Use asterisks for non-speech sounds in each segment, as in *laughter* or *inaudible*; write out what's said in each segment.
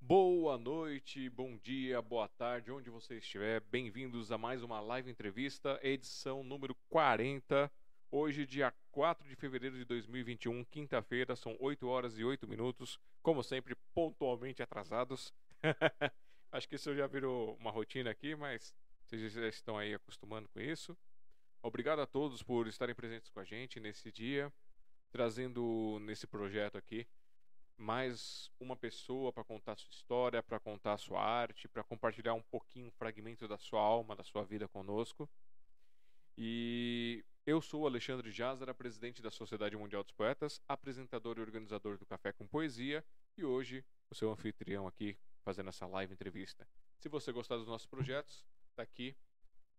Boa noite, bom dia, boa tarde, onde você estiver. Bem-vindos a mais uma live entrevista, edição número 40. Hoje, dia 4 de fevereiro de 2021, quinta-feira, são 8 horas e 8 minutos, como sempre, pontualmente atrasados. *laughs* Acho que isso já virou uma rotina aqui, mas vocês já estão aí acostumando com isso. Obrigado a todos por estarem presentes com a gente nesse dia, trazendo nesse projeto aqui mais uma pessoa para contar sua história, para contar sua arte, para compartilhar um pouquinho, um fragmento da sua alma, da sua vida conosco. E eu sou Alexandre Jazara, presidente da Sociedade Mundial dos Poetas, apresentador e organizador do Café com Poesia, e hoje o seu anfitrião aqui fazendo essa live entrevista. Se você gostar dos nossos projetos, está aqui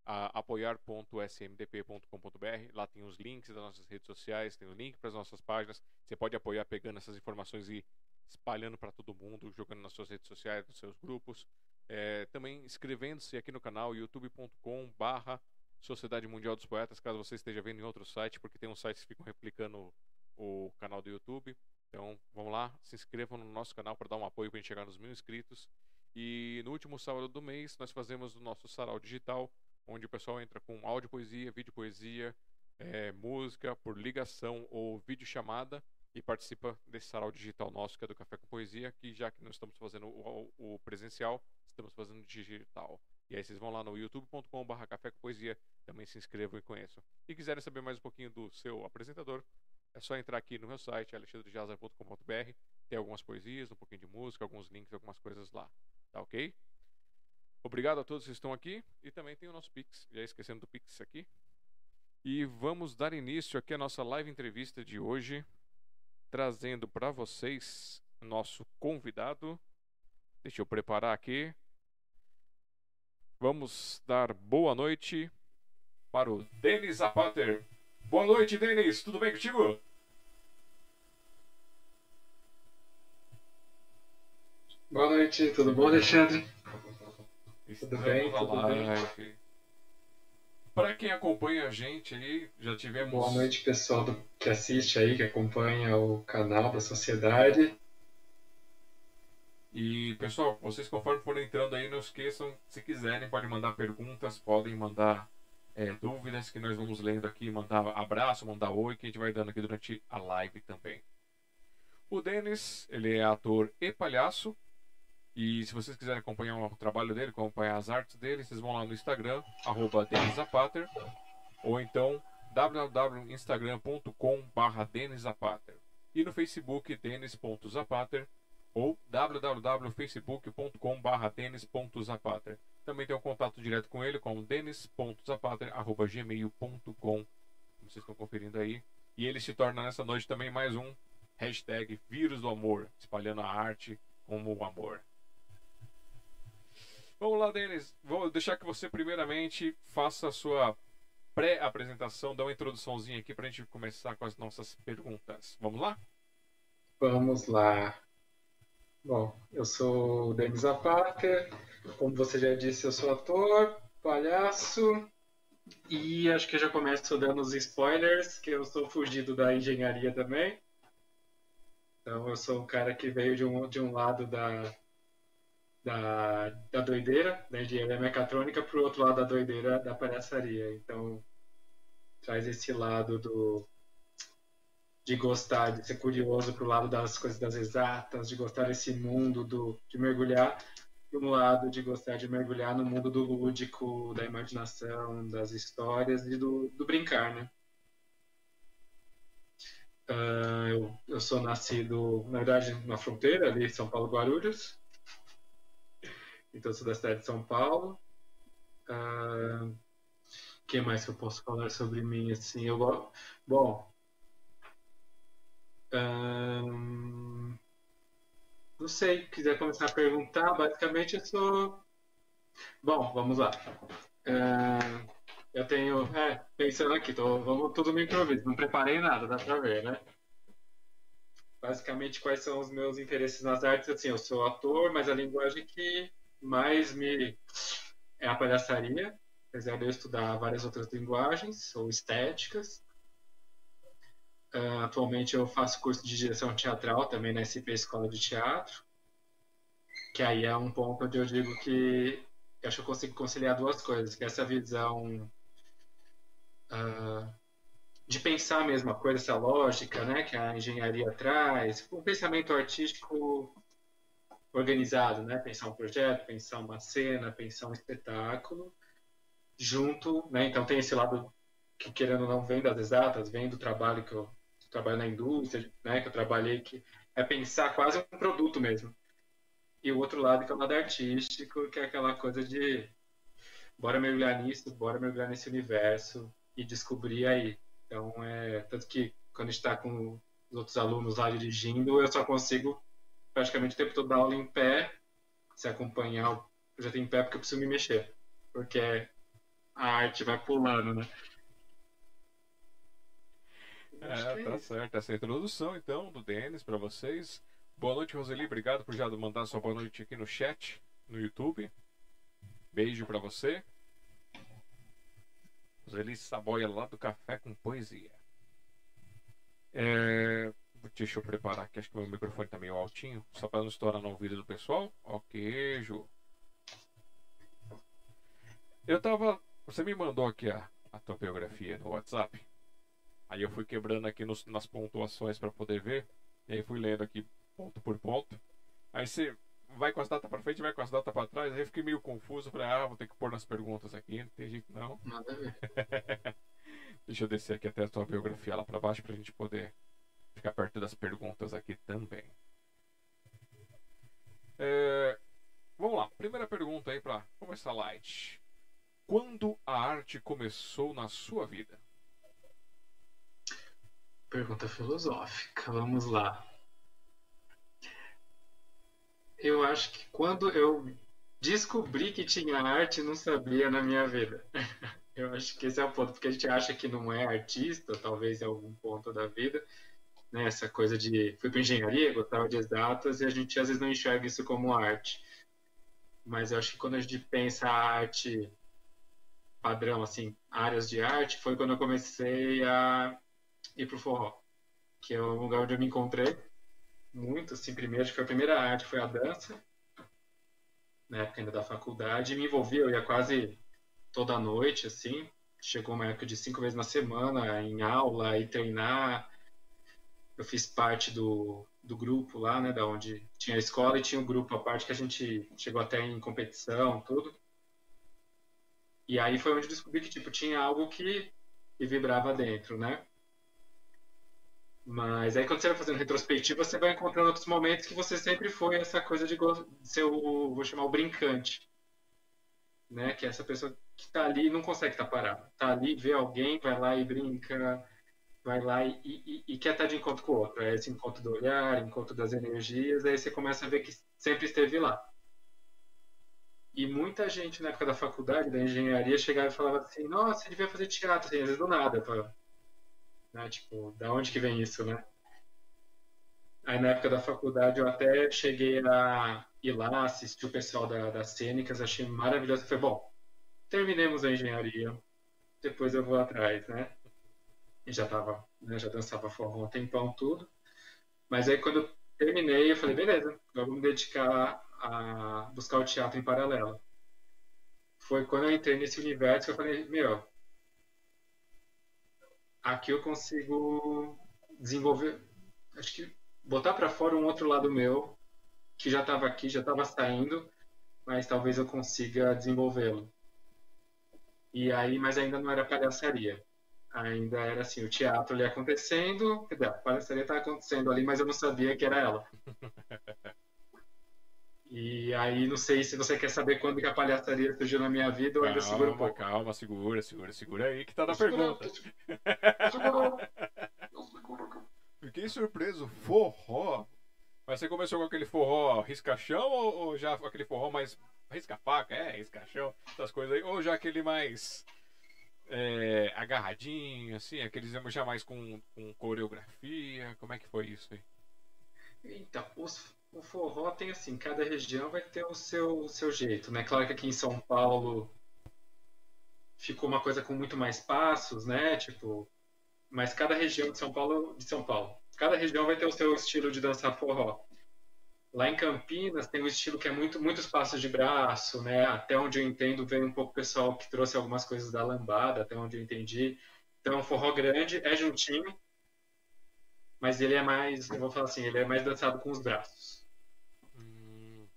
apoiar.smdp.com.br. Lá tem os links das nossas redes sociais, tem o link para as nossas páginas. Você pode apoiar pegando essas informações e espalhando para todo mundo, jogando nas suas redes sociais, nos seus grupos. É, também inscrevendo-se aqui no canal youtube.com/barra Sociedade Mundial dos Poetas, caso você esteja vendo em outro site, porque tem uns sites que ficam replicando o canal do YouTube. Então, vamos lá, se inscrevam no nosso canal para dar um apoio para a gente chegar nos mil inscritos. E no último sábado do mês, nós fazemos o nosso sarau digital, onde o pessoal entra com áudio poesia, vídeo poesia, é, música por ligação ou vídeo chamada e participa desse sarau digital nosso, que é do Café com Poesia, que já que nós estamos fazendo o, o presencial, estamos fazendo digital. E aí vocês vão lá no youtube.com.br café com poesia, também se inscrevam e conheçam. E quiserem saber mais um pouquinho do seu apresentador, é só entrar aqui no meu site, alexandrejazar.com.br, tem algumas poesias, um pouquinho de música, alguns links, algumas coisas lá. Tá ok? Obrigado a todos que estão aqui e também tem o nosso Pix, já esquecendo do Pix aqui. E vamos dar início aqui à nossa live entrevista de hoje, trazendo para vocês nosso convidado. Deixa eu preparar aqui. Vamos dar boa noite para o Denis Zapater. Boa noite, Denis. Tudo bem contigo? Boa noite, tudo bom, Alexandre? Tudo bem? Tudo bem? Para quem acompanha a gente aí, já tivemos. Boa noite, pessoal do, que assiste aí, que acompanha o canal da Sociedade. E pessoal, vocês conforme forem entrando aí, não esqueçam, se quiserem, podem mandar perguntas, podem mandar é, dúvidas que nós vamos lendo aqui, mandar abraço, mandar oi, que a gente vai dando aqui durante a live também. O Denis, ele é ator e palhaço, e se vocês quiserem acompanhar o trabalho dele, acompanhar as artes dele, vocês vão lá no Instagram, arroba Zapater, ou então www.instagram.com.br deniszapater. E no Facebook, denis.zapater, ou www.facebook.com.br denis.zapater. Também tem um contato direto com ele, com denis.zapater.gmail.com, vocês estão conferindo aí. E ele se torna nessa noite também mais um hashtag Vírus do Amor, espalhando a arte como o amor. Vamos lá, Denis. Vou deixar que você, primeiramente, faça a sua pré-apresentação, dá uma introduçãozinha aqui para a gente começar com as nossas perguntas. Vamos lá? Vamos lá. Bom, eu sou o Denis Zapater. Como você já disse, eu sou ator, palhaço. E acho que eu já começo dando os spoilers, que eu sou fugido da engenharia também. Então, eu sou um cara que veio de um, de um lado da, da, da doideira, da engenharia mecatrônica, para o outro lado da doideira da palhaçaria. Então, traz esse lado do de gostar, de ser curioso para o lado das coisas das exatas, de gostar desse mundo do, de mergulhar, e um lado de gostar de mergulhar no mundo do lúdico, da imaginação, das histórias e do, do brincar, né? Uh, eu, eu sou nascido, na verdade, na fronteira, ali São Paulo, Guarulhos, então sou da cidade de São Paulo. Ah, que mais que eu posso falar sobre mim? Assim, eu bom. Uh, não sei, quiser começar a perguntar, basicamente eu sou. Bom, vamos lá. Uh, eu tenho. É, pensando aqui, tô, vamos tudo no improviso, não preparei nada, dá pra ver, né? Basicamente, quais são os meus interesses nas artes? Assim, eu sou ator, mas a linguagem que mais me é a palhaçaria, apesar de eu estudar várias outras linguagens ou estéticas. Uh, atualmente eu faço curso de direção teatral também na SP Escola de Teatro, que aí é um ponto onde eu digo que eu acho que eu consigo conciliar duas coisas, que é essa visão uh, de pensar a mesma coisa, essa lógica, né, que a engenharia traz, um pensamento artístico organizado, né, pensar um projeto, pensar uma cena, pensar um espetáculo, junto, né, então tem esse lado que querendo ou não vem das exatas, vem do trabalho que eu trabalho na indústria, né, que eu trabalhei, que é pensar quase um produto mesmo. E o outro lado que é o lado artístico, que é aquela coisa de bora mergulhar nisso, bora mergulhar nesse universo e descobrir aí. Então, é tanto que quando está com os outros alunos lá dirigindo, eu só consigo praticamente o tempo todo dar aula em pé, se acompanhar o projeto em pé, porque eu preciso me mexer. Porque a arte vai pulando, né? É, tá certo. Essa é a introdução, então, do Denis para vocês. Boa noite, Roseli. Obrigado por já mandar sua boa noite aqui no chat, no YouTube. Beijo para você. Roseli Saboia, lá do Café com Poesia. É... Deixa eu preparar aqui, acho que meu microfone tá meio altinho, só para não estourar no ouvido do pessoal. Ok, Ju. Eu tava. Você me mandou aqui a, a tua biografia no WhatsApp. Aí eu fui quebrando aqui nos, nas pontuações para poder ver. E aí fui lendo aqui ponto por ponto. Aí você vai com as datas para frente, vai com as datas para trás. Aí eu fiquei meio confuso. Falei, ah, vou ter que pôr nas perguntas aqui. Não tem jeito não. Nada a ver. *laughs* Deixa eu descer aqui até a tua biografia lá para baixo pra gente poder ficar perto das perguntas aqui também. É, vamos lá, primeira pergunta aí para começar light. Quando a arte começou na sua vida? Pergunta filosófica, vamos lá. Eu acho que quando eu descobri que tinha arte, não sabia na minha vida. *laughs* Eu acho que esse é o ponto, porque a gente acha que não é artista, talvez em algum ponto da vida, né? Essa coisa de fui para engenharia, gostava de exatas e a gente às vezes não enxerga isso como arte. Mas eu acho que quando a gente pensa a arte padrão, assim, áreas de arte, foi quando eu comecei a ir pro forró, que é o lugar onde eu me encontrei muito, assim, primeiro, acho que a primeira arte, foi a dança, na época ainda da faculdade, e me envolvia, eu ia quase toda noite, assim, chegou uma época de cinco vezes na semana, em aula, e treinar, eu fiz parte do, do grupo lá, né, da onde tinha a escola e tinha o grupo a parte que a gente chegou até em competição, tudo. E aí foi onde descobri que tipo tinha algo que, que vibrava dentro, né? Mas aí quando você vai fazendo retrospectiva, você vai encontrando outros momentos que você sempre foi essa coisa de ser o, vou chamar o brincante, né? Que é essa pessoa que tá ali e não consegue estar tá parado. Tá ali, vê alguém, vai lá e brinca, vai lá e, e, e, quer estar de encontro com o outro. É esse encontro do olhar, encontro das energias, aí você começa a ver que sempre esteve lá. E muita gente na época da faculdade, da engenharia, chegava e falava assim: Nossa, você devia fazer teatro, assim, às vezes do nada. Pra... Né? Tipo, da onde que vem isso, né? Aí na época da faculdade eu até cheguei a ir lá, assistir o pessoal da, das cênicas, achei maravilhoso. Falei, bom, terminemos a engenharia, depois eu vou atrás, né? E já tava, né, já dançava forró um tempão, tudo. Mas aí quando eu terminei, eu falei, beleza, agora vou me dedicar a buscar o teatro em paralelo. Foi quando eu entrei nesse universo que eu falei, meu, aqui eu consigo desenvolver, acho que botar para fora um outro lado meu, que já estava aqui, já estava saindo, mas talvez eu consiga desenvolvê-lo. E aí, mas ainda não era palhaçaria ainda era assim, o teatro ali acontecendo, a palhaçaria estava acontecendo ali, mas eu não sabia que era ela. *laughs* E aí, não sei se você quer saber quando que a palhaçaria surgiu na minha vida ou ainda segura um pouco. Calma, segura, segura, segura aí que tá na pergunta. *laughs* Fiquei surpreso, forró. Mas você começou com aquele forró riscachão ou, ou já aquele forró mais risca-faca, é, riscachão, essas coisas aí, ou já aquele mais é, agarradinho, assim, aqueles já mais com, com coreografia? Como é que foi isso aí? Então, os, o forró tem assim, cada região vai ter o seu, o seu jeito, né? Claro que aqui em São Paulo ficou uma coisa com muito mais passos, né? Tipo, mas cada região de São Paulo, de São Paulo, cada região vai ter o seu estilo de dançar forró. Lá em Campinas tem um estilo que é muito muitos passos de braço, né? Até onde eu entendo, veio um pouco o pessoal que trouxe algumas coisas da lambada, até onde eu entendi. Então, forró grande é juntinho, mas ele é mais, eu vou falar assim, ele é mais dançado com os braços.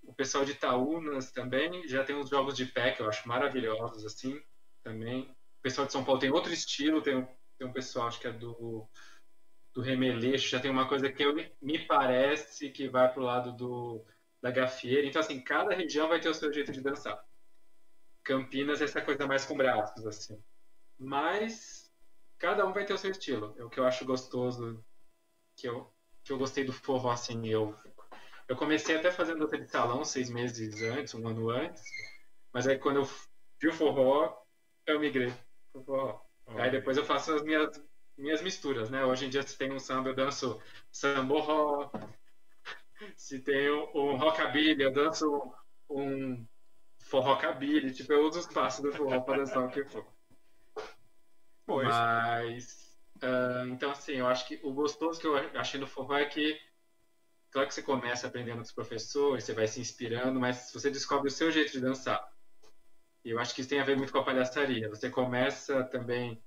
O pessoal de Itaúnas também já tem uns jogos de pé que eu acho maravilhosos, assim, também. O pessoal de São Paulo tem outro estilo, tem, tem um pessoal, acho que é do do remeleixo, já tem uma coisa que eu, me parece que vai pro lado do, da gafieira. Então, assim, cada região vai ter o seu jeito de dançar. Campinas é essa coisa mais com braços, assim. Mas cada um vai ter o seu estilo. É o que eu acho gostoso, que eu, que eu gostei do forró, assim, eu... Eu comecei até fazendo outra de salão seis meses antes, um ano antes. Mas aí quando eu vi o forró, eu migrei pro forró. Aí depois eu faço as minhas minhas misturas, né? Hoje em dia, se tem um samba, eu danço samba Se tem um, um rockabilly, eu danço um forrockabilly. Tipo, eu uso os passos do forró para dançar o que for. Pois. Mas, uh, então, assim, eu acho que o gostoso que eu achei no forró é que, claro que você começa aprendendo com os professores, você vai se inspirando, mas você descobre o seu jeito de dançar. E eu acho que isso tem a ver muito com a palhaçaria. Você começa também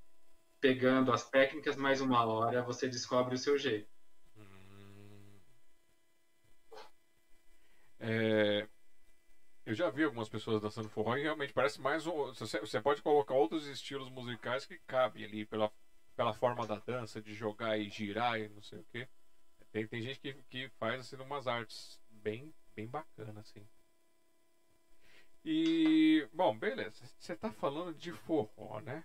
pegando as técnicas, mais uma hora você descobre o seu jeito. Hum. É, eu já vi algumas pessoas dançando forró e realmente parece mais um. Você, pode colocar outros estilos musicais que cabem ali pela, pela forma da dança, de jogar e girar e não sei o que. Tem, tem gente que, que faz assim umas artes bem, bem bacanas, assim. E, bom, beleza. Você tá falando de forró, né?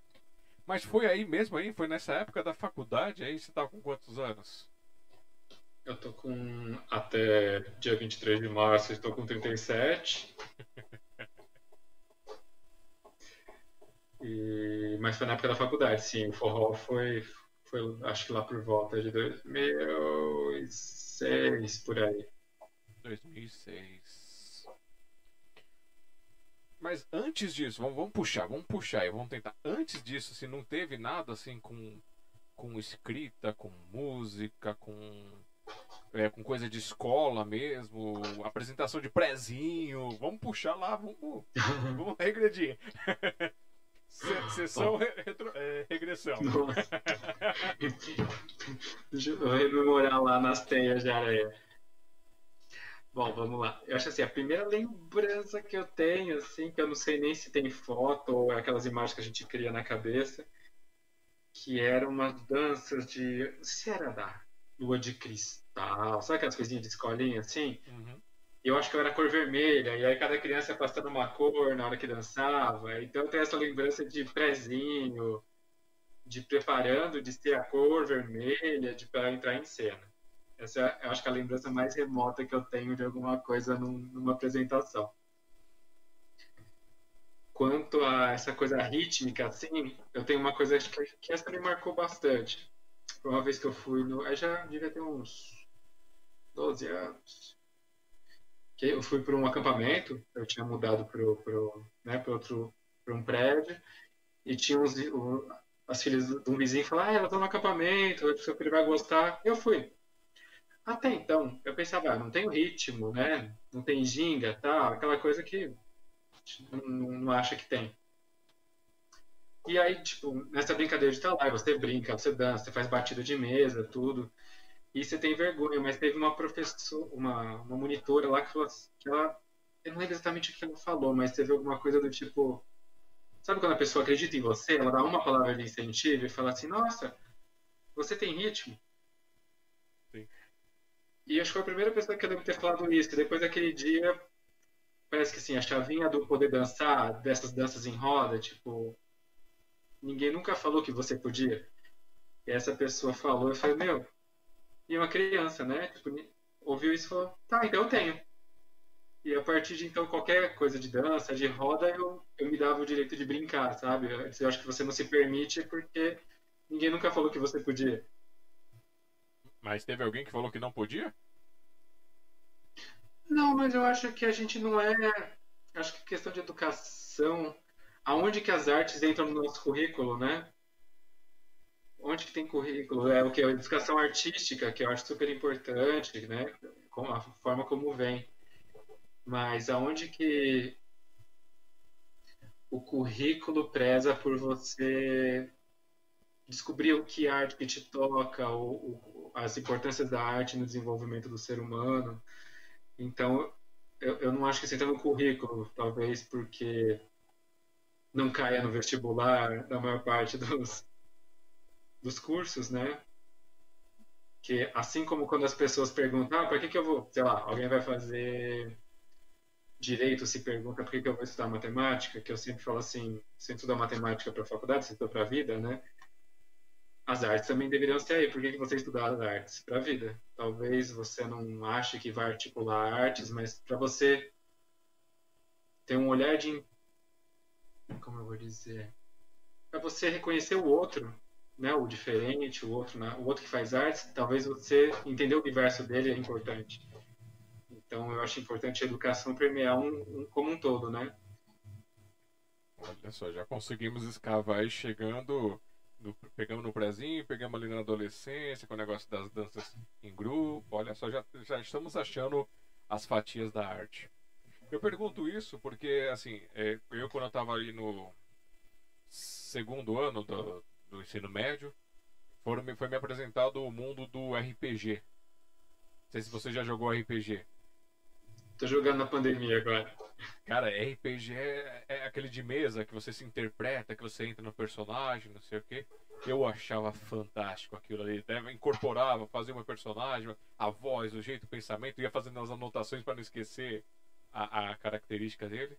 Mas foi aí mesmo aí? Foi nessa época da faculdade aí? Você tava com quantos anos? Eu tô com. Até dia 23 de março, estou com 37. e... Mas foi na época da faculdade, sim. O forró foi, foi acho que lá por volta de 2006, por aí. 2006. Mas antes disso, vamos, vamos puxar, vamos puxar e vamos tentar. Antes disso, se assim, não teve nada assim com, com escrita, com música, com, é, com coisa de escola mesmo, apresentação de prezinho. Vamos puxar lá, vamos, *laughs* vamos regredir. *laughs* Sessão re, retro, é, regressão. *laughs* Deixa eu rememorar lá nas teias de areia. Bom, vamos lá. Eu acho assim, a primeira lembrança que eu tenho, assim, que eu não sei nem se tem foto ou é aquelas imagens que a gente cria na cabeça, que eram umas danças de. Não sei se era da lua de cristal, sabe aquelas coisinhas de escolinha assim? Uhum. Eu acho que eu era cor vermelha, e aí cada criança ia passando uma cor na hora que dançava. Então eu tenho essa lembrança de prezinho, de preparando de ser a cor vermelha, de para entrar em cena. Essa é, eu acho que é a lembrança mais remota que eu tenho de alguma coisa num, numa apresentação. Quanto a essa coisa rítmica, assim, eu tenho uma coisa que, que essa me marcou bastante. Uma vez que eu fui no. Aí já devia ter uns 12 anos. Que eu fui para um acampamento, eu tinha mudado para pro, né, outro para um prédio, e tinha uns, as filhas de um vizinho falaram, ah, ela está no acampamento, o filho vai gostar. Eu fui. Até então, eu pensava, ah, não tem ritmo, né? Não tem ginga, tal, aquela coisa que não, não acha que tem. E aí, tipo, nessa brincadeira de lá, você brinca, você dança, você faz batida de mesa, tudo. E você tem vergonha, mas teve uma professora, uma, uma monitora lá que falou assim, que ela, eu não lembro exatamente o que ela falou, mas teve alguma coisa do tipo, sabe quando a pessoa acredita em você, ela dá uma palavra de incentivo e fala assim, nossa, você tem ritmo. E acho que foi a primeira pessoa que eu devo ter falado isso, que depois daquele dia, parece que assim, a chavinha do poder dançar, dessas danças em roda, tipo, ninguém nunca falou que você podia. E essa pessoa falou, eu falei, meu, e uma criança, né? Tipo, ouviu isso e falou, tá, então eu tenho. E a partir de então, qualquer coisa de dança, de roda, eu, eu me dava o direito de brincar, sabe? Eu acho que você não se permite porque ninguém nunca falou que você podia. Mas teve alguém que falou que não podia? Não, mas eu acho que a gente não é. Acho que questão de educação. Aonde que as artes entram no nosso currículo, né? onde que tem currículo? É o que? A educação artística, que eu acho super importante, né? Com a forma como vem. Mas aonde que o currículo preza por você descobrir o que arte que te toca, ou, as importâncias da arte no desenvolvimento do ser humano. Então, eu, eu não acho que isso entra no currículo, talvez porque não caia no vestibular da maior parte dos, dos cursos, né? Que assim como quando as pessoas perguntam, ah, para que, que eu vou, sei lá, alguém vai fazer direito se pergunta por que, que eu vou estudar matemática, que eu sempre falo assim, se estudar matemática para a faculdade, se estudar para a vida, né? As artes também deveriam ser aí. Por que, que você estudar as artes? Para a vida. Talvez você não ache que vai articular artes, mas para você ter um olhar de. Como eu vou dizer? Para você reconhecer o outro, né? o diferente, o outro, né? o outro que faz artes, talvez você entender o universo dele é importante. Então eu acho importante a educação permear um, um como um todo, né? Olha só, já conseguimos escavar aí chegando no, pegamos no prezinho, pegamos ali na adolescência, com o negócio das danças em grupo. Olha só, já, já estamos achando as fatias da arte. Eu pergunto isso porque, assim, é, eu quando eu estava ali no segundo ano do, do ensino médio, foram, foi me apresentado o mundo do RPG. Não sei se você já jogou RPG. Tô jogando na pandemia agora. Cara, RPG é, é, aquele de mesa que você se interpreta, que você entra no personagem, não sei o quê. Eu achava fantástico aquilo ali. Né? Incorporava, fazia uma personagem, a voz, o jeito, o pensamento, ia fazendo as anotações para não esquecer a, a, característica dele.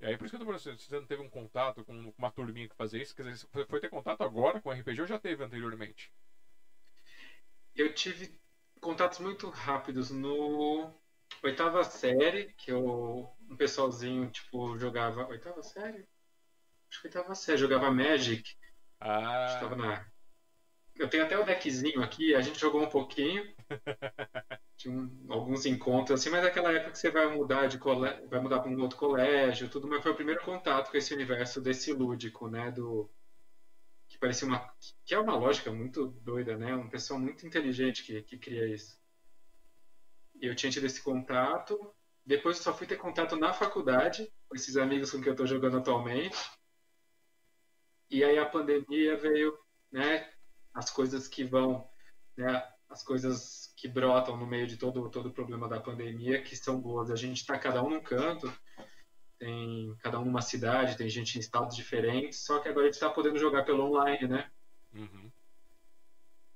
E aí, por isso que eu tô falando, você não teve um contato com uma turminha que fazia isso? Quer dizer, você foi ter contato agora com RPG ou já teve anteriormente? Eu tive contatos muito rápidos no oitava série, que eu, um pessoalzinho, tipo, jogava. Oitava série? Acho que oitava série, jogava Magic. Ah. Estava na. Eu tenho até o deckzinho aqui, a gente jogou um pouquinho. *laughs* Tinha um, alguns encontros assim, mas é aquela época que você vai mudar de colégio, vai mudar para um outro colégio, tudo, mas foi o primeiro contato com esse universo desse lúdico, né? Do. Que parecia uma. Que é uma lógica muito doida, né? Um pessoal muito inteligente que, que cria isso eu tinha tido esse contato. Depois eu só fui ter contato na faculdade, com esses amigos com quem eu estou jogando atualmente. E aí a pandemia veio, né? As coisas que vão, né? As coisas que brotam no meio de todo, todo o problema da pandemia, que são boas. A gente está cada um num canto, tem cada um numa cidade, tem gente em estados diferentes, só que agora a gente está podendo jogar pelo online, né? Uhum.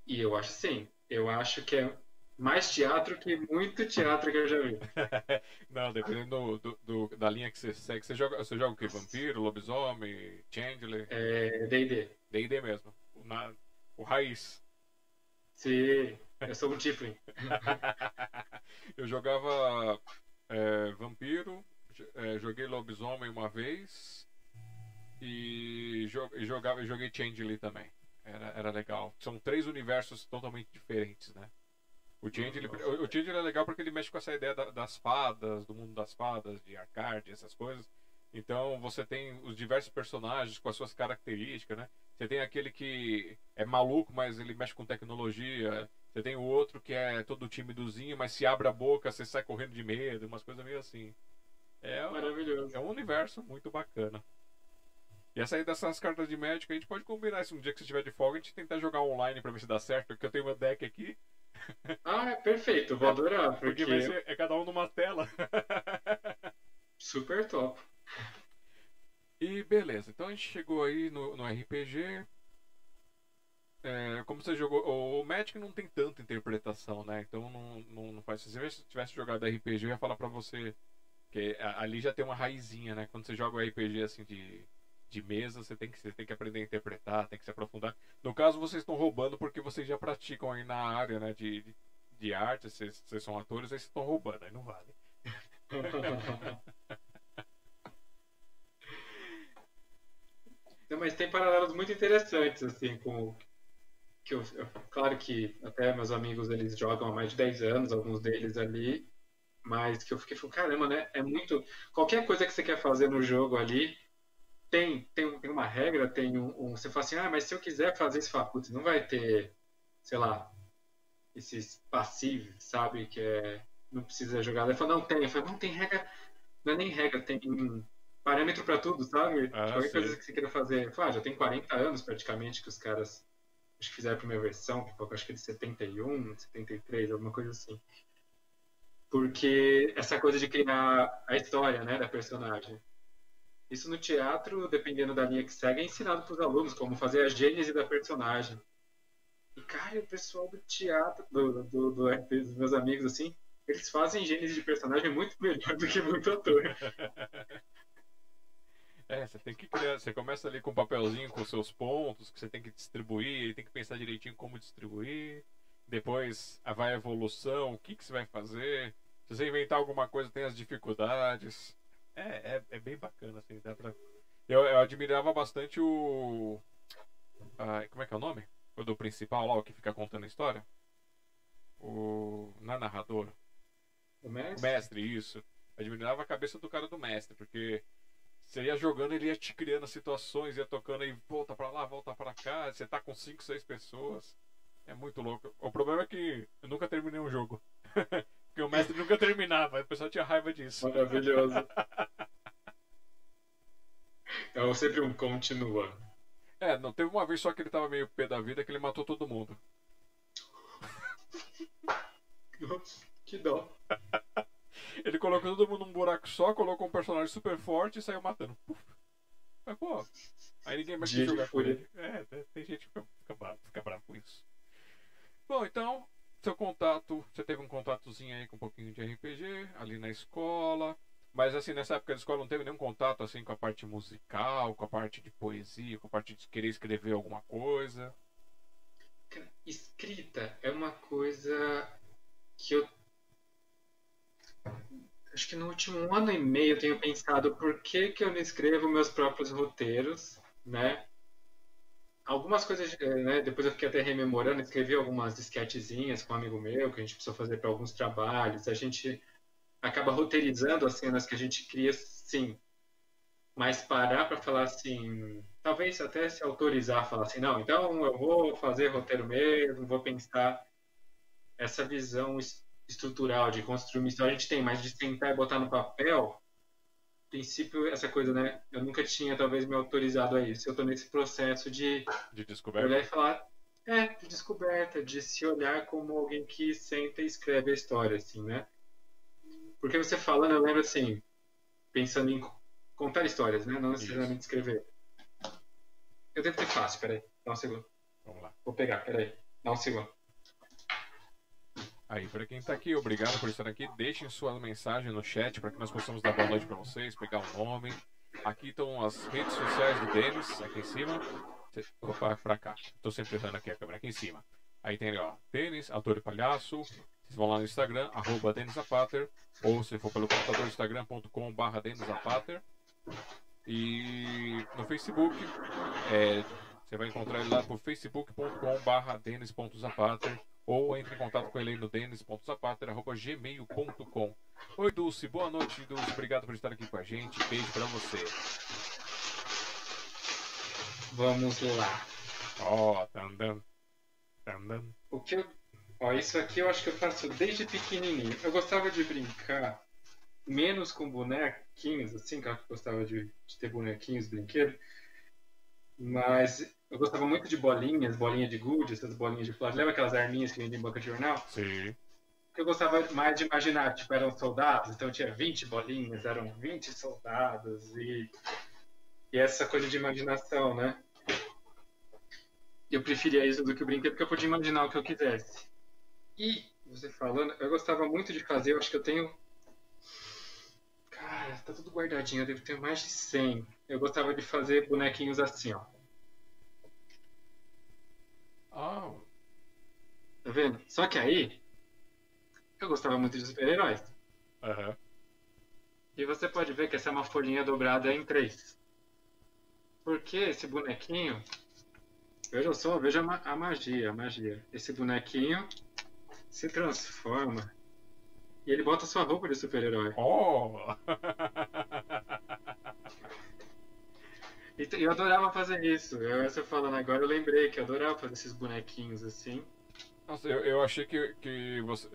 E eu acho sim, eu acho que é mais teatro que muito teatro que eu já vi. *laughs* Não, dependendo do, do, da linha que você segue. Você joga, você joga o que? Vampiro, lobisomem, Chandler? É. DD. DD mesmo. Na, o raiz. Sim, eu sou um Tiflin. *laughs* eu jogava é, Vampiro, é, joguei lobisomem uma vez e, jo, e jogava, joguei Chandler também. Era, era legal. São três universos totalmente diferentes, né? O Change, ele, o, o Change é legal porque ele mexe com essa ideia da, das fadas, do mundo das fadas, de arcade, essas coisas. Então você tem os diversos personagens com as suas características, né? Você tem aquele que é maluco, mas ele mexe com tecnologia. Você tem o outro que é todo timidozinho, mas se abre a boca, você sai correndo de medo, umas coisas meio assim. É, Maravilhoso. É um universo muito bacana. E essa aí dessas cartas de médico, a gente pode combinar se um dia que você estiver de folga, a gente tentar jogar online pra ver se dá certo, porque eu tenho meu deck aqui. Ah, é perfeito, vou adorar. Porque, porque ser, é cada um numa tela. *laughs* Super top. E beleza, então a gente chegou aí no, no RPG. É, como você jogou. O Magic não tem tanta interpretação, né? Então não, não, não faz. Se você tivesse jogado RPG, eu ia falar pra você. Que ali já tem uma raizinha, né? Quando você joga o RPG assim de de mesa, você tem que, você tem que aprender a interpretar, tem que se aprofundar. No caso, vocês estão roubando porque vocês já praticam aí na área né, de, de, de arte, vocês, vocês são atores, aí vocês estão roubando, aí não vale. *laughs* Mas tem paralelos muito interessantes, assim, com que eu, claro que até meus amigos eles jogam há mais de 10 anos, alguns deles ali, mas que eu fiquei falando, caramba, né? É muito. Qualquer coisa que você quer fazer no jogo ali, tem, tem, tem uma regra, tem um, um, Você fala assim, ah, mas se eu quiser fazer isso, fala, putz, não vai ter, sei lá, esses passivos, sabe? Que é. Não precisa jogar. Ele fala, não tem. Eu falo, não tem regra. Não é nem regra, tem parâmetro para tudo, sabe? Ah, Qualquer sim. coisa que você queira fazer. Eu falo, ah, já tem 40 anos praticamente que os caras acho que fizeram a primeira versão, que acho que é de 71, 73, alguma coisa assim. Porque essa coisa de criar a história, né, da personagem. Isso no teatro, dependendo da linha que segue, é ensinado para os alunos como fazer a gênese da personagem. E, cara, o pessoal do teatro, do, do, do, dos meus amigos, assim, eles fazem gênese de personagem muito melhor do que muito ator. *laughs* É, você tem que criar. Você começa ali com um papelzinho com seus pontos que você tem que distribuir, tem que pensar direitinho como distribuir. Depois vai a evolução, o que, que você vai fazer. Se você inventar alguma coisa, tem as dificuldades. É, é, é bem bacana, assim, dá pra. Eu, eu admirava bastante o. ah, como é que é o nome? O do principal lá, o que fica contando a história? O. Não é narrador. O O mestre? mestre, isso. Admirava a cabeça do cara do mestre, porque você ia jogando, ele ia te criando as situações, ia tocando aí, volta pra lá, volta pra cá, você tá com 5, 6 pessoas. É muito louco. O problema é que eu nunca terminei um jogo. *laughs* porque o mestre nunca terminava, o pessoal tinha raiva disso. Maravilhoso. É *laughs* sempre um continua. É, não teve uma vez só que ele tava meio pé da vida que ele matou todo mundo. *laughs* Que dó. Ele colocou todo mundo num buraco só, colocou um personagem super forte e saiu matando. Puf. Mas, pô, aí ninguém mais Dia quer jogar com ele. É, tem- gente que fica bravo, fica bravo com isso. Bom, então, seu contato, você teve um contatozinho aí com um pouquinho de RPG, ali na escola. Mas assim, nessa época da escola não teve nenhum contato assim com a parte musical, com a parte de poesia, com a parte de querer escrever alguma coisa. Escrita é uma coisa que eu. Acho que no último ano e meio eu tenho pensado por que, que eu não escrevo meus próprios roteiros, né? Algumas coisas, eh, né? Depois eu fiquei até rememorando, escrevi algumas sketchzinhas com um amigo meu que a gente precisou fazer para alguns trabalhos. A gente acaba roteirizando as cenas que a gente cria, sim. Mas parar para falar assim, talvez até se autorizar, falar assim, não, então eu vou fazer roteiro mesmo, vou pensar essa visão es- estrutural de construir uma história a gente tem, mas de sentar e botar no papel, princípio essa coisa, né? Eu nunca tinha talvez me autorizado a isso. Eu tô nesse processo de De descoberta. olhar e falar, é, de descoberta, de se olhar como alguém que senta e escreve a história, assim, né? Porque você falando, eu lembro assim, pensando em co- contar histórias, né? Não necessariamente escrever. Eu devo ter fácil, peraí, dá um segundo. Vamos lá. Vou pegar, peraí, dá um segundo. Aí, para quem tá aqui, obrigado por estar aqui. Deixem sua mensagem no chat para que nós possamos dar boa noite para vocês, pegar o nome. Aqui estão as redes sociais do Denis, aqui em cima. Opa, pra cá. Tô sempre errando aqui a câmera, aqui em cima. Aí tem ali, ó, Denis, autor e palhaço. Vocês vão lá no Instagram, arroba Denis Zapater. Ou se for pelo computador, instagram.com barra. E no Facebook, é, você vai encontrar ele lá por facebook.com barra denis.zapater ou entre em contato com ele no denis.zapater.gmail.com Oi Dulce, boa noite Dulce, obrigado por estar aqui com a gente, beijo pra você. Vamos lá. Ó, tandam, tandam. O que eu... Ó, isso aqui eu acho que eu faço desde pequenininho. Eu gostava de brincar menos com bonequinhos, assim, que eu gostava de, de ter bonequinhos, brinquedos. Mas eu gostava muito de bolinhas, bolinha de gude, essas bolinhas de plástico. Lembra aquelas arminhas que vendem em banca de jornal? Sim. Eu gostava mais de imaginar, tipo, eram soldados, então tinha 20 bolinhas, eram 20 soldados e, e essa coisa de imaginação, né? Eu preferia isso do que o brinquedo, porque eu podia imaginar o que eu quisesse. E, você falando, eu gostava muito de fazer, eu acho que eu tenho. Cara, tá tudo guardadinho, eu devo ter mais de 100. Eu gostava de fazer bonequinhos assim, ó. Ah, Tá vendo? Só que aí, eu gostava muito de super-heróis. aham. E você pode ver que essa é uma folhinha dobrada em três. Porque esse bonequinho. Veja só, veja a magia, a magia. Esse bonequinho se transforma. E ele bota sua roupa de super-herói. Oh! *laughs* eu adorava fazer isso. Eu, você falando agora, eu lembrei que eu adorava fazer esses bonequinhos assim. Nossa, eu, eu achei que, que você.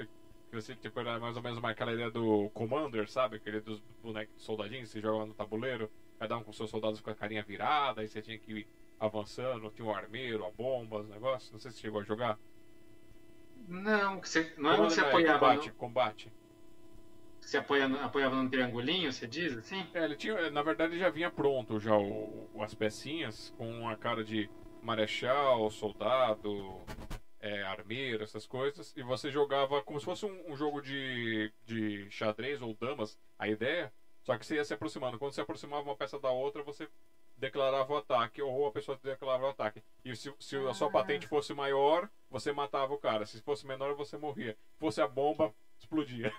Que você tipo, era mais ou menos uma, aquela ideia do Commander, sabe? Aquele dos bonecos soldadinhos, você joga no tabuleiro, cada um com seus soldados com a carinha virada, aí você tinha que ir avançando, tinha um armeiro, a bomba, os negócios. Não sei se você chegou a jogar. Não, você, não é onde você apoiava. combate, não? combate. Você apoia, apoiava num triangulinho, você diz assim? É, ele tinha, na verdade já vinha pronto já o, o- as pecinhas com a cara de marechal, soldado, é, armeiro, essas coisas, e você jogava como se fosse um, um jogo de, de xadrez ou damas, a ideia, só que você ia se aproximando. Quando você aproximava uma peça da outra, você declarava o ataque, ou a pessoa declarava o ataque. E se, se a sua Ah. patente fosse maior, você matava o cara. Se fosse menor, você morria. Se fosse a bomba, explodia.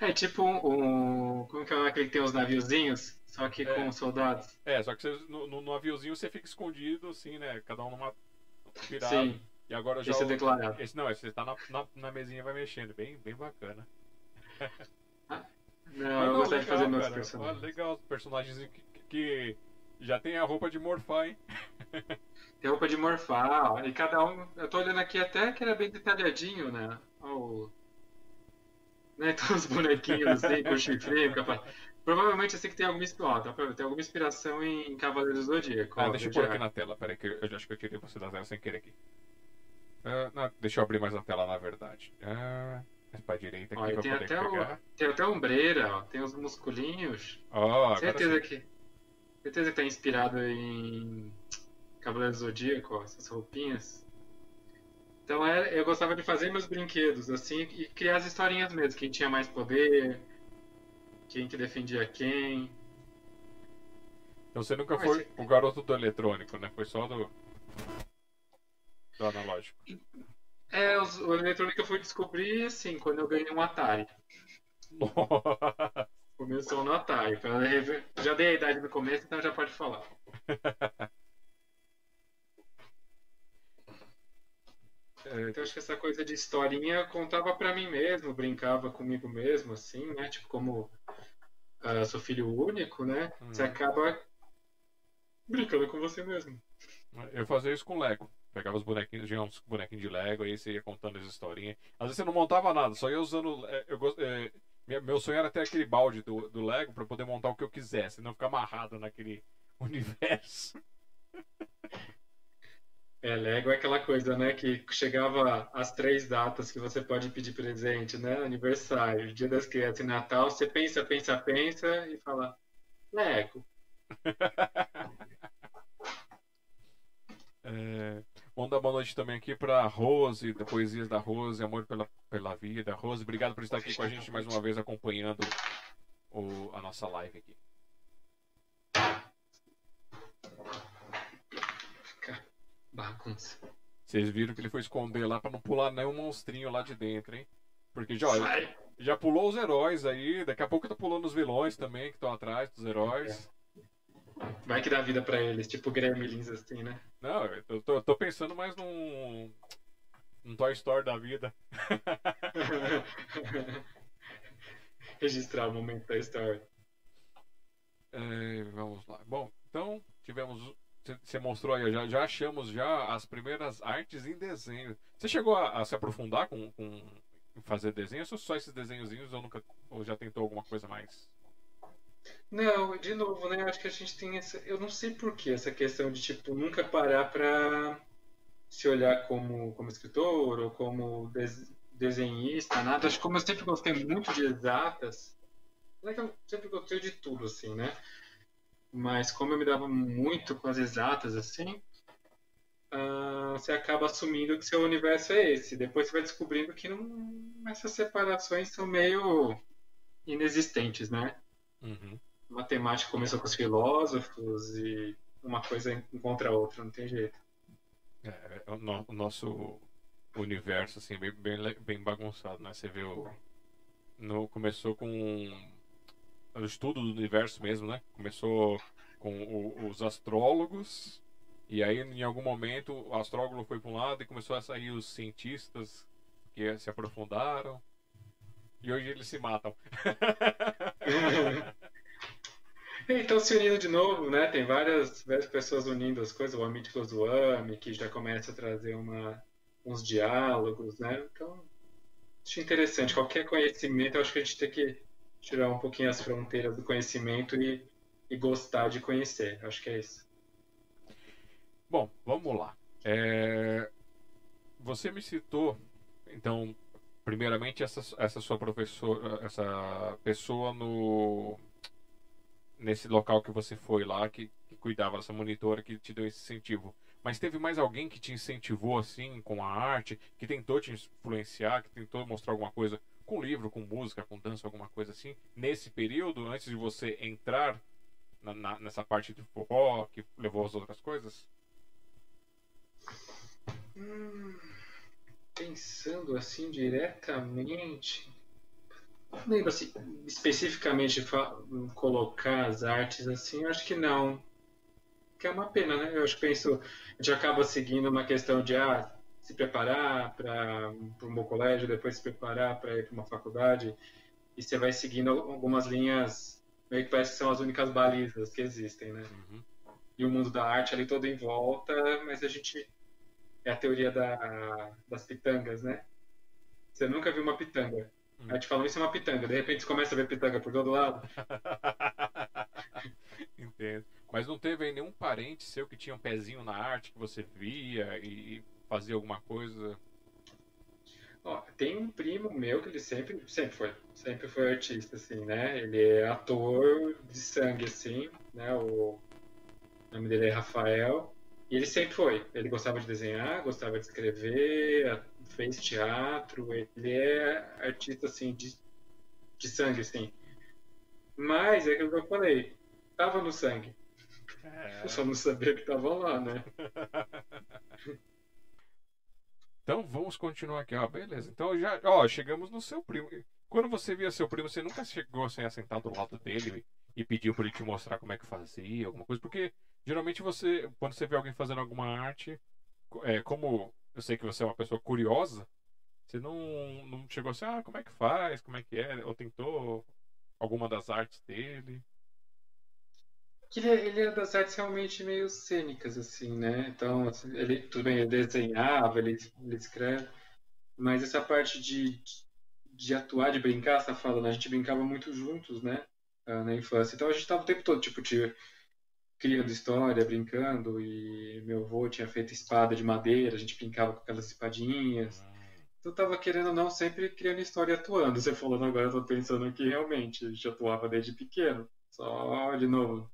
É tipo um. um- como que é aquele que tem os naviozinhos? Só que É. com soldados. É, só que você, no, no, você fica escondido, assim, né? Cada um numa virada. Sim, E agora já. esse é declarado. esse, não, esse você tá na, na, na mesinha e vai mexendo. Bem, bem bacana. Não, eu gostaria de fazer meus cara. personagens. Legal, personagens que, que já tem a roupa de morfar, hein? Tem roupa de morfar, ó, e cada um. Eu tô olhando aqui até que era bem detalhadinho, né? Ó, o- né? *laughs* Tem uns bonequinhos assim, com chifrinho, capa... Provavelmente assim que tem alguma inspiração, tem alguma inspiração em Cavaleiros do Zodíaco. Ah, ó, deixa eu pôr aqui na tela, peraí, que eu, eu acho que eu tirei você da tela sem querer aqui. Ah, não, deixa eu abrir mais a tela, na verdade. Mais pra direita aqui Ó, pra tem poder até, pegar. o, tem até a ombreira, ó, tem os musculinhos. Ó, agora certeza sim. que. Certeza que tá inspirado em Cavaleiros do Zodíaco, ó, essas roupinhas. Então é, eu gostava de fazer meus brinquedos, assim, e criar as historinhas mesmo, quem tinha mais poder, quem que defendia quem. Então você nunca Mas foi você- o garoto do eletrônico, né? Foi só do. do analógico. É, os, o eletrônico eu fui descobrir, assim, quando eu ganhei um Atari. *laughs* Começou no Atari. Já dei a idade no começo, então já pode falar. *laughs* É, Então acho que essa coisa de historinha contava pra mim mesmo, brincava comigo mesmo, assim, né? Tipo, como ah, sou filho único, né? Hum. Você acaba brincando com você mesmo. Eu fazia isso com Lego. Pegava os bonequinhos, tinha uns bonequinhos de Lego, aí você ia contando as historinhas. Às vezes você não montava nada, só ia usando. é, Eu, é, meu sonho era ter aquele balde do, do Lego pra poder montar o que eu quisesse, não ficar amarrado naquele *laughs* universo. É, Lego é aquela coisa, né? Que chegava as três datas que você pode pedir presente, né? Aniversário, Dia das Crianças e Natal, você pensa, pensa, pensa e fala, Lego. *laughs* É, vamos dar boa noite também aqui pra Rose, da Poesias da Rose, Amor pela, pela Vida. Rose, obrigado por estar aqui com a gente mais uma vez acompanhando o- a nossa live aqui. Bagunça. Vocês viram que ele foi esconder lá pra não pular nenhum monstrinho lá de dentro, hein? Porque já, já pulou os heróis aí, daqui a pouco tá pulando os vilões também que estão atrás dos heróis. Vai que dá vida pra eles, tipo Gremlins, assim, né? Não, eu tô, eu tô pensando mais num. num Toy Story da vida. *laughs* Registrar o momento da história. É, vamos lá. Bom, então tivemos. Você mostrou aí, já, já achamos já as primeiras artes em desenho. Você chegou a, a se aprofundar com, com fazer desenhos ou só esses desenhozinhos ou nunca ou já tentou alguma coisa mais? Não, de novo, né? Acho que a gente tem essa. Eu não sei por que essa questão de, tipo, nunca parar pra se olhar como, como escritor ou como des- desenhista, nada. Acho que como eu sempre gostei muito de exatas, não é que eu sempre gostei de tudo, assim, né? Mas como eu me dava muito com as exatas, assim, ah, você acaba assumindo que seu universo é esse. Depois você vai descobrindo que não, essas separações são meio inexistentes, né? Uhum. Matemática começou com os filósofos e uma coisa encontra a outra, não tem jeito. É, o, no- o nosso universo assim bem, bem, bem bagunçado, né? Você vê o no, começou com o estudo do universo mesmo, né? Começou com o- os astrólogos e aí em algum momento o astrólogo foi para um lado e começou a sair os cientistas que se aprofundaram e hoje eles se matam. *laughs* *laughs* Então se unindo de novo, né? Tem várias, várias pessoas unindo as coisas, o Amítico Zoami, que já começa a trazer uma, uns diálogos, né? Então, acho interessante. Qualquer conhecimento, eu acho que a gente tem que tirar um pouquinho as fronteiras do conhecimento e, e gostar de conhecer. Acho que é isso. Bom, vamos lá. É... Você me citou, então, primeiramente essa, essa sua professora, essa pessoa no nesse local que você foi lá, que, que cuidava dessa monitora, que te deu esse incentivo. Mas teve mais alguém que te incentivou assim com a arte, que tentou te influenciar, que tentou mostrar alguma coisa com livro, com música, com dança, alguma coisa assim, nesse período, antes de você entrar na, na, nessa parte de forró que levou às outras coisas? Hum, pensando assim diretamente, lembro assim, especificamente colocar as artes assim, acho que não. Que é uma pena, né? Eu acho que penso, a gente acaba seguindo uma questão de ah, se preparar para um bom colégio, depois se preparar para ir para uma faculdade, e você vai seguindo algumas linhas, meio que parece que são as únicas balizas que existem, né? Uhum. E o mundo da arte ali todo em volta, mas a gente. É a teoria da, das pitangas, né? Você nunca viu uma pitanga. Hum. A gente falou isso é uma pitanga, de repente você começa a ver pitanga por todo lado. *laughs* Entendo. Mas não teve aí nenhum parente seu que tinha um pezinho na arte que você via e fazia alguma coisa? Ó, tem um primo meu que ele sempre, sempre foi, sempre foi artista, assim, né? Ele é ator de sangue, assim, né? O nome dele é Rafael. E ele sempre foi. Ele gostava de desenhar, gostava de escrever, fez teatro. Ele é artista, assim, de, de sangue, assim. Mas é aquilo que eu falei. Tava no sangue. É... Eu só não sabia que tava lá, né? então vamos continuar aqui. Ó, beleza. Então já, ó, chegamos no seu primo. Quando você via seu primo, você nunca chegou assim, a sentar do lado dele e pediu para ele te mostrar como é que fazia, alguma coisa? Porque geralmente você, quando você vê alguém fazendo alguma arte, é, como eu sei que você é uma pessoa curiosa, você não, não chegou assim, ah, como é que faz, como é que é, ou tentou alguma das artes dele? Ele, é, ele é das artes realmente meio cênicas, assim, né? Então, assim, ele, tudo bem, ele desenhava, ele, ele escreve, mas essa parte de, de atuar, de brincar, você tá falando, a gente brincava muito juntos, né? Ah, na infância. Então a gente estava o tempo todo, tipo, de, criando história, brincando, e meu avô tinha feito espada de madeira, a gente brincava com aquelas espadinhas. Então tava querendo ou não, sempre criando história e atuando. Você falando agora, eu tô pensando que realmente a gente atuava desde pequeno. Só de novo.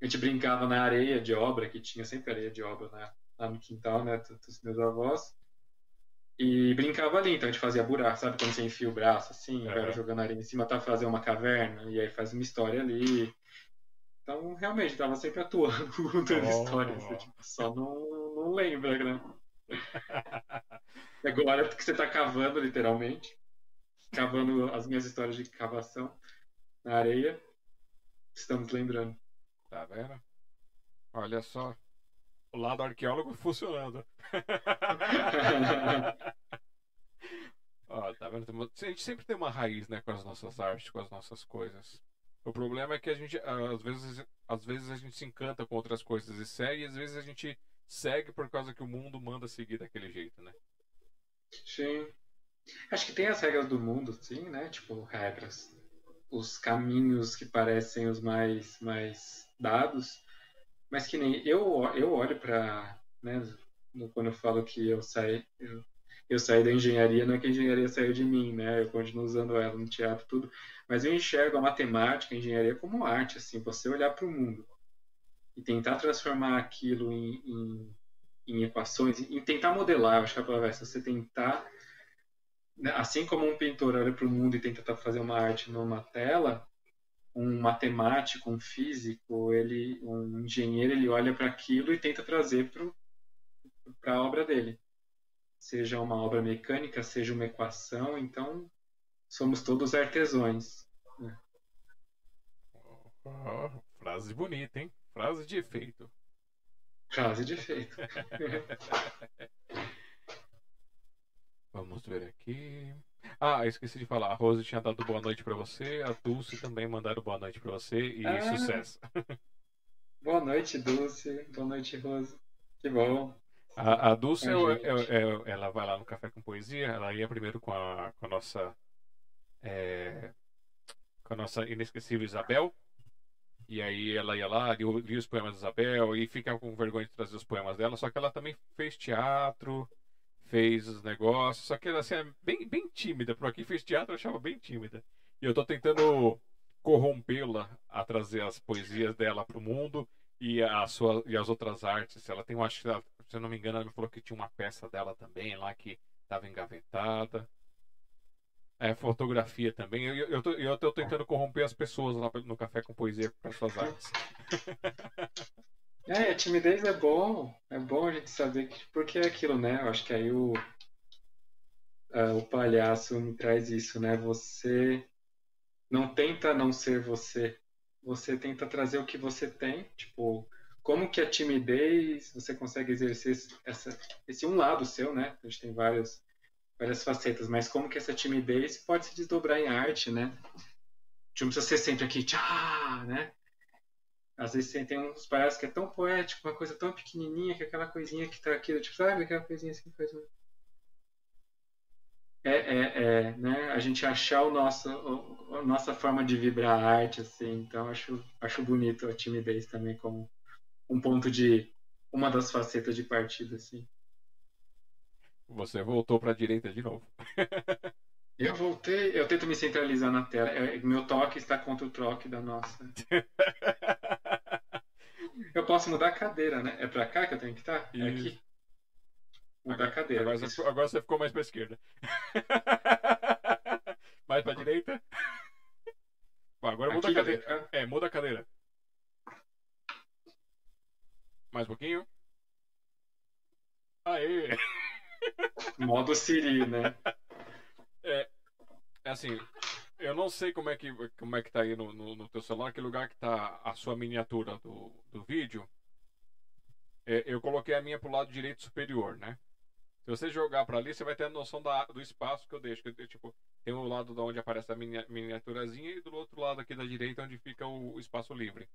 A gente brincava na areia de obra, que tinha sempre areia de obra né? lá no quintal, né, dos meus avós. E brincava ali, então a gente fazia buraco, sabe? Quando você enfia o braço assim, é. vai jogando areia em cima, tá fazer uma caverna, e aí faz uma história ali. Então, realmente, tava sempre atuando, contando oh. histórias. Assim, tipo, só não, não lembra, né? *laughs* Agora, porque você tá cavando, literalmente. Cavando as minhas histórias de cavação na areia. Estamos lembrando. Tá vendo? Olha só. O lado arqueólogo funcionando. *laughs* Ó, tá vendo? A gente sempre tem uma raiz, né, com as nossas artes, com as nossas coisas. O problema é que a gente, às vezes, às vezes a gente se encanta com outras coisas e segue, e às vezes a gente segue por causa que o mundo manda seguir daquele jeito, né? Sim. Acho que tem as regras do mundo, sim, né? Tipo, regras. Os caminhos que parecem os mais, mais dados. Mas que nem eu, eu olho para, né, quando eu falo que eu saí, eu, eu saí da engenharia, não é que a engenharia saiu de mim, né? Eu continuo usando ela no teatro tudo, mas eu enxergo a matemática, a engenharia como arte, assim, você olhar para o mundo e tentar transformar aquilo em, em, em equações, e tentar modelar, acho que a palavra é essa, você tentar, né, assim como um pintor olha para o mundo e tenta fazer uma arte numa tela, um matemático, um físico, ele, um engenheiro, ele olha para aquilo e tenta trazer para a obra dele seja uma obra mecânica, seja uma equação, então somos todos artesões. Né? Oh, frase bonita, hein? Frase de efeito. Frase de efeito. *laughs* Vamos ver aqui. Ah, esqueci de falar. A Rose tinha dado boa noite pra você, a Dulce também mandaram boa noite pra você e Ah. sucesso. *laughs* Boa noite, Dulce. Boa noite, Rose. Que bom. A, a Dulce, o- é o- ela vai lá no Café com Poesia, ela ia primeiro com a, com a nossa. é, com a nossa inesquecível Isabel. E aí ela ia lá, lia, lia os poemas da Isabel e ficava com vergonha de trazer os poemas dela, só que ela também fez teatro, fez os negócios, só que ela assim, é bem, bem tímida. Por aqui fez teatro, eu achava bem tímida. E eu tô tentando corrompê-la a trazer as poesias dela pro mundo e, a sua, e as outras artes. Ela tem, eu acho se eu não me engano, ela me falou que tinha uma peça dela também lá que estava engavetada. É, fotografia também. Eu, eu, tô, eu tentando corromper as pessoas lá no Café com Poesia com as suas artes. *laughs* É, a timidez é bom. É bom a gente saber que. Porque é aquilo, né? Eu acho que aí o. ah, o palhaço me traz isso, né? Você não tenta não ser você. Você tenta trazer o que você tem. Tipo, como que a timidez você consegue exercer essa, esse um lado seu, né? A gente tem vários, várias facetas, mas como que essa timidez pode se desdobrar em arte, né? Tipo, Não precisa ser sempre aqui, tchá, né? Às vezes tem, tem uns palhaços que é tão poético, uma coisa tão pequenininha, que é aquela coisinha que tá aqui, tipo, sabe aquela coisinha assim, faz um... É, é, é, né? A gente achar o nosso, o- a nossa forma de vibrar a arte, assim. Então, acho, acho bonito a timidez também como um ponto de... Uma das facetas de partida, assim. Você voltou pra direita de novo. *laughs* Eu voltei, eu tento me centralizar na tela. É, meu toque está contra o troque da nossa. *laughs* Eu posso mudar a cadeira, né? É pra cá que eu tenho que estar? É Isso. Aqui. Mudar a cadeira. Agora você, agora você ficou mais pra esquerda. *laughs* mais pra direita. Agora muda a Aqui cadeira. que É, muda a cadeira. Mais um pouquinho. Aê! *laughs* Modo Siri, né? É assim, eu não sei como é que, como é que tá aí no, no, no teu celular, que lugar que tá a sua miniatura do, do vídeo. É, eu coloquei a minha pro lado direito superior, né? Se você jogar pra ali, você vai ter a noção da, do espaço que eu deixo. Que, eu, tipo, tem o lado da onde aparece a minia- miniaturazinha e do outro lado aqui da direita onde fica o, espaço livre.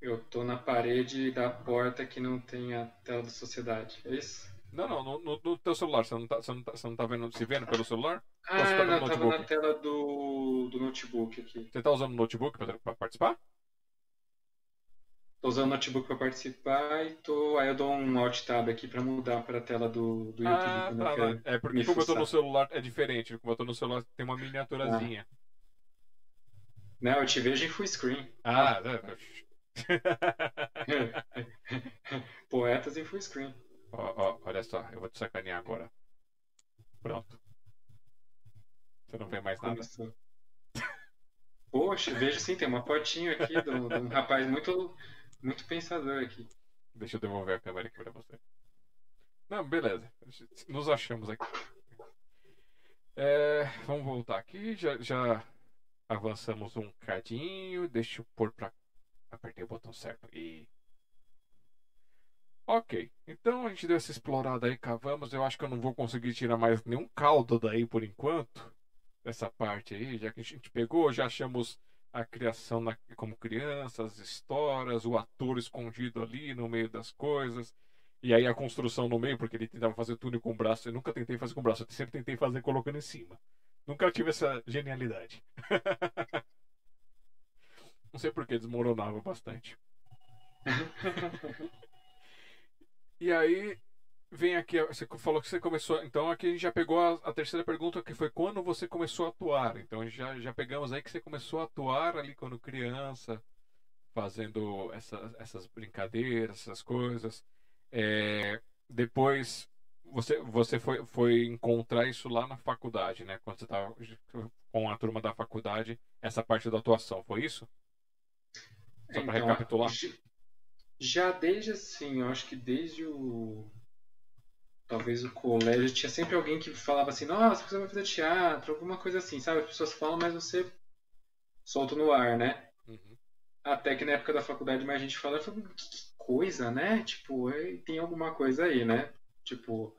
Eu tô na parede da porta que não tem a tela da sociedade. É isso? Não, não, no, no, no teu celular, você não tá, você não tá, você não tá vendo, se vendo pelo celular? Ah, tá não, tava na tela do, do notebook aqui. Você tá usando o notebook pra, pra participar? Tô usando o notebook pra participar e tô. Aí eu dou um Alt Tab aqui pra mudar pra tela do, do YouTube. Ah, eu tá, quero né? É porque como eu tô no celular é diferente. Como eu tô no celular tem uma miniaturazinha. Não, eu te vejo em full screen. Ah, né? *laughs* Poetas em full screen. ó, ó, olha só, eu vou te sacanear agora. Pronto. Você não vê mais nada. Começou. Poxa, vejo sim, tem uma fotinho aqui de um rapaz muito, muito pensador aqui. Deixa eu devolver a câmera aqui pra você. Não, beleza. Nos achamos aqui. É, vamos voltar aqui. Já, já avançamos um cadinho. Deixa eu pôr pra. Apertei o botão certo. E. Ok. Então a gente deu essa explorada aí, cavamos. Eu acho que eu não vou conseguir tirar mais nenhum caldo daí por enquanto. Dessa parte aí, já que a gente pegou, já achamos a criação na- como criança, as histórias, o ator escondido ali no meio das coisas. E aí a construção no meio, porque ele tentava fazer tudo com o braço. Eu nunca tentei fazer com o braço, eu sempre tentei fazer colocando em cima. Nunca tive essa genialidade. *laughs* Não sei porque desmoronava bastante. *laughs* E aí vem aqui, você falou que você começou. Então aqui a gente já pegou a, a terceira pergunta, que foi quando você começou a atuar. Então já, já pegamos aí que você começou a atuar ali quando criança, fazendo essa, essas brincadeiras, essas coisas. É, depois você, você foi, foi encontrar isso lá na faculdade, né? Quando você estava com a turma da faculdade, essa parte da atuação, foi isso? Só pra recapitular. j- Já desde assim, eu acho que desde o. Talvez o colégio, tinha sempre alguém que falava assim: Nossa, você vai fazer teatro, alguma coisa assim, sabe? As pessoas falam, mas você solta no ar, né? Uhum. Até que na época da faculdade mais gente fala, falei, que coisa, né? Tipo, é, tem alguma coisa aí, né? Tipo,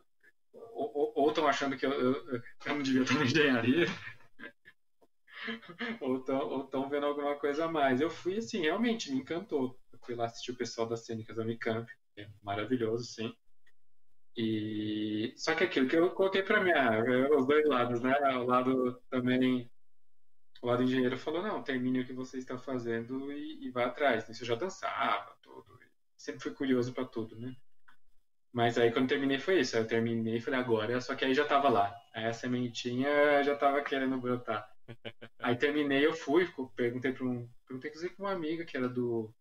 ou estão achando que eu, eu, eu, não devia estar na engenharia, *laughs* ou estão vendo alguma coisa a mais. Eu fui assim, realmente me encantou. Eu fui lá assistir o pessoal das cênicas da Unicamp, é maravilhoso, sim. E só que aquilo que eu coloquei para mim, ah, os dois lados, né? O lado também, o lado engenheiro falou não, termine o que você está fazendo e, e vá atrás. Isso eu já dançava, tudo. Sempre fui curioso para tudo, né? Mas aí quando terminei foi isso. Eu terminei e falei, agora, só que aí já tava lá. Aí a sementinha já tava querendo brotar. *laughs* Aí terminei, eu fui, perguntei para um. Perguntei inclusive para uma amiga que era do,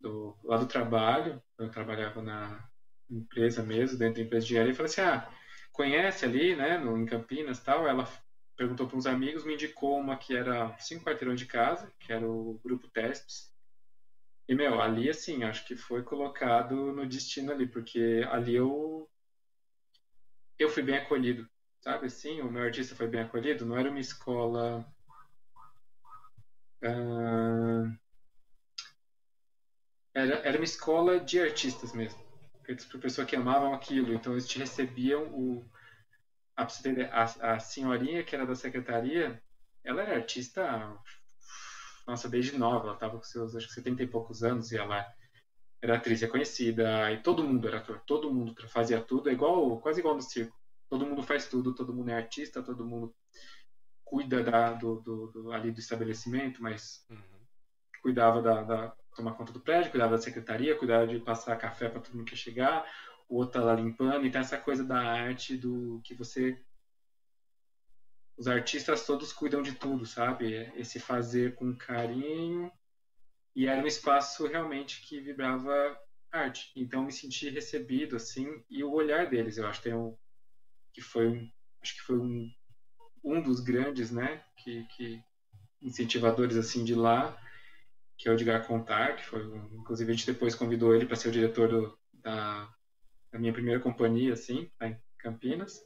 do. lá do trabalho. Eu trabalhava na empresa mesmo, dentro da empresa de engenharia, e falei assim, ah, conhece ali, né, no, em Campinas tal. Ela perguntou para uns amigos, me indicou uma que era cinco quarteirões de casa, que era o grupo Testes. E, meu, ali, assim, acho que foi colocado no destino ali, porque ali eu. Eu fui bem acolhido, sabe? Assim, o meu artista foi bem acolhido. Não era uma escola. Uh, era, era uma escola de artistas mesmo. Para pessoas que amavam aquilo. Então, eles te recebiam o. A, a, a senhorinha que era da secretaria, ela era artista nossa, desde nova, ela estava com seus, acho que 70 e poucos anos, e ela era atriz reconhecida, e todo mundo era ator, todo mundo fazia tudo, é igual, quase igual no circo. Todo mundo faz tudo, todo mundo é artista, todo mundo cuida da, do, do, do, ali do estabelecimento, mas uhum. cuidava da, da, tomar conta do prédio, cuidava da secretaria, cuidava de passar café para todo mundo que chegar, o outro tá lá limpando, então essa coisa da arte do que você os artistas todos cuidam de tudo, sabe? Esse fazer com carinho. E era um espaço realmente que vibrava arte. Então me senti recebido assim e o olhar deles, eu acho que, um, que foi acho que foi um, um dos grandes, né, que, que incentivadores assim de lá, que é o Edgar Contar, que foi inclusive a gente depois convidou ele para ser o diretor do, da, da minha primeira companhia assim, lá em Campinas.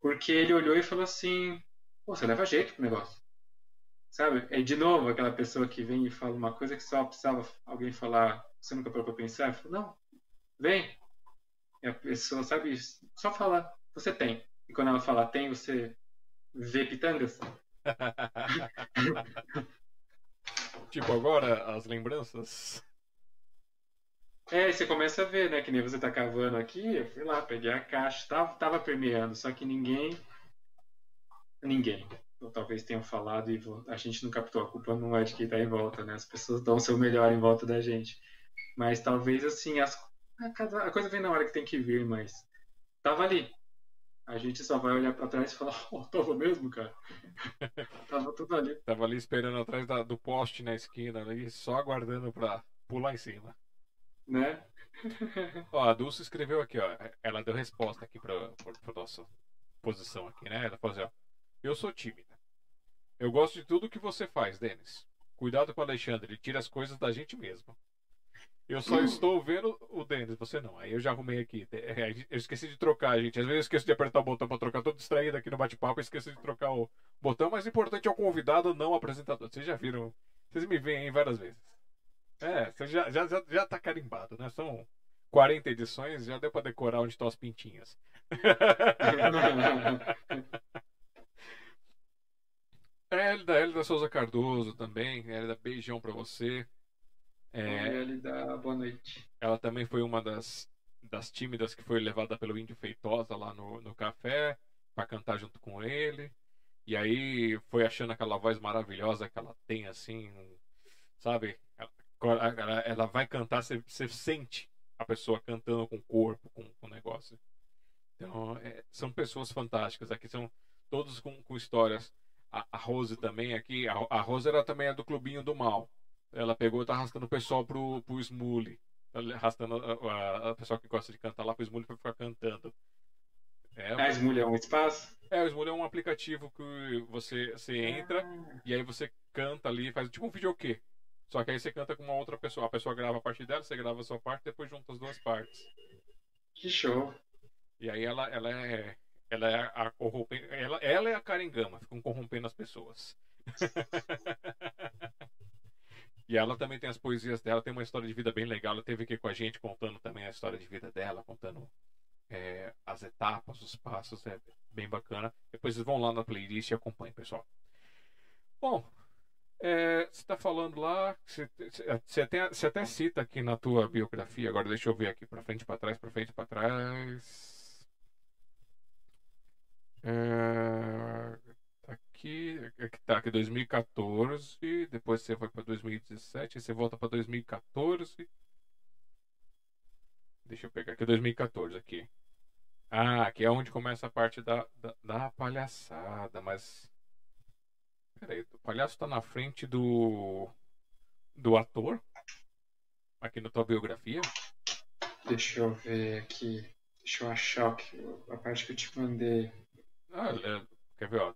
Porque ele olhou e falou assim: você leva jeito pro negócio. Sabe? É de novo aquela pessoa que vem e fala uma coisa que só precisava alguém falar, você nunca parou pra pensar? Falo, não, vem. E a pessoa, sabe, só fala, você tem. E quando ela fala tem, você vê pitangas. *laughs* tipo, agora as lembranças. É, você começa a ver, né? Que nem você tá cavando aqui, eu fui lá, peguei a caixa, tava, tava permeando, só que ninguém. Ninguém. Ou talvez tenham falado e a gente não captou. A culpa não é de quem tá em volta, né? As pessoas dão o seu melhor em volta da gente. Mas talvez assim, as, a, coisa vem na hora que tem que vir, mas tava ali. A gente só vai olhar para trás e falar, *laughs* oh, tava mesmo, cara. Tava tudo ali. Tava ali esperando atrás da, do poste na esquina ali, só aguardando para pular em cima né? *laughs* ó, a Dulce escreveu aqui, ó. Ela deu resposta aqui pra, pra, pra nossa posição aqui, né? Ela falou assim, ó. Eu sou tímida. Eu gosto de tudo que você faz, Denis. Cuidado com o Alexandre, ele tira as coisas da gente mesmo. Eu só estou vendo o Denis, você não. Aí eu já arrumei aqui. É, eu esqueci de trocar, gente. Às vezes eu esqueço de apertar o botão para trocar. Tô distraído aqui no bate-papo, esqueci de trocar o botão. Mas o importante é o convidado, não o apresentador. Vocês já viram? Vocês me veem aí várias vezes. É, você já, já, já, já tá carimbado, né? São 40 edições, já deu pra decorar onde estão as pintinhas. *laughs* é, Elida, Elida Souza Cardoso também. Elida, beijão pra você. É, boa noite. Ela também foi uma das, das tímidas que foi levada pelo Índio Feitosa lá no, no café para cantar junto com ele. E aí foi achando aquela voz maravilhosa que ela tem, assim, sabe? Ela, ela vai cantar, você, você, sente a pessoa cantando com o corpo, com o negócio. Então, é, são pessoas fantásticas. Aqui são todos com, com histórias. A, a, Rose também aqui. A, a Rose era também é do Clubinho do Mal. Ela pegou e tá arrastando o pessoal pro, pro Smule. Tá arrastando a, a, a pessoa que gosta de cantar lá pro Smule pra ficar cantando. É, a Smule é um espaço? É, o Smule é um aplicativo que você, você entra ah. e aí você canta ali, faz tipo um videokê. Só que aí você canta com uma outra pessoa. A pessoa grava a parte dela, você grava a sua parte, depois junta as duas partes. Que show. E aí ela, ela é. Ela é a corrompe... ela, ela é a Caringama, ficam corrompendo as pessoas. *laughs* e ela também tem as poesias dela, tem uma história de vida bem legal. Ela teve aqui com a gente contando também a história de vida dela, contando é, as etapas, os passos, é bem bacana. Depois vocês vão lá na playlist e acompanhem, pessoal. Bom, é, você está falando lá, você, você, até, você até cita aqui na tua biografia, agora deixa eu ver aqui para frente, para trás, para frente, para trás. É, tá aqui, tá aqui 2014, depois você foi para 2017, você volta para 2014. Deixa eu pegar aqui 2014 aqui. Ah, aqui é onde começa a parte da, da, da palhaçada, mas Peraí, o palhaço tá na frente do. do ator? Aqui na tua biografia? Deixa eu ver aqui. Deixa eu achar que, a parte que eu te mandei. Ah, é, quer ver, ó.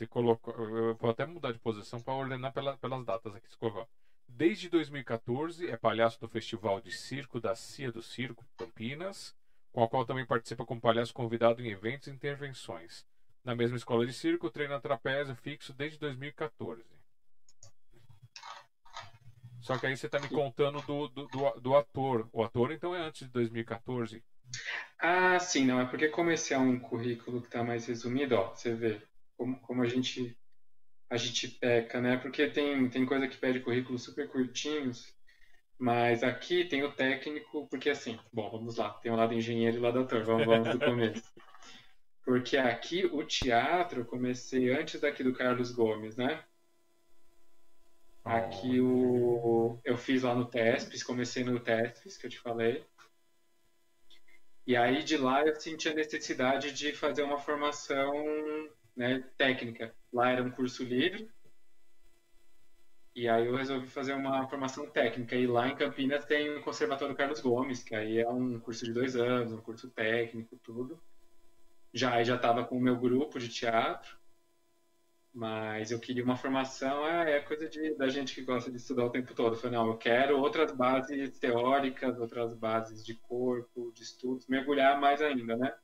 Você colocou. Eu vou até mudar de posição para ordenar pela, pelas datas aqui. Colocou. Desde 2014 é palhaço do Festival de Circo da Cia do Circo, Campinas, com a qual também participa como palhaço convidado em eventos e intervenções na mesma escola de circo, treina trapézio fixo desde 2014. Só que aí você está me contando do, do, do, do, ator. O ator, então, é antes de 2014? Ah, sim, não. É porque como esse é um currículo que está mais resumido, ó, você vê como, como a gente a gente peca, né? Porque tem, tem coisa que pede currículos super curtinhos, mas aqui tem o técnico, porque assim, bom, vamos lá, tem o lado engenheiro e o lado ator, vamos, vamos do começo. Porque aqui o teatro comecei antes daqui do Carlos Gomes, né? Aqui o eu fiz lá no TESPES, comecei no TESPES, que eu te falei. E aí de lá eu senti a necessidade de fazer uma formação né, técnica. Lá era um curso livre. E aí eu resolvi fazer uma formação técnica. E lá em Campinas tem o Conservatório Carlos Gomes, que aí é um curso de dois anos, um curso técnico, tudo já já estava com o meu grupo de teatro, mas eu queria uma formação, é, é coisa de, da gente que gosta de estudar o tempo todo. Eu falei, não, eu quero outras bases teóricas, outras bases de corpo, de estudos, mergulhar mais ainda, né?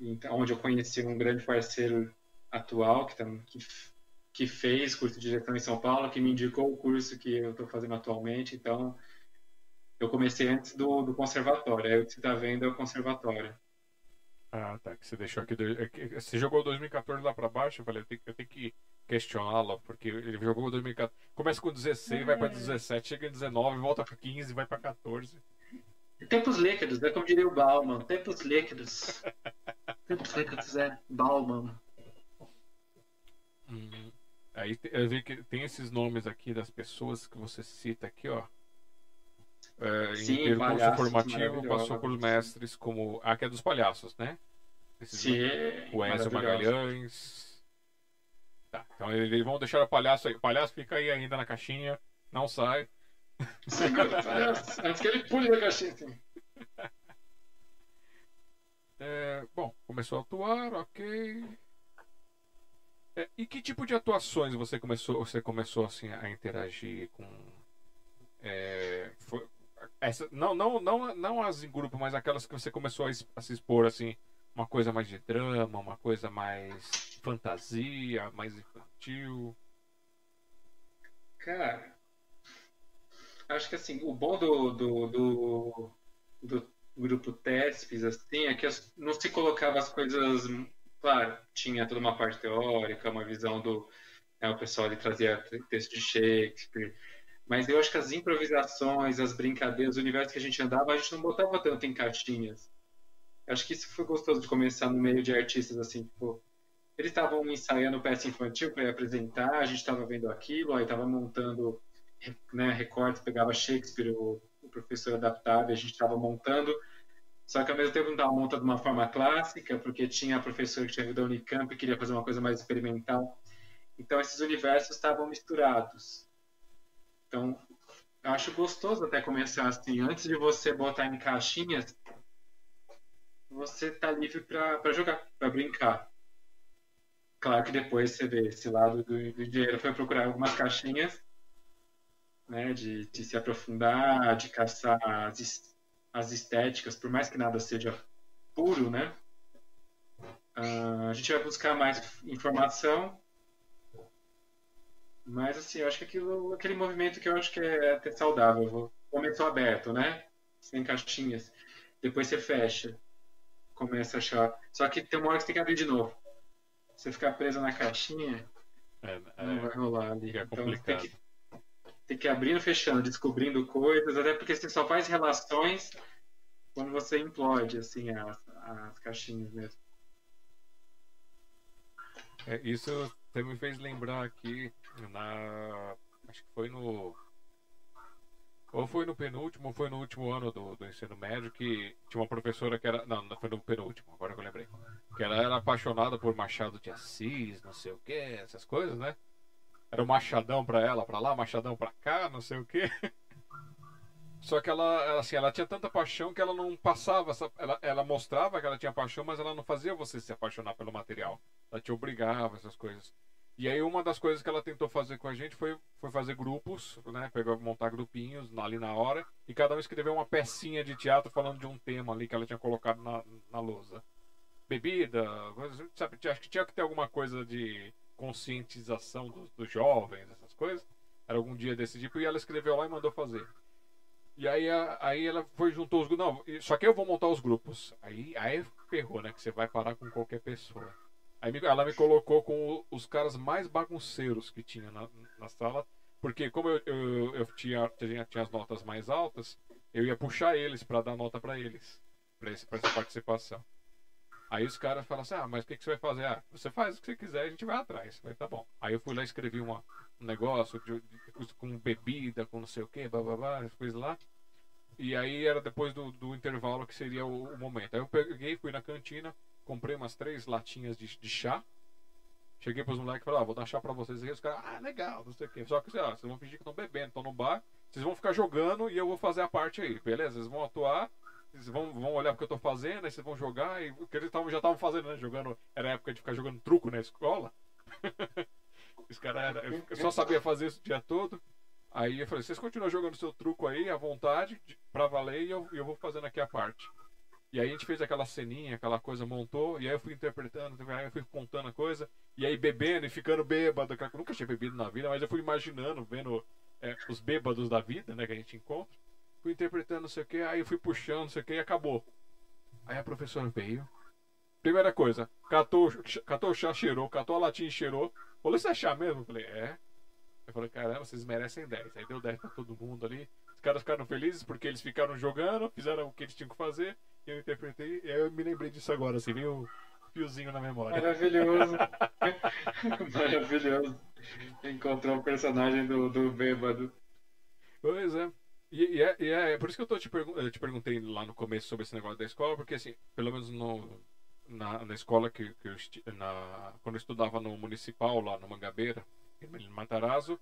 Então, onde eu conheci um grande parceiro atual que, que, que fez curso de direção em São Paulo, que me indicou o curso que eu estou fazendo atualmente. Então, eu comecei antes do, do conservatório. Aí o que você está vendo é o conservatório. Ah, tá. Que você deixou aqui. É você jogou 2014 lá para baixo. Eu falei, eu tenho, eu tenho que questioná-lo, porque ele jogou 2014. Começa com 16, é. vai para 17, chega em 19, volta para 15, vai para 14. Tempos líquidos, é como diria o Bauman. Tempos líquidos. *laughs* Tempos líquidos, é. Bauman. Hum. Aí eu vi que tem esses nomes aqui das pessoas que você cita aqui, ó. É, Sim, em percurso formativo passou por mestres como. Ah, que é dos palhaços, né? Esses Sim. O Enzo Magalhães. Tá, então eles vão deixar o palhaço aí. O palhaço fica aí ainda na caixinha, não sai. Segura o palhaço, antes que ele pule da caixinha. Assim. É, bom, começou a atuar, ok. É, e que tipo de atuações você começou, você começou assim a interagir com? É, foi, essa, não, não, não, não as em grupo, mas aquelas que você começou a, a se expor assim, uma coisa mais de drama, uma coisa mais fantasia, mais infantil. Cara, acho que assim, o bom do, do, do, do grupo TESPs, assim, é que não se colocava as coisas. Claro, tinha toda uma parte teórica, uma visão do. Né, o pessoal ali trazia texto de Shakespeare, mas eu acho que as improvisações, as brincadeiras, o universo que a gente andava, a gente não botava tanto em caixinhas. Acho que isso foi gostoso de começar no meio de artistas, assim, tipo, eles estavam ensaiando peça infantil para apresentar, a gente estava vendo aquilo, aí estava montando né, recortes, pegava Shakespeare, o, o professor adaptava, e a gente estava montando, só que ao mesmo tempo não estava montando de uma forma clássica, porque tinha a professora que tinha vindo da Unicamp e queria fazer uma coisa mais experimental. Então esses universos estavam misturados. Então, acho gostoso até começar assim. Antes de você botar em caixinhas, você tá livre para jogar, para brincar. Claro que depois você vê esse lado do, do dinheiro, foi procurar algumas caixinhas, né, de, de se aprofundar, de caçar as, as estéticas, por mais que nada seja puro, né? Uh, a gente vai buscar mais informação mas, assim, eu acho que aquilo, aquele movimento que eu acho que é até saudável. Começou aberto, né? sem caixinhas. Depois você fecha. Começa a achar. Só que tem uma hora que você tem que abrir de novo. Você ficar preso na caixinha, É, é, não vai rolar ali. fica Então tem complicado. que, tem que ir abrindo, fechando, descobrindo coisas, até porque você só faz relações quando você implode assim as, as caixinhas mesmo. É, isso você me fez lembrar aqui na. Acho que foi no. Ou foi no penúltimo, ou foi no último ano do, do ensino médio, que tinha uma professora que era. Não, não foi no penúltimo, agora que eu lembrei. Que ela era apaixonada por Machado de Assis, não sei o que, essas coisas, né? Era o Machadão pra ela, pra lá, Machadão pra cá, não sei o que. *laughs* Só que ela, assim, ela tinha tanta paixão que ela não passava, essa- ela, ela mostrava que ela tinha paixão, mas ela não fazia você se apaixonar pelo material. Ela te obrigava, essas coisas. E aí uma das coisas que ela tentou fazer com a gente foi, foi fazer grupos, né? Pegar, montar grupinhos ali na hora, e cada um escreveu uma pecinha de teatro falando de um tema ali que ela tinha colocado na, na lousa. Bebida, coisas, sabe? Acho que tinha que ter alguma coisa de conscientização dos, dos jovens, essas coisas. Era algum dia desse tipo, e ela escreveu lá e mandou fazer. E aí, a- aí ela foi juntou os grupos. Não, só que eu vou montar os grupos. Aí, aí ferrou, né? Que você vai parar com qualquer pessoa. Aí me- ela me colocou com os caras mais bagunceiros que tinha na, na sala. Porque como eu, eu, eu tinha, tinha, tinha as notas mais altas, eu ia puxar eles pra dar nota pra eles. Pra essa participação. Aí os caras falam assim, ah, mas o que, que você vai fazer? Ah, você faz o que você quiser, a gente vai atrás. Falei, tá bom. Aí eu fui lá e escrevi uma, um negócio de- de- com bebida, com não sei o que, bababá, as coisas lá. E aí era depois do, do intervalo que seria o, o momento. Aí eu peguei, fui na cantina, comprei umas três latinhas de, de chá. Cheguei pros moleques e falei, ah, vou dar chá pra vocês aí. Os caras, ah, legal, não sei o quê. Só que, sei lá, vocês vão fingir que estão bebendo, estão no bar, vocês vão ficar jogando e eu vou fazer a parte aí, beleza? Vocês vão atuar, vocês vão, vão olhar o que eu tô fazendo, aí vocês vão jogar, e o que eles já estavam fazendo, né? Jogando, era época de ficar jogando truco na escola. *laughs* Os caras só sabia fazer isso o dia todo. Aí eu falei, vocês continuam jogando seu truco aí à vontade, de- pra valer, e eu, eu vou fazendo aqui a parte. E aí a gente fez aquela ceninha, aquela coisa, montou, e aí eu fui interpretando, aí eu fui contando a coisa, e aí bebendo e ficando bêbado. Eu nunca tinha bebido na vida, mas eu fui imaginando, vendo é, os bêbados da vida, né, que a gente encontra. Fui interpretando não sei o que, aí eu fui puxando, não sei o que, e acabou. Aí a professora veio. Primeira coisa, catou, catou o chá, cheirou, catou a latinha e cheirou. Falou, isso é chá mesmo? Eu falei, é. Eu falei, caramba, vocês merecem 10. Aí deu 10 pra todo mundo ali. Os caras ficaram felizes porque eles ficaram jogando, fizeram o que eles tinham que fazer. E eu interpretei. E aí eu me lembrei disso agora, assim, veio um fiozinho na memória. Maravilhoso. *laughs* Maravilhoso. Encontrou o personagem do, do bêbado. Pois é. E, e é, e é, é por isso que eu, tô te, pergun- eu te perguntei lá no começo sobre esse negócio da escola, porque assim, pelo menos no, na, na escola que, que eu na, quando eu estudava no municipal, lá no Mangabeira, em Matarazzo,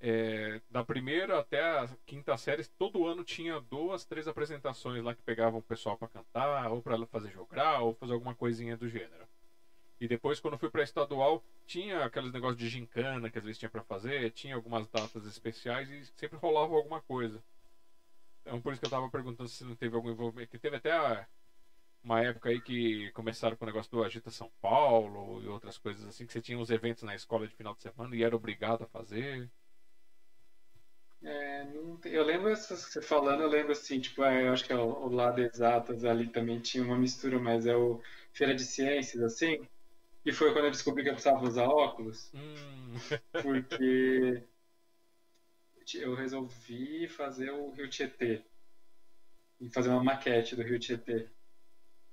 é, da primeira até a quinta série, todo ano tinha duas, três apresentações lá que pegavam o pessoal para cantar, ou para fazer jogral, ou fazer alguma coisinha do gênero. E depois, quando fui para estadual, tinha aqueles negócios de gincana que às vezes tinha para fazer, tinha algumas datas especiais e sempre rolava alguma coisa. Então, por isso que eu tava perguntando se não teve algum envolvimento. Que teve até a- uma época aí que começaram com o negócio do Agita São Paulo e outras coisas assim, que você tinha uns eventos na escola de final de semana e era obrigado a fazer. É, tem- eu lembro, essas- você falando, eu lembro assim, tipo, é, eu acho que é o, o lado exatas ali também tinha uma mistura, mas é o Feira de Ciências, assim. E foi quando eu descobri que eu precisava usar óculos, Hum, porque eu resolvi fazer o Rio Tietê e fazer uma maquete do Rio Tietê.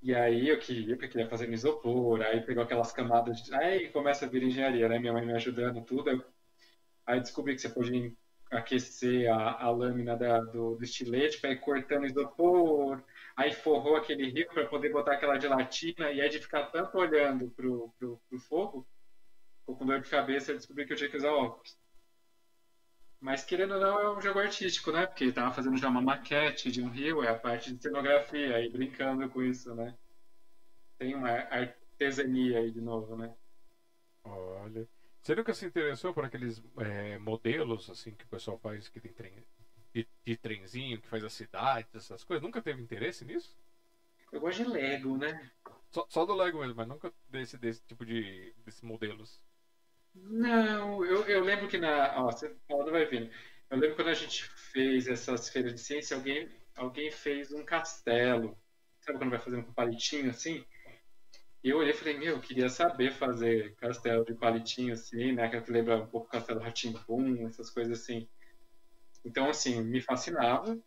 E aí eu queria, porque queria fazer no isopor, aí pegou aquelas camadas de. Aí começa a vir engenharia, né? Minha mãe me ajudando, tudo. eu- Aí descobri que você pode aquecer a, a lâmina da- do, do estilete para ir cortando isopor, aí forrou aquele rio para poder botar aquela gelatina, e aí de ficar tanto olhando pro, pro, pro fogo, ficou com dor de cabeça, eu descobri que eu tinha que usar óculos. Mas querendo ou não, é um jogo artístico, né? Porque tava fazendo já uma maquete de um rio, é a parte de cenografia, aí brincando com isso, né? Tem uma artesania aí de novo, né? olha. Você nunca se interessou por aqueles é, modelos assim que o pessoal faz que tem trem, de, de trenzinho, que faz as cidades, essas coisas? Nunca teve interesse nisso? Eu gosto de Lego, né? Só, só do Lego mesmo, mas nunca desse, desse tipo de desses modelos. Não, eu, eu lembro que na. Ó, você falando vai vendo. Eu lembro quando a gente fez essas feiras de ciência, alguém alguém fez um castelo. Sabe quando vai fazendo com palitinho assim? E eu olhei e falei, meu, eu queria saber fazer castelo de palitinho assim, né? Que lembra um pouco Castelo Ratimbum, essas coisas assim. Então, assim, me fascinava,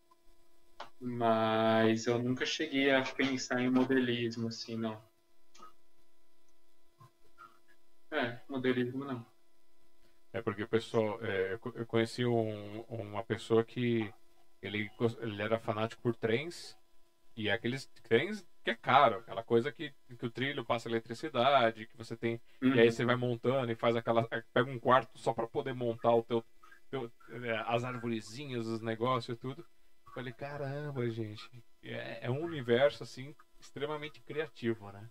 mas eu nunca cheguei a pensar em modelismo, assim, não. É, modelismo não. É porque pessoal, é, eu conheci um, uma pessoa que ele, ele era fanático por trens e é aqueles trens que é caro, aquela coisa que, que o trilho passa eletricidade, que você tem uhum. e aí uhum. você vai montando e faz aquela pega um quarto só para poder montar o teu, teu é, as arvorezinhas, os negócios e tudo. Eu falei caramba, gente, é, é um universo assim extremamente criativo, né?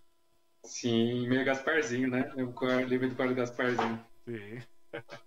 Sim, meio Gasparzinho, né? O livro do Carlos Gasparzinho. Sim. *laughs*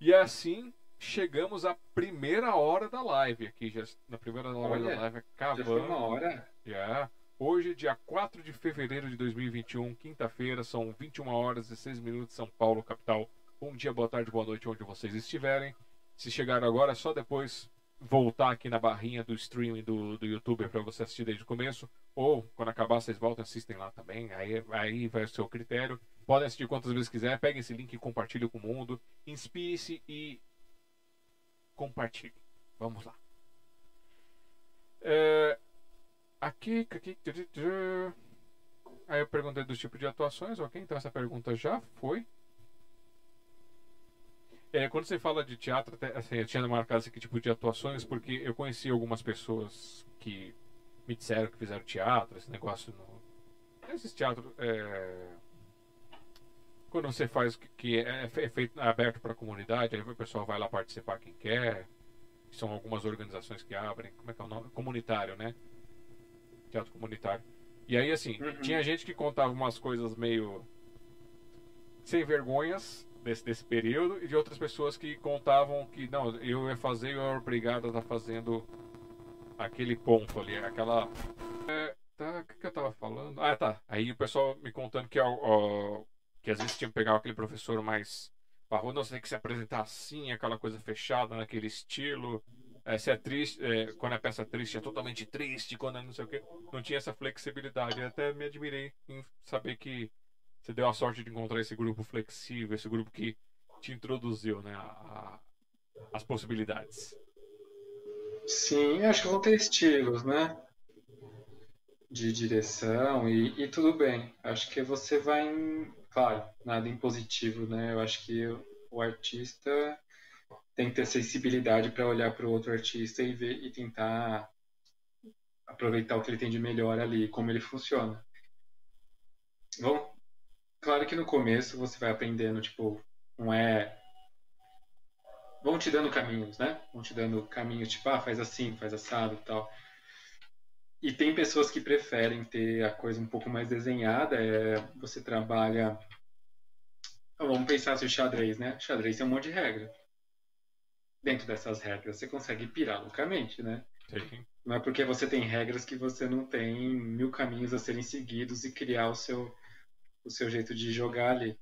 e assim chegamos à primeira hora da live aqui. Já, na primeira hora Olha, da live acabando. Já foi uma hora? Já. Hoje, dia 4 de fevereiro de 2021, quinta-feira, são 21 horas e 6 minutos, São Paulo, capital. Bom dia, boa tarde, boa noite, onde vocês estiverem. Se chegaram agora, é só depois voltar aqui na barrinha do streaming do, do YouTube para você assistir desde o começo. Ou, quando acabar, vocês voltam assistem lá também. Aí, aí vai o seu critério. Podem assistir quantas vezes quiser. Peguem esse link e compartilhem com o mundo. Inspire-se e compartilhe. Vamos lá. É, aqui, aqui. Aí eu perguntei do tipo de atuações, ok? Então essa pergunta já foi. É, quando você fala de teatro, assim, eu tinha marcado esse tipo de atuações porque eu conheci algumas pessoas que me disseram que fizeram teatro, esse negócio no. Esses teatros. É... Quando você faz que é, é feito é aberto para a comunidade, aí o pessoal vai lá participar quem quer. São algumas organizações que abrem. Como é que é o nome? Comunitário, né? Teatro comunitário. E aí, assim, uhum. tinha gente que contava umas coisas meio. sem vergonhas desse, desse período e de outras pessoas que contavam que não, eu ia fazer e eu era obrigado a estar tá fazendo aquele ponto ali, aquela. É, tá, o que, que eu tava falando? Ah, tá. Aí o pessoal me contando que, ó, que às vezes tinha que pegar aquele professor mais parrudo, não, tem que se apresentar assim, aquela coisa fechada, naquele estilo. É, se é triste, é, quando a peça é triste, é totalmente triste, quando é não sei o que, não tinha essa flexibilidade. Eu até me admirei em saber que você deu a sorte de encontrar esse grupo flexível, esse grupo que te introduziu né, a, a, as possibilidades. Sim, acho que vão ter estilos, né? De direção e, e tudo bem. Acho que você vai em. Claro, nada impositivo, né? Eu acho que o artista tem que ter sensibilidade para olhar para o outro artista e ver e tentar aproveitar o que ele tem de melhor ali, como ele funciona. Vamos, Claro que no começo você vai aprendendo, tipo, não é. Vão te dando caminhos, né? Vão te dando caminhos, tipo, ah, faz assim, faz assado e tal. E tem pessoas que preferem ter a coisa um pouco mais desenhada. É, você trabalha. Vamos pensar se o xadrez, né? Xadrez tem um monte de regra. Dentro dessas regras, você consegue pirar loucamente, né? Sim. Não é porque você tem regras que você não tem mil caminhos a serem seguidos e criar o seu o seu jeito de jogar ali.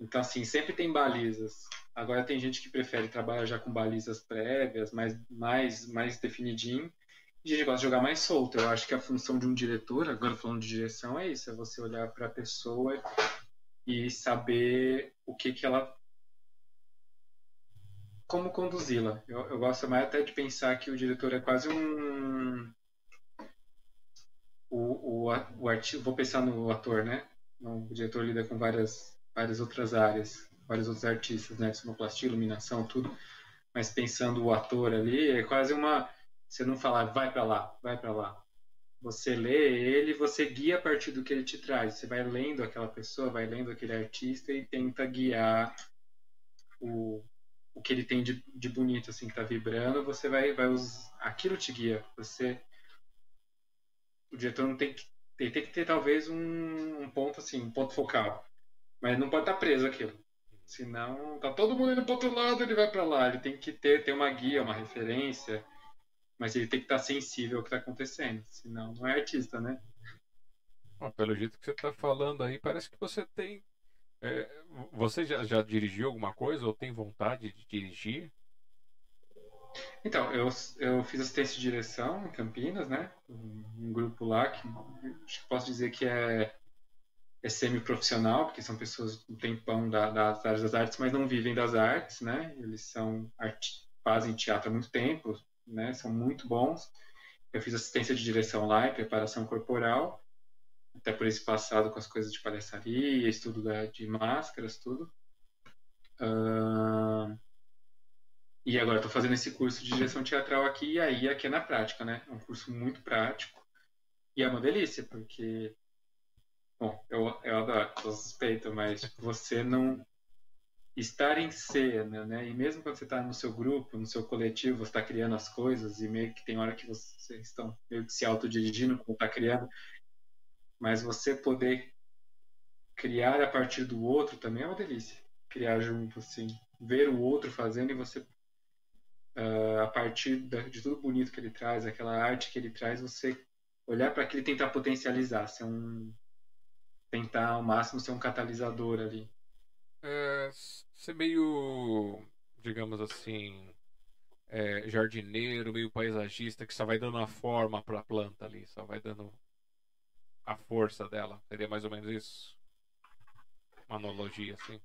Então, assim, sempre tem balizas. Agora tem gente que prefere trabalhar já com balizas prévias, mais, mais, mais definidinho. E a gente gosta de jogar mais solto. Eu acho que a função de um diretor, agora falando de direção, é isso: é você olhar para a pessoa e saber o que, que ela. Como conduzi-la. Eu, eu gosto mais até de pensar que o diretor é quase um. O, o, o vou pensar no ator, né? O diretor lida com várias, várias outras áreas, vários outros artistas, né? Sonoplastia, iluminação, tudo. Mas pensando o ator ali, é quase uma. Você não falar, vai para lá, vai para lá. Você lê ele, você guia a partir do que ele te traz. Você vai lendo aquela pessoa, vai lendo aquele artista e tenta guiar o, o que ele tem de, de bonito, assim, que tá vibrando. Você vai, vai usar. Aquilo te guia. Você. O diretor não tem que tem, que ter talvez um, um, ponto assim, um ponto focal. Mas não pode estar preso aquilo. Senão, tá todo mundo indo para outro lado, ele vai para lá. Ele tem que ter, ter uma guia, uma referência, mas ele tem que estar sensível ao que está acontecendo. Senão, não é artista, né? Bom, pelo jeito que você está falando aí, parece que você tem. É, você já, já dirigiu alguma coisa ou tem vontade de dirigir? Então, eu, eu fiz assistência de direção em Campinas, né? Um, um grupo lá que acho que posso dizer que é, é semi-profissional, porque são pessoas com tempão da, das áreas das artes, mas não vivem das artes, né? Eles são fazem teatro há muito tempo, né? São muito bons. Eu fiz assistência de direção lá e preparação corporal, até por esse passado com as coisas de palhaçaria, estudo da, de máscaras, tudo. Uh, e agora estou fazendo esse curso de direção teatral aqui, e aí aqui é na prática, né? É um curso muito prático. E é uma delícia, porque. Bom, eu, eu adoro, sou suspeito, mas você não. Estar em cena, né? E mesmo quando você está no seu grupo, no seu coletivo, você está criando as coisas, e meio que tem hora que vocês estão meio que se autodirigindo como está criando, mas você poder criar a partir do outro também é uma delícia. Criar junto, assim. Ver o outro fazendo e você, uh, a partir de tudo bonito que ele traz, aquela arte que ele traz, você olhar para aquilo e tentar potencializar, ser um, tentar ao máximo ser um catalisador ali. É, ser meio, digamos assim, é, jardineiro, meio paisagista, que só vai dando a forma para a planta ali, só vai dando a força dela. Seria mais ou menos isso? Uma analogia, assim.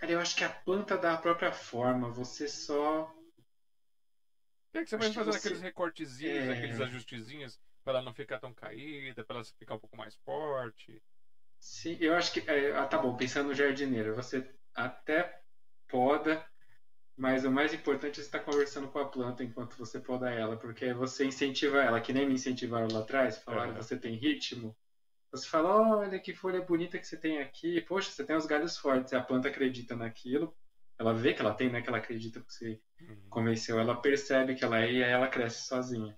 Cara, eu acho que a planta dá a própria forma, você só. É que você vai fazendo você... aqueles recortezinhos, é... aqueles ajustezinhos, para ela não ficar tão caída, para ela ficar um pouco mais forte. Sim, eu acho que. É, ah, tá bom, pensando no jardineiro, você até poda mas o mais importante é você estar conversando com a planta enquanto você poda ela, porque você incentiva ela, que nem me incentivaram lá atrás, falaram, você tem ritmo. Você fala, olha que folha bonita que você tem aqui, poxa, você tem os galhos fortes, e a planta acredita naquilo, ela vê que ela tem, né, que ela acredita que você uhum. convenceu, ela percebe que ela é e aí ela cresce sozinha.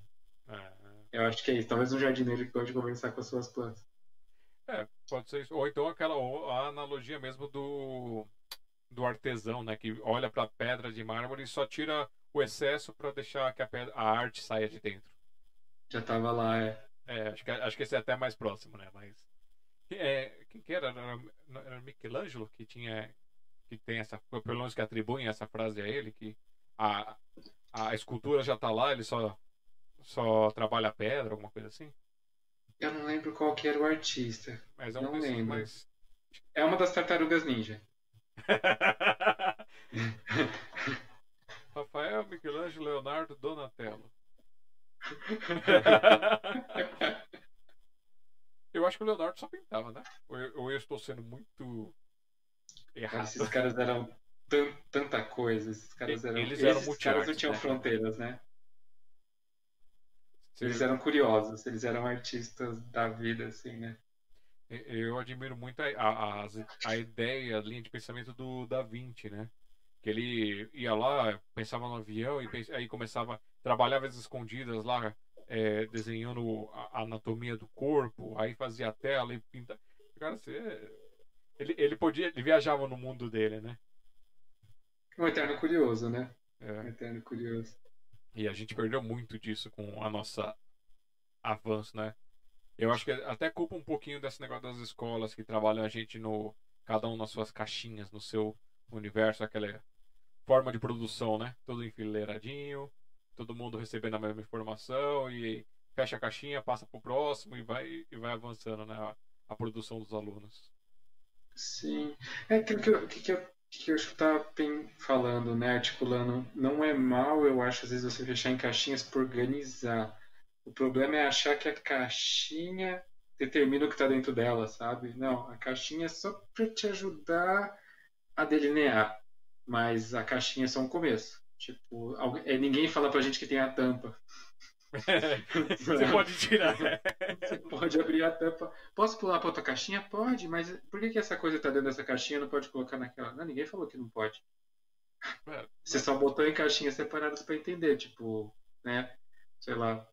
É. Eu acho que é isso, talvez um jardineiro que gosta de conversar com as suas plantas. É, pode ser isso. Ou então aquela ou a analogia mesmo do do artesão, né? Que olha para a pedra de mármore e só tira o excesso para deixar que a, pedra, a arte saia de dentro. Já tava lá, é. É, acho que, acho que esse é até mais próximo, né? Mas. É, quem que era? Era, era Michelangelo que tinha. Que tem essa. Pelo menos que atribuem essa frase a ele, que a, a escultura já tá lá, ele só, só trabalha a pedra, alguma coisa assim. Eu não lembro qual que era o artista. Mas é um não lembro. Mas... É uma das tartarugas ninja. *laughs* *laughs* Rafael, Michelangelo, Leonardo, Donatello. *laughs* eu acho que o Leonardo só pintava, né? Ou eu, ou eu estou sendo muito errado? Esses caras eram tanta coisa. Esses caras eram. Eles eram esses caras não tinham né? fronteiras, né? Eles eram curiosos, eles eram artistas da vida, assim, né? Eu admiro muito a, a, a ideia, a linha de pensamento do Da Vinci, né? Que ele ia lá, pensava no avião e aí começava, trabalhava às escondidas lá, é, desenhando a anatomia do corpo, aí fazia a tela e pinta. Cara, você. Ele, ele podia. Ele viajava no mundo dele, né? Um eterno curioso, né? É. Um eterno curioso. E a gente perdeu muito disso com a nossa avanço, né? Eu acho que até culpa um pouquinho desse negócio das escolas que trabalham a gente no. Cada um nas suas caixinhas, no seu universo, aquela forma de produção, né? Tudo enfileiradinho, todo mundo recebendo a mesma informação e fecha a caixinha, passa pro próximo e vai, e vai avançando, né? A, a produção dos alunos. Sim. É aquilo que eu, que eu, que eu estava falando, né? Articulando. Não é mal, eu acho, às vezes, você fechar em caixinhas por organizar. O problema é achar que a caixinha determina o que está dentro dela, sabe? Não, a caixinha é só para te ajudar a delinear, mas a caixinha é só um começo. Tipo, é, ninguém fala pra gente que tem a tampa. *laughs* Você pode tirar. Você pode abrir a tampa. Posso pular para outra caixinha? Pode, mas por que, que essa coisa está dentro dessa caixinha não pode colocar naquela? Não, ninguém falou que não pode. É, Você só botou em caixinhas separadas para entender, tipo, né? Sei lá,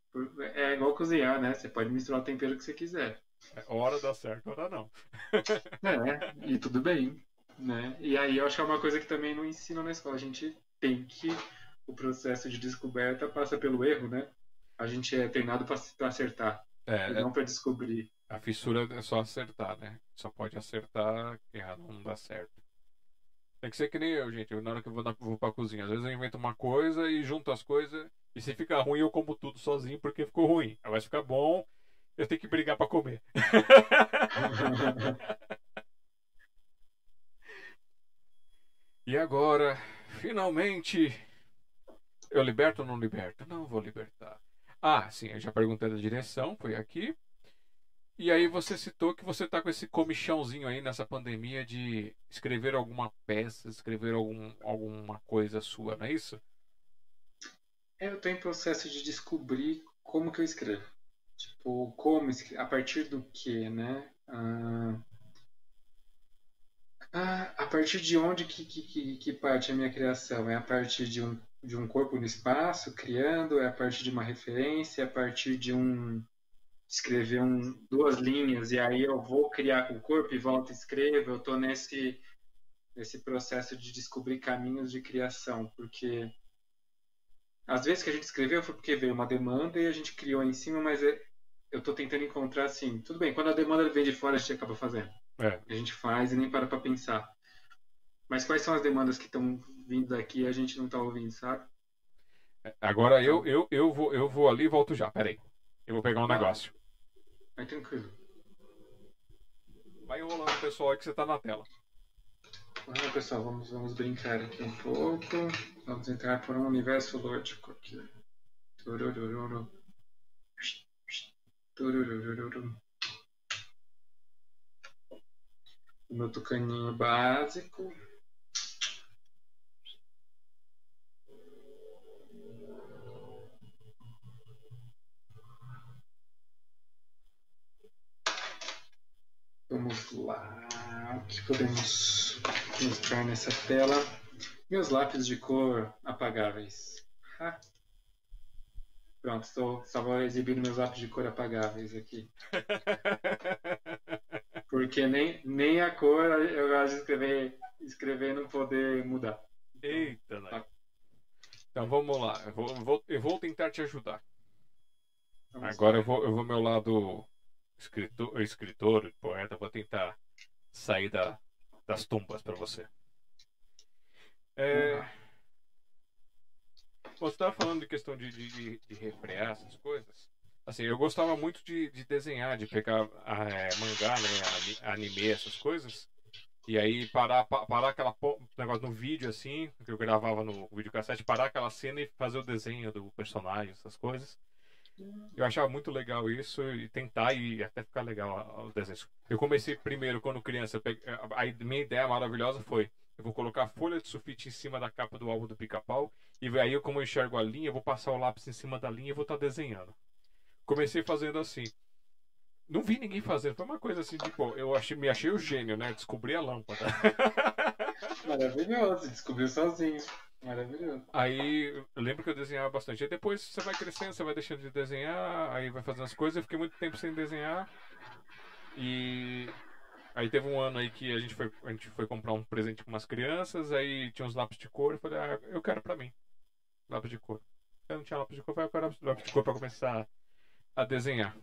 é igual cozinhar, né? Você pode misturar o tempero que você quiser. É, hora dá certo, hora não. é, e tudo bem. Né? E aí eu acho que é uma coisa que também não ensina na escola. A gente tem que. O processo de descoberta passa pelo erro, né? A gente é treinado para acertar. É, não para descobrir. A fissura é só acertar, né? Só pode acertar, errar não dá certo. Tem que ser que nem eu, gente. Na hora que eu vou, na, vou pra cozinha. Às vezes eu invento uma coisa e junto as coisas. E se fica ruim, eu como tudo sozinho porque ficou ruim. Aí vai ficar bom, eu tenho que brigar pra comer. *laughs* *laughs* e agora, finalmente, eu liberto ou não liberto? Não vou libertar. Ah, sim, eu já perguntei da direção, foi aqui. E aí você citou que você está com esse comichãozinho aí nessa pandemia de escrever alguma peça, escrever algum, alguma coisa sua, não é isso? Eu estou em processo de descobrir como que eu escrevo. Tipo, como, a partir do que, né? Ah, ah, a partir de onde que, que, que parte a minha criação? É a partir de um, de um corpo no espaço, criando? É a partir de uma referência? É a partir de um escrever um, duas linhas e aí eu vou criar com o corpo e volto e escrevo. Eu estou nesse, nesse processo de descobrir caminhos de criação, porque às vezes que a gente escreveu foi porque veio uma demanda e a gente criou em cima, mas é, eu estou tentando encontrar assim, tudo bem, quando a demanda vem de fora a gente acaba fazendo. É. A gente faz e nem para para pensar. Mas quais são as demandas que estão vindo daqui e a gente não está ouvindo, sabe? Agora eu, eu, eu, vou, eu vou ali e volto já, peraí. Eu vou pegar um ah. negócio. Vai tranquilo. Vai enrolando pessoal aí que você tá na tela. Ah, pessoal, vamos, vamos brincar aqui um pouco. Vamos entrar por um universo lógico aqui. Turururu. Turururu. O meu tucaninho básico. Vamos lá. O que podemos mostrar nessa tela? Meus lápis de cor apagáveis. Ha. Pronto, estou, estava exibindo meus lápis de cor apagáveis aqui. *laughs* Porque nem, nem a cor eu gosto de escrever, escrever não poder mudar. Eita, né? Então vamos lá, eu vou, vou, eu vou tentar te ajudar. Vamos Agora eu vou, eu vou meu lado escritor, escritor poeta, vou tentar sair da, das tumbas para você. É... Você estava falando de questão de, de, de, refrear essas coisas. Assim, eu gostava muito de, de desenhar, de pegar é, mangá, né, anime, essas coisas. E aí parar, parar aquela negócio no vídeo assim, que eu gravava no videocassete, parar aquela cena e fazer o desenho do personagem, essas coisas. Eu achava muito legal isso e tentar e até ficar legal os desenhos. Eu comecei primeiro quando criança, a minha ideia maravilhosa foi eu vou colocar folha de sulfite em cima da capa do álbum do pica-pau e aí como eu enxergo a linha, eu vou passar o lápis em cima da linha e vou estar tá desenhando. Comecei fazendo assim. Não vi ninguém fazendo, foi uma coisa assim, tipo, eu achei, me achei o gênio, né? Descobri a lâmpada. *laughs* Maravilhoso, descobriu sozinho. Maravilhoso. Aí eu lembro que eu desenhava bastante. Aí depois você vai crescendo, você vai deixando de desenhar, aí vai fazendo as coisas. Eu fiquei muito tempo sem desenhar. E aí teve um ano aí que a gente foi, a gente foi comprar um presente com umas crianças, aí tinha uns lápis de cor, eu falei, ah, eu quero pra mim. Lápis de cor. Eu não tinha lápis de cor, eu quero lápis de cor pra começar a desenhar.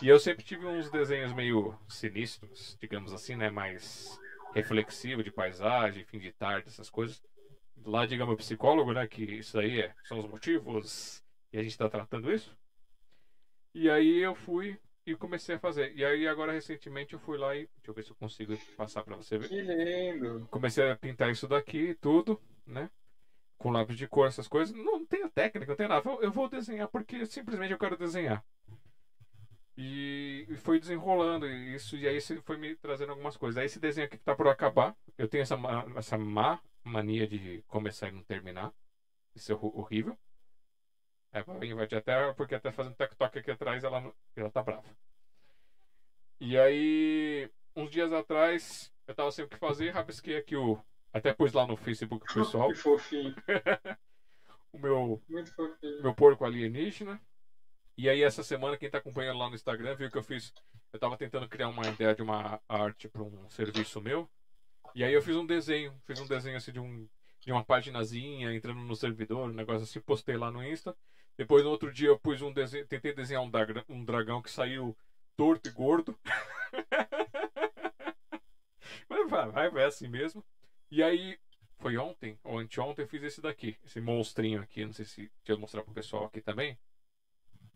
E eu sempre tive uns desenhos meio sinistros, digamos assim, né? Mais reflexivo de paisagem, fim de tarde, essas coisas lá, digamos, psicólogo, né? Que isso aí é, são os motivos e a gente está tratando isso. E aí eu fui e comecei a fazer. E aí agora recentemente eu fui lá e deixa eu ver se eu consigo passar para você ver. Que lindo. Comecei a pintar isso daqui tudo, né? Com lápis de cor, essas coisas. Não tenho técnica, não tenho nada. Eu vou desenhar porque simplesmente eu quero desenhar. E foi desenrolando isso, e aí foi me trazendo algumas coisas. Aí esse desenho aqui que tá por acabar, eu tenho essa, essa má mania de começar e não terminar. Isso é horrível. É, vai até, porque até fazendo tec-toque aqui atrás ela, ela tá brava. E aí, uns dias atrás, eu tava sem o que fazer, rabisquei aqui o. Até pus lá no Facebook *laughs* pessoal. que fofinho. *laughs* o meu. Muito fofinho. Meu porco alienígena. E aí, essa semana, quem tá acompanhando lá no Instagram viu que eu fiz. Eu tava tentando criar uma ideia de uma arte para um serviço meu. E aí eu fiz um desenho, fiz um desenho assim de, um, de uma paginazinha, entrando no servidor, um negócio assim, postei lá no Insta. Depois no outro dia eu pus um desenho, tentei desenhar um, dragão, um dragão que saiu torto e gordo. *laughs* Mas vai, vai, vai assim mesmo. E aí, foi ontem ou anteontem eu fiz esse daqui, esse monstrinho aqui. Não sei se deixa eu mostrar pro pessoal aqui também.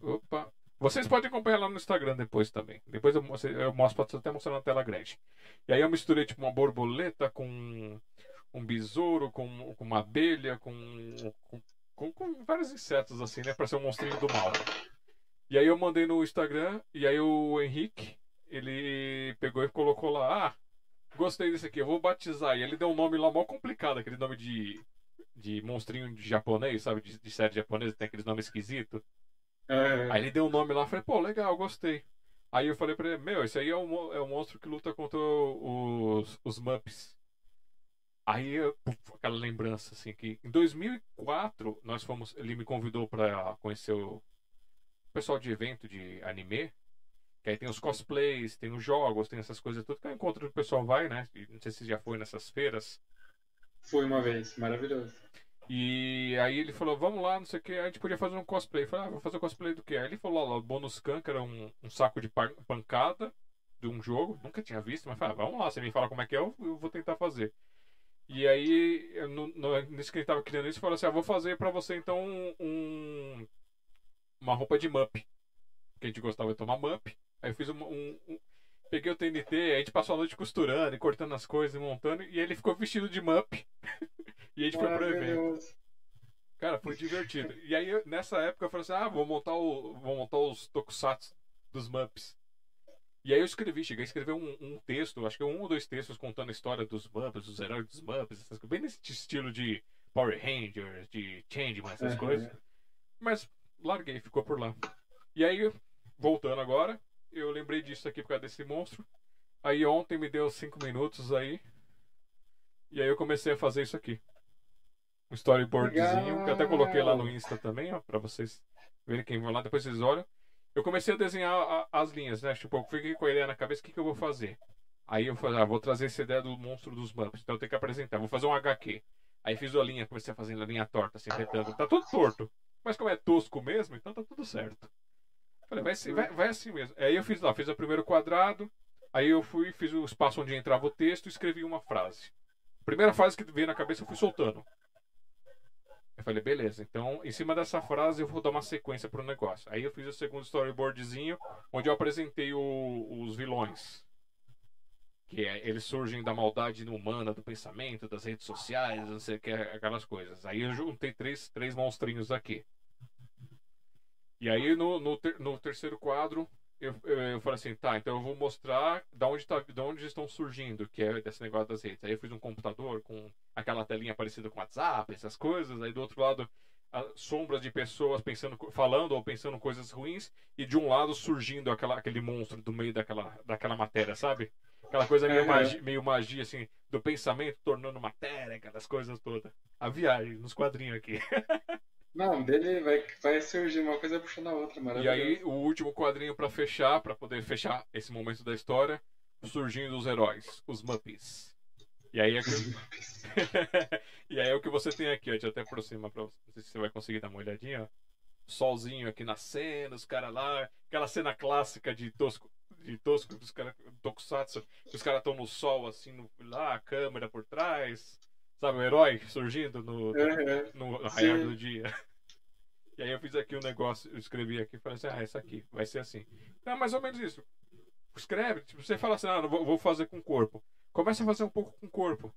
Opa. Vocês podem acompanhar lá no Instagram depois também. Depois eu, mostro, eu mostro até mostrar na tela grande. E aí eu misturei tipo uma borboleta com um besouro, com, com uma abelha, com, com, com, vários insetos assim, né? Pra ser um monstrinho do mal. E aí eu mandei no Instagram, e aí o Henrique, ele pegou e colocou lá, ah, gostei desse aqui, eu vou batizar. E ele deu um nome lá mó complicado, aquele nome de, de monstrinho de japonês, sabe? De, de série japonesa, tem aqueles nomes esquisitos. É. Aí ele deu um nome lá, falei, pô, legal, gostei. Aí eu falei pra ele, meu, esse aí é o, é o monstro que luta contra os, os Mups. Aí, aquela lembrança, assim, que em 2004, nós fomos, ele me convidou pra conhecer o pessoal de evento de anime. Que aí tem os cosplays, tem os jogos, tem essas coisas tudo que é o encontro que o pessoal vai, né? Não sei se já foi nessas feiras. Fui uma vez, maravilhoso. E aí ele falou, vamos lá, não sei o que, a gente podia fazer um cosplay. Eu falei, ah, vou fazer um cosplay do que? Aí ele falou lá, o bônus can, que era um, um, saco de pancada de um jogo, nunca tinha visto, mas falei, ah, vamos lá, você me fala como é que é, eu, eu vou tentar fazer. E aí, no, no, nisso que ele tava criando isso, falou assim, ah, vou fazer pra você então um, uma roupa de Mup. Que a gente gostava de tomar Mup. Aí eu fiz um, um, um peguei o TNT, a gente passou a noite costurando e cortando as coisas e montando, e ele ficou vestido de Mup. *laughs* E a gente foi pro evento. Cara, foi divertido. E aí, nessa época, eu falei assim: ah, vou montar, o, vou montar os tokusatsu dos Mups. E aí eu escrevi, cheguei a escrever um, um, texto, acho que um ou dois textos contando a história dos Mups, dos heróis dos Mups, essas coisas, bem nesse estilo de Power Rangers, de Changeman, essas uhum. coisas. Mas larguei, ficou por lá. E aí, voltando agora, eu lembrei disso aqui por causa desse monstro. Aí ontem me deu cinco minutos aí. E aí eu comecei a fazer isso aqui um storyboardzinho, que eu até coloquei lá no Insta também, ó, pra vocês verem quem vai lá, depois vocês olham. Eu comecei a desenhar a, as linhas, né? Tipo, eu fiquei com a ideia na cabeça, o que, que eu vou fazer? Aí eu falei, ah, vou trazer essa ideia do monstro dos Muppets, então eu tenho que apresentar, vou fazer um HQ. Aí fiz a linha, comecei a fazer a linha torta, assim, retângulo. Tá tudo torto. Mas como é tosco mesmo, então tá tudo certo. Falei, vai, vai, vai assim mesmo. Aí eu fiz lá, fiz o primeiro quadrado, aí eu fui, fiz o espaço onde entrava o texto e escrevi uma frase. Primeira frase que veio na cabeça eu fui soltando. Eu falei, beleza, então em cima dessa frase eu vou dar uma sequência pro negócio. Aí eu fiz o segundo storyboardzinho, onde eu apresentei o, os vilões. Que é, eles surgem da maldade humana, do pensamento, das redes sociais, não sei o que, aquelas coisas. Aí eu juntei três, três monstrinhos aqui. E aí no, no, ter, no terceiro quadro eu, eu, eu, falei assim, tá, então eu vou mostrar da onde, tá, de onde estão surgindo, que é desse negócio das redes. Aí eu fiz um computador com aquela telinha parecida com WhatsApp, essas coisas. Aí do outro lado, sombras de pessoas pensando, falando ou pensando coisas ruins. E de um lado surgindo aquela, aquele monstro do meio daquela, daquela matéria, sabe? Aquela coisa meio, magia, meio magia, assim, do pensamento tornando matéria, aquelas coisas todas. A viagem, nos quadrinhos aqui. *laughs* Não, dele vai, vai surgir uma coisa puxando a outra, maravilhoso. E aí, o último quadrinho para fechar, para poder fechar esse momento da história, surgindo os heróis, os Muppets. E aí é que... *laughs* e aí é o que você tem aqui, ó. Deixa eu até aproximar pra você. Não sei se você vai conseguir dar uma olhadinha, ó. Solzinho aqui na cena, os caras lá. Aquela cena clássica de Tosco. De Tosco, dos caras. Tokusatsu, que os caras estão no sol, assim, no, lá, a câmera por trás. Sabe, o herói surgindo no, uhum. no, no raiar do dia. *laughs* E aí eu fiz aqui um negócio, eu escrevi aqui e falei assim, ah, essa aqui, vai ser assim. É mais ou menos isso. Escreve, tipo, você fala assim, ah, não, vou, vou fazer com o corpo. Começa a fazer um pouco com o corpo.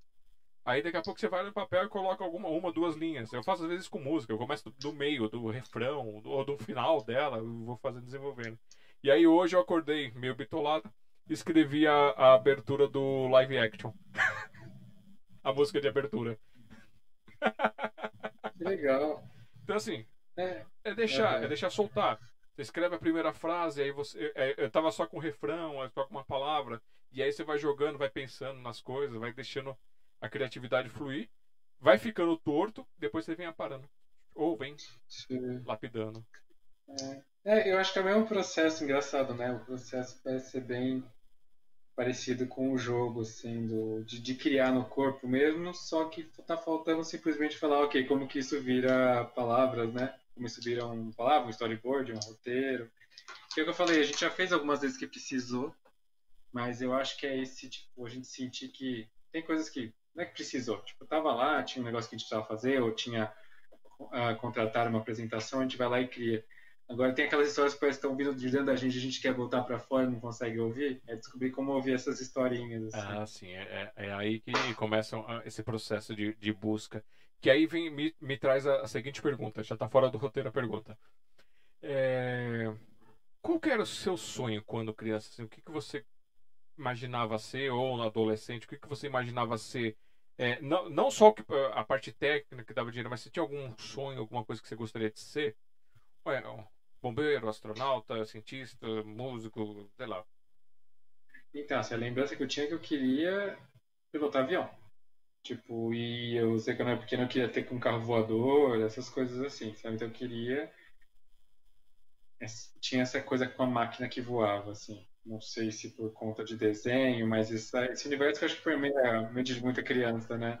Aí daqui a pouco você vai no papel e coloca alguma, uma, duas linhas. Eu faço às vezes com música, eu começo do, do meio, do refrão, do, ou do final dela, eu vou fazendo desenvolvendo. E aí hoje eu acordei meio bitolado, escrevi a, a abertura do live action. *laughs* a música de abertura. *laughs* Legal. Então assim, é, é deixar, é deixar soltar. Você escreve a primeira frase, aí você. É, eu tava só com o refrão, aí toca uma palavra, e aí você vai jogando, vai pensando nas coisas, vai deixando a criatividade fluir, vai ficando torto, depois você vem aparando. Ou vem Sim. lapidando. É. é, eu acho que é o mesmo processo engraçado, né? O processo parece ser bem parecido com o jogo, assim, do, de, de, criar no corpo mesmo, só que tá faltando simplesmente falar, ok, como que isso vira palavras, né? Como isso vira uma palavra, um storyboard, um roteiro. Que é o que eu falei, a gente já fez algumas vezes que precisou, mas eu acho que é esse, tipo, a gente sentir que tem coisas que não é que precisou. Tipo, tava lá, tinha um negócio que a gente precisava fazer, ou tinha uh, contratar uma apresentação, a gente vai lá e cria. Agora tem aquelas histórias que estão vindo de dentro da gente, a gente quer voltar para fora e não consegue ouvir. É descobrir como ouvir essas historinhas. Assim. Ah, sim. É, é, é aí que começa esse processo de, de busca. Que aí vem, me, me traz a, a seguinte pergunta, já está fora do roteiro a pergunta. É... Qual era o seu sonho quando criança? Assim, o que, que você imaginava ser, ou no adolescente, o que, que você imaginava ser? É, não, não só a parte técnica que dava dinheiro, mas se tinha algum sonho, alguma coisa que você gostaria de ser? Ué, bombeiro, astronauta, cientista, músico, sei lá. Então, assim, a lembrança que eu tinha é que eu queria pilotar avião. Tipo, e eu sei que eu não era pequeno, eu queria ter um carro voador, essas coisas assim, sabe? Então eu queria. Tinha essa coisa com a máquina que voava, assim. Não sei se por conta de desenho, mas esse universo que eu acho que foi meio, meio de muita criança, né?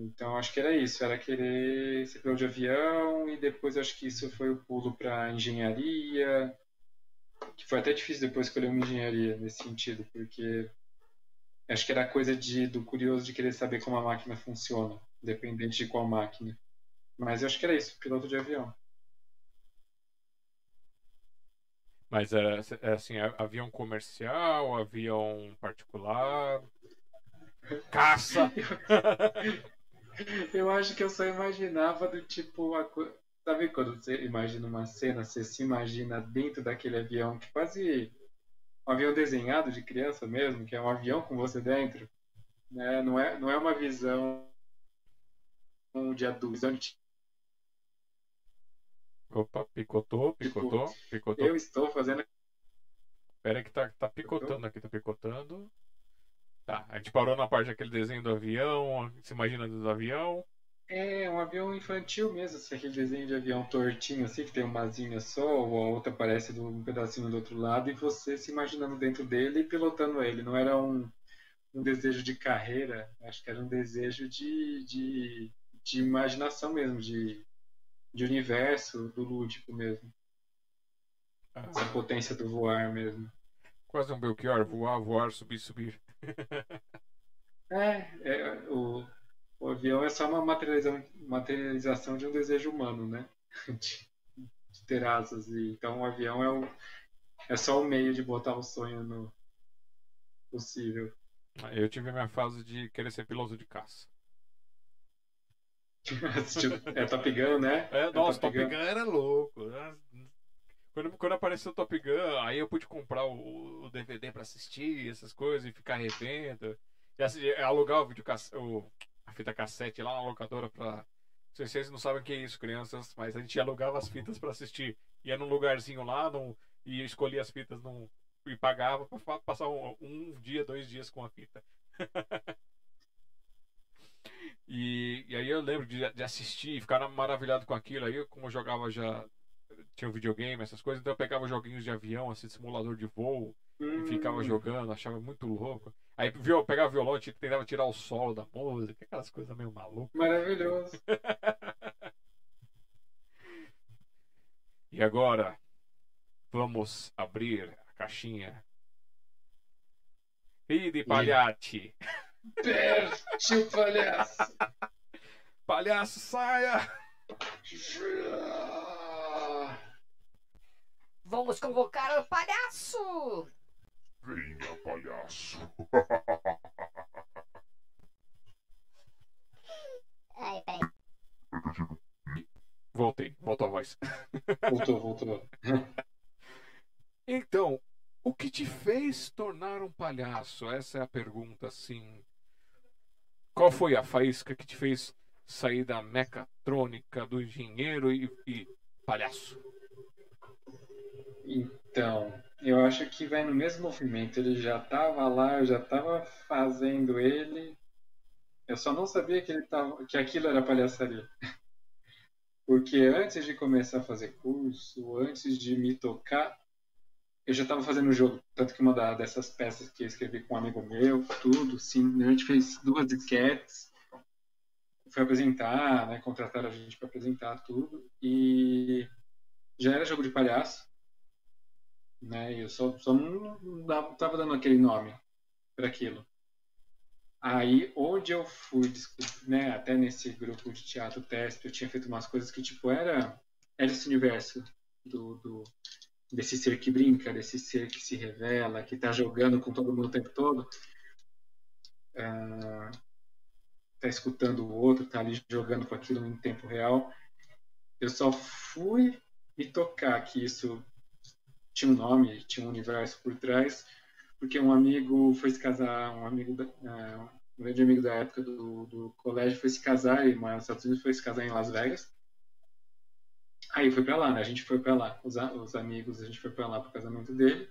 Então acho que era isso, era querer ser piloto de avião e depois acho que isso foi o pulo para engenharia, que foi até difícil depois escolher uma engenharia nesse sentido, porque acho que era coisa de, do curioso de querer saber como a máquina funciona, independente de qual máquina. Mas eu acho que era isso, piloto de avião. Mas era assim, avião comercial, avião particular, caça. *laughs* *laughs* Eu acho que eu só imaginava do tipo. A... Sabe quando você imagina uma cena, você se imagina dentro daquele avião, que quase um avião desenhado de criança mesmo, que é um avião com você dentro. Né? Não, é, não é uma visão de adulto. De... Opa, picotou, picotou, tipo, picotou. Eu estou fazendo. Espera que tá, tá picotando aqui, tá picotando. Tá, a gente parou na parte daquele desenho do avião, se imagina do avião. É, um avião infantil mesmo, assim, aquele desenho de avião tortinho, assim, que tem uma asinha só, ou a outra aparece do, um pedacinho do outro lado, e você se imaginando dentro dele e pilotando ele. Não era um, um desejo de carreira, acho que era um desejo de, de, de imaginação mesmo, de, de universo, do lúdico mesmo. Ah. Essa potência do voar mesmo. Quase um Belchior, voar, voar, subir, subir. É, é o, o avião é só uma materialização, materialização de um desejo humano, né? *laughs* De, de ter asas. E, então o avião é, o, é só o meio de botar o sonho no possível. Eu tive a minha fase de querer ser piloto de caça. *laughs* é Top Gun, né? É, nossa, Top, Top Gun. Gun era louco. Quando, quando apareceu o Top Gun, aí eu pude comprar o, o DVD para assistir essas coisas e ficar revendo. E assim, alugar o vídeo o, a fita cassete lá na locadora pra. Vocês não sabem o que é isso, crianças, mas a gente alugava as fitas para assistir. Ia num lugarzinho lá num, e escolhia as fitas num, e pagava para passar um, um, dia, dois dias com a fita. *laughs* e, e, aí eu lembro de, de assistir e ficar maravilhado com aquilo. Aí, como eu jogava já tinha um videogame, essas coisas, então eu pegava joguinhos de avião, assim, simulador de voo, hum. e ficava hum. jogando, achava muito louco. Aí viu, pegava violão e tentava tirar o solo da música, aquelas coisas meio malucas. Maravilhoso. *laughs* e agora, vamos abrir a caixinha. E de palhate. Perte o palhaço. *laughs* palhaço, saia! Vamos convocar o palhaço! Venha, palhaço! *laughs* Ai, peraí. Voltei, voltou a voz. Voltou, voltou. *laughs* então, o que te fez tornar um palhaço? Essa é a pergunta, assim. Qual foi a faísca que te fez sair da mecatrônica, do engenheiro e, e palhaço? Então, eu acho que vai no mesmo movimento. Ele já estava lá, eu já estava fazendo ele. Eu só não sabia que, ele tava, que aquilo era palhaçaria. *laughs* Porque antes de começar a fazer curso, antes de me tocar, eu já estava fazendo o jogo. Tanto que uma dessas peças que eu escrevi com um amigo meu, tudo, sim. A gente fez duas disquetes. Foi apresentar, né? Contrataram a gente para apresentar tudo. E já era jogo de palhaço né? Eu só, só não estava dando aquele nome para aquilo. Aí, onde eu fui, né, até nesse grupo de teatro teste, eu tinha feito umas coisas que, tipo, era, era esse universo do, do, desse ser que brinca, desse ser que se revela, que tá jogando com todo mundo o tempo todo. Uh, tá escutando o outro, tá ali jogando com aquilo em tempo real. Eu só fui me tocar que isso tinha um nome, tinha um universo por trás, porque um amigo foi se casar, um amigo, da, uh, um grande amigo da época do, do colégio foi se casar, e mora nos Estados Unidos, foi se casar em Las Vegas. Aí foi para lá, né? A gente foi para lá, os, os, amigos, a gente foi para lá pro casamento dele.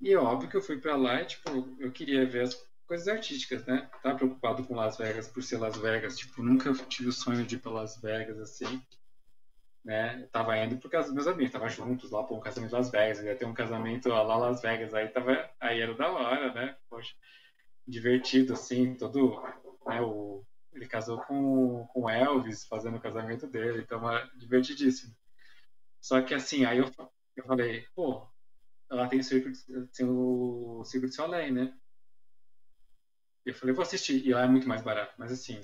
E é óbvio que eu fui para lá e, tipo, eu queria ver as coisas artísticas, né? Tava preocupado com Las Vegas por ser Las Vegas, tipo, nunca tive o sonho de ir para Las Vegas assim né? Eu tava indo por causa dos meus amigos, tava juntos lá, pô, um casamento Las Vegas, ia ter um casamento lá Las Vegas, aí tava, aí era da hora, né? Poxa, divertido, assim, todo, né, o, ele casou com, com Elvis, fazendo o casamento dele, então é divertidíssimo. Só que assim, aí eu, eu falei, pô, lá tem o Circo, tem o Soleil, né? Eu falei, vou assistir, e lá é muito mais barato, mas assim,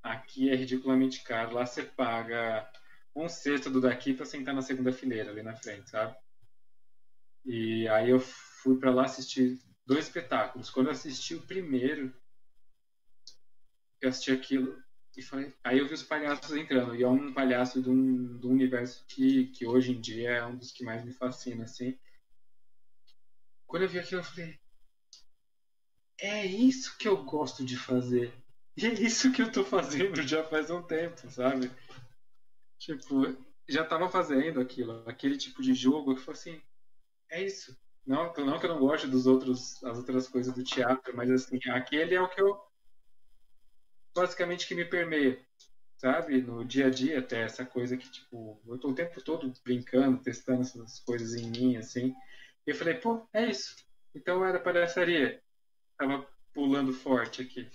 aqui é ridiculamente caro, lá você paga um sexto do daqui para sentar na segunda fileira ali na frente, sabe? E aí eu fui para lá assistir dois espetáculos. Quando eu assisti o primeiro, eu assisti aquilo e falei, aí eu vi os palhaços entrando. E é um palhaço de um, de um universo que, que hoje em dia é um dos que mais me fascina, assim. Quando eu vi aquilo, eu falei, é isso que eu gosto de fazer. E é isso que eu tô fazendo já faz um tempo, sabe? Tipo, já tava fazendo aquilo, aquele tipo de jogo que foi assim, é isso. Não, não que eu não goste dos outros, as outras coisas do teatro, mas assim, aquele é o que eu basicamente que me permeia, sabe? No dia a dia até essa coisa que tipo, eu tô o tempo todo brincando, testando essas coisas em mim assim. E eu falei, pô, é isso. Então era palhaçaria. Tava pulando forte aqui.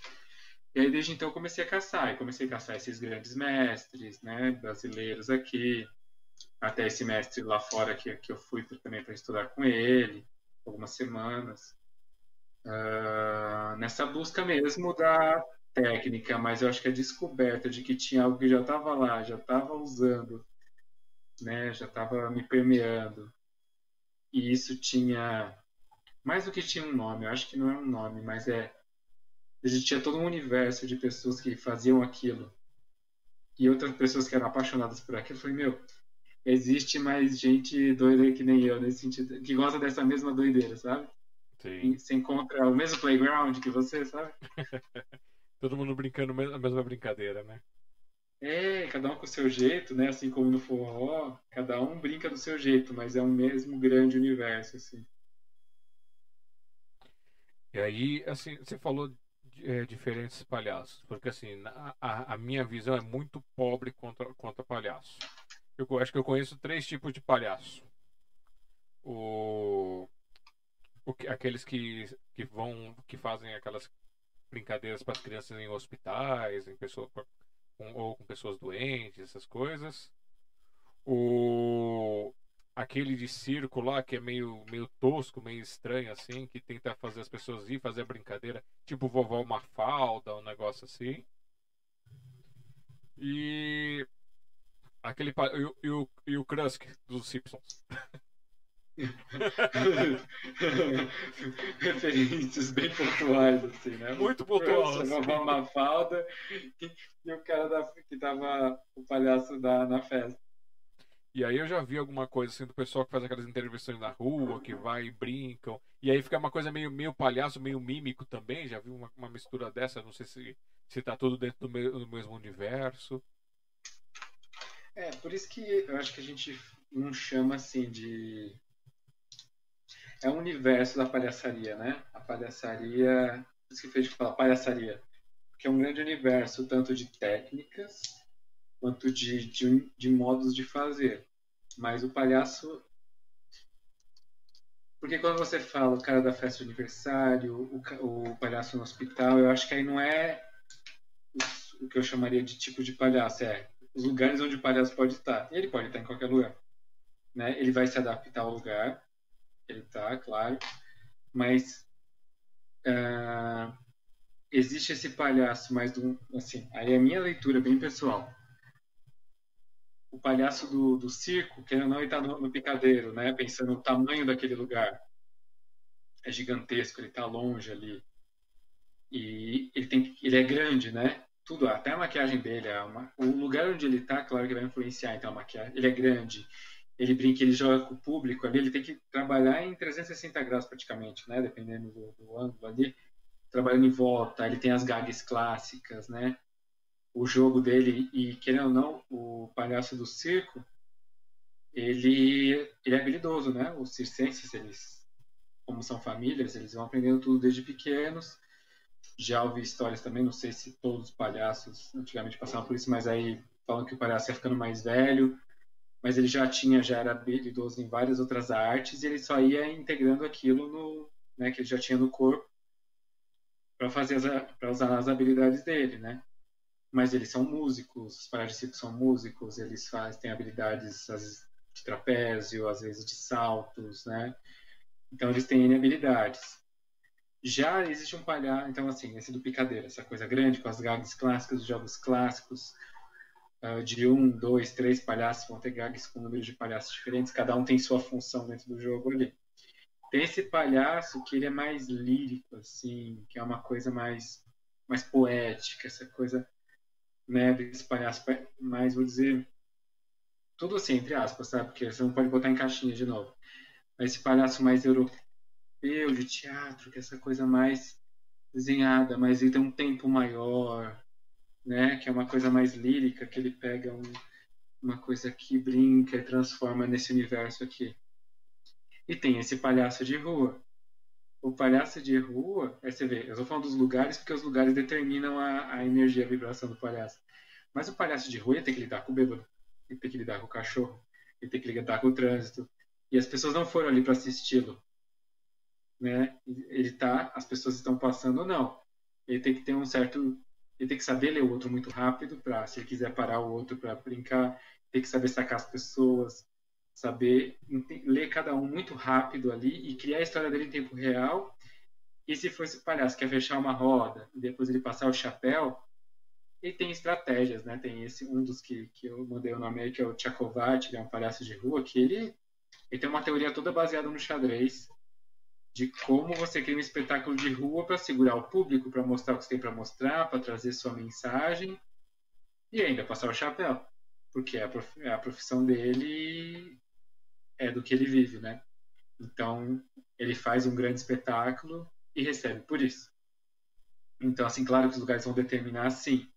E aí, desde então, comecei a caçar. E comecei a caçar esses grandes mestres, né, brasileiros aqui. Até esse mestre lá fora que, que eu fui também para estudar com ele, algumas semanas. Uh, nessa busca mesmo da técnica, mas eu acho que a descoberta de que tinha algo que já estava lá, já estava usando, né, já estava me permeando. E isso tinha mais do que tinha um nome, eu acho que não é um nome, mas é existia todo um universo de pessoas que faziam aquilo e outras pessoas que eram apaixonadas por aquilo. Eu falei, meu, existe mais gente doida que nem eu, nesse sentido, que gosta dessa mesma doideira, sabe? Sim. Você encontra o mesmo playground que você, sabe? *laughs* todo mundo brincando a mesma brincadeira, né? É, cada um com o seu jeito, né? Assim como no forró, cada um brinca do seu jeito, mas é um mesmo grande universo, assim. E aí, assim, você falou é, diferentes palhaços, porque assim, a, a, minha visão é muito pobre contra, contra palhaço. Eu acho que eu conheço três tipos de palhaço. O, o aqueles que, que vão, que fazem aquelas brincadeiras para as crianças em hospitais, em pessoa, com, ou com pessoas doentes, essas coisas. O, aquele de circo lá que é meio, meio tosco, meio estranho assim, que tenta fazer as pessoas ir fazer a brincadeira, tipo vovó Mafalda, um negócio assim. E aquele e, e, o, e o Krusk dos Simpsons. *laughs* Referências bem pontuais, assim, né? Muito pontuais. Assim. Vovó Mafalda e, e o cara da, que tava o palhaço da, na festa. E aí eu já vi alguma coisa assim do pessoal que faz aquelas intervenções na rua, que vai e brincam. E aí fica uma coisa meio, meio palhaço, meio mímico também. Já vi uma, uma mistura dessa, não sei se, se tá tudo dentro do, me, do mesmo universo. É, por isso que eu acho que a gente não chama assim de. É um universo da palhaçaria, né? A palhaçaria. Por isso que fez falar palhaçaria. Porque é um grande universo, tanto de técnicas quanto de, de, de modos de fazer. Mas o palhaço. Porque quando você fala o cara da festa de aniversário, o, o palhaço no hospital, eu acho que aí não é o, que eu chamaria de tipo de palhaço, é os lugares onde o palhaço pode estar. Ele pode estar em qualquer lugar. Né? Ele vai se adaptar ao lugar, ele está, claro, mas uh, existe esse palhaço mais do. Assim, aí é a minha leitura bem pessoal. O palhaço do, do circo, que não está no, no picadeiro, né? Pensando no tamanho daquele lugar. É gigantesco, ele está longe ali. E ele, tem, ele é grande, né? Tudo, até a maquiagem dele, é uma, o lugar onde ele está, claro que vai influenciar, então a maquiagem. Ele é grande, ele brinca, ele joga com o público ali, ele tem que trabalhar em 360 graus praticamente, né? Dependendo do, do ângulo ali trabalhando em volta, ele tem as gags clássicas, né? O jogo dele, e querendo ou não, o palhaço do circo, ele, ele é habilidoso, né? Os circenses, eles, como são famílias, eles vão aprendendo tudo desde pequenos. Já ouvi histórias também, não sei se todos os palhaços antigamente passavam por isso, mas aí falam que o palhaço ia ficando mais velho, mas ele já tinha, já era habilidoso em várias outras artes e ele só ia integrando aquilo no, né, que ele já tinha no corpo para fazer para usar as habilidades dele, né? Mas eles são músicos, os palhaços são músicos, eles fazem têm habilidades às vezes, de trapézio, às vezes de saltos, né? Então eles têm habilidades. Já existe um palhaço, então assim, esse do picadeiro, essa coisa grande com as gags clássicas, os jogos clássicos, uh, de um, dois, três palhaços vão ter gags com números de palhaços diferentes, cada um tem sua função dentro do jogo ali. Tem esse palhaço que ele é mais lírico, assim, que é uma coisa mais, mais poética, essa coisa, né, desse palhaço mais, vou dizer, tudo assim, entre aspas, sabe? Porque você não pode botar em caixinha de novo. Mas esse palhaço mais europeu, de teatro, que é essa coisa mais desenhada, mas ele tem um tempo maior, né? Que é uma coisa mais lírica, que ele pega um, uma coisa que brinca e transforma nesse universo aqui. E tem esse palhaço de rua. O palhaço de rua, aí você vê, eu estou falando dos lugares porque os lugares determinam a, a energia, a vibração do palhaço. Mas o palhaço de rua ele tem que lidar com o bêbado, ele tem que lidar com o cachorro, ele tem que lidar com o trânsito. E as pessoas não foram ali para assisti-lo. Né? Ele tá, as pessoas estão passando ou não. Ele tem que ter um certo, ele tem que saber ler o outro muito rápido para, se ele quiser parar o outro para brincar, tem que saber sacar as pessoas, saber ler cada um muito rápido ali e criar a história dele em tempo real. E se fosse o palhaço quer fechar uma roda e depois ele passar o chapéu, ele tem estratégias, né? Tem esse um dos que, que eu mandei o nome aí, que é o Tchakovat, que é um palhaço de rua, que ele, ele tem uma teoria toda baseada no xadrez de como você cria um espetáculo de rua para segurar o público, para mostrar o que você tem para mostrar, para trazer sua mensagem e ainda passar o chapéu, porque é a profissão dele é do que ele vive, né? Então, ele faz um grande espetáculo e recebe por isso. Então, assim, claro que os lugares vão determinar, sim.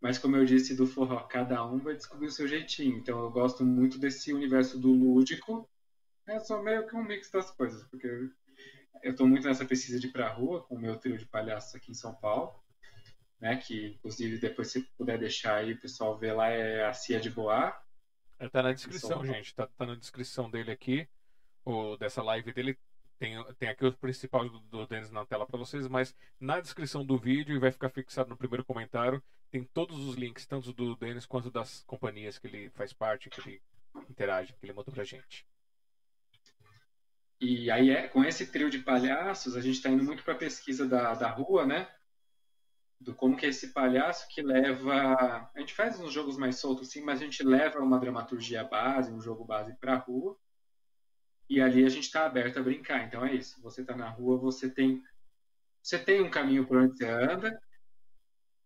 Mas, como eu disse do forró, cada um vai descobrir o seu jeitinho. Então, eu gosto muito desse universo do lúdico. É só meio que um mix das coisas, porque eu estou muito nessa pesquisa de ir pra rua com o meu trio de palhaços aqui em São Paulo. Né, que, inclusive, depois se puder deixar aí, o pessoal ver lá, é a Cia de Boa. Tá na descrição, gente. Tá, tá, na descrição dele aqui, o, dessa live dele. Tem, tem aqui o principal do, do Denis na tela para vocês, mas na descrição do vídeo e vai ficar fixado no primeiro comentário, tem todos os links, tanto do Denis quanto das companhias que ele faz parte, que ele interage, que ele mandou pra gente. E aí, é, com esse trio de palhaços, a gente está indo muito para a pesquisa da, da rua, né? Do como que é esse palhaço que leva. A gente faz uns jogos mais soltos, sim, mas a gente leva uma dramaturgia base, um jogo base para a rua. E ali a gente está aberto a brincar. Então é isso. Você está na rua, você tem você tem um caminho por onde você anda,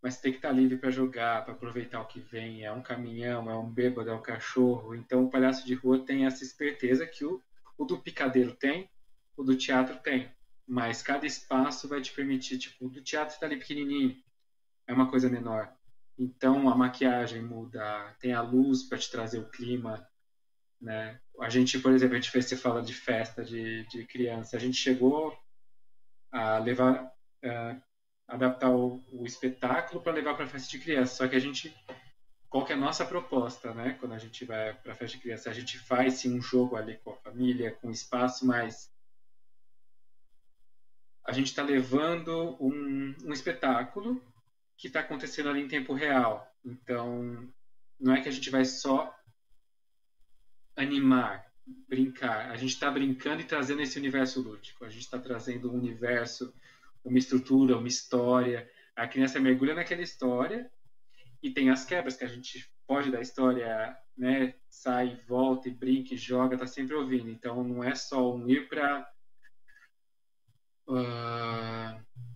mas tem que estar tá livre para jogar, para aproveitar o que vem. É um caminhão, é um bêbado, é um cachorro. Então o palhaço de rua tem essa esperteza que o, o do picadeiro tem, o do teatro tem. Mas cada espaço vai te permitir, tipo, do teatro está ali pequenininho é uma coisa menor. Então a maquiagem muda, tem a luz para te trazer o clima, né? A gente, por exemplo, a gente fez, você fala de festa de, de criança, a gente chegou a levar, uh, adaptar o, o espetáculo para levar para festa de criança, só que a gente qual que é a nossa proposta, né? Quando a gente vai para festa de criança, a gente faz sim um jogo ali com a família, com espaço, mas a gente está levando um, um espetáculo que está acontecendo ali em tempo real. Então, não é que a gente vai só animar, brincar. A gente está brincando e trazendo esse universo lúdico. A gente está trazendo um universo, uma estrutura, uma história. A criança mergulha naquela história e tem as quebras que a gente pode da história, né? Sai, volta e brinca, e joga, tá sempre ouvindo. Então não é só um ir para uh...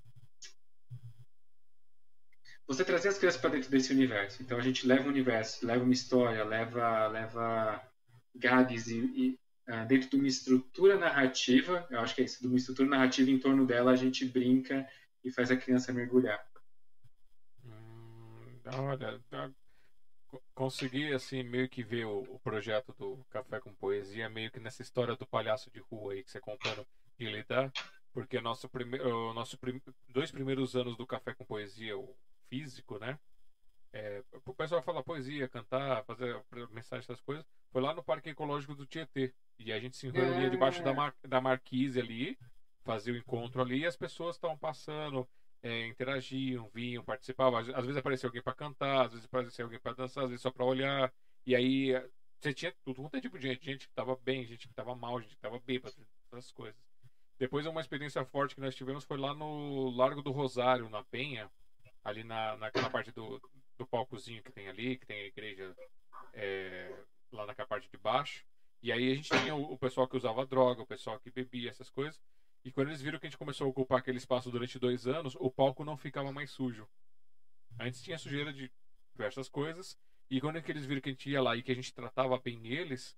Você trazer as crianças para dentro desse universo. Então a gente leva um universo, leva uma história, leva leva gags e, e uh, dentro de uma estrutura narrativa. Eu acho que é isso, de uma estrutura narrativa em torno dela a gente brinca e faz a criança mergulhar. Olha, consegui assim meio que ver o, o, projeto do Café com Poesia meio que nessa história do palhaço de rua aí que você contando de lidar, porque nosso primeiro, nosso prim, dois primeiros anos do Café com Poesia, o físico, né? É, o pessoal falar poesia, cantar, fazer mensagem, essas coisas, foi lá no Parque Ecológico do Tietê. E a gente se reunia é. debaixo da, mar, da marquise ali, fazia o encontro ali, e as pessoas estavam passando, é, interagiam, vinham, participavam. Às, às vezes aparecia alguém para cantar, às vezes aparecia alguém para dançar, às vezes só para olhar. E aí você tinha tudo quanto é tipo de gente, gente que estava bem, gente que estava mal, gente que estava bêbada, essas coisas. Depois uma experiência forte que nós tivemos foi lá no Largo do Rosário, na Penha, ali na, naquela parte do, do palcozinho que tem ali, que tem a igreja é, lá naquela parte de baixo. E aí a gente tinha o, o pessoal que usava droga, o pessoal que bebia, essas coisas. E quando eles viram que a gente começou a ocupar aquele espaço durante dois anos, o palco não ficava mais sujo. Antes tinha sujeira de diversas coisas. E quando eles viram que a gente ia lá e que a gente tratava bem eles,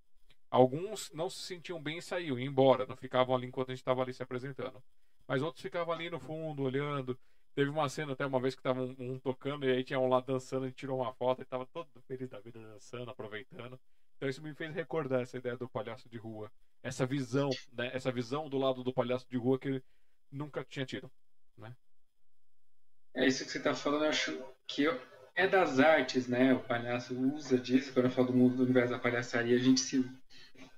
alguns não se sentiam bem e saíam, iam embora, não ficavam ali enquanto a gente estava ali se apresentando. Mas outros ficavam ali no fundo, olhando. Teve uma cena até uma vez que tava um, um, tocando e aí tinha um lá dançando, gente tirou uma foto e tava todo feliz da vida dançando, aproveitando. Então isso me fez recordar essa ideia do palhaço de rua essa visão, né? Essa visão do lado do palhaço de rua que ele nunca tinha tido, né? É isso que você está falando, eu acho que é das artes, né? O palhaço usa disso. Quando eu falo do mundo do universo da palhaçaria, a gente se,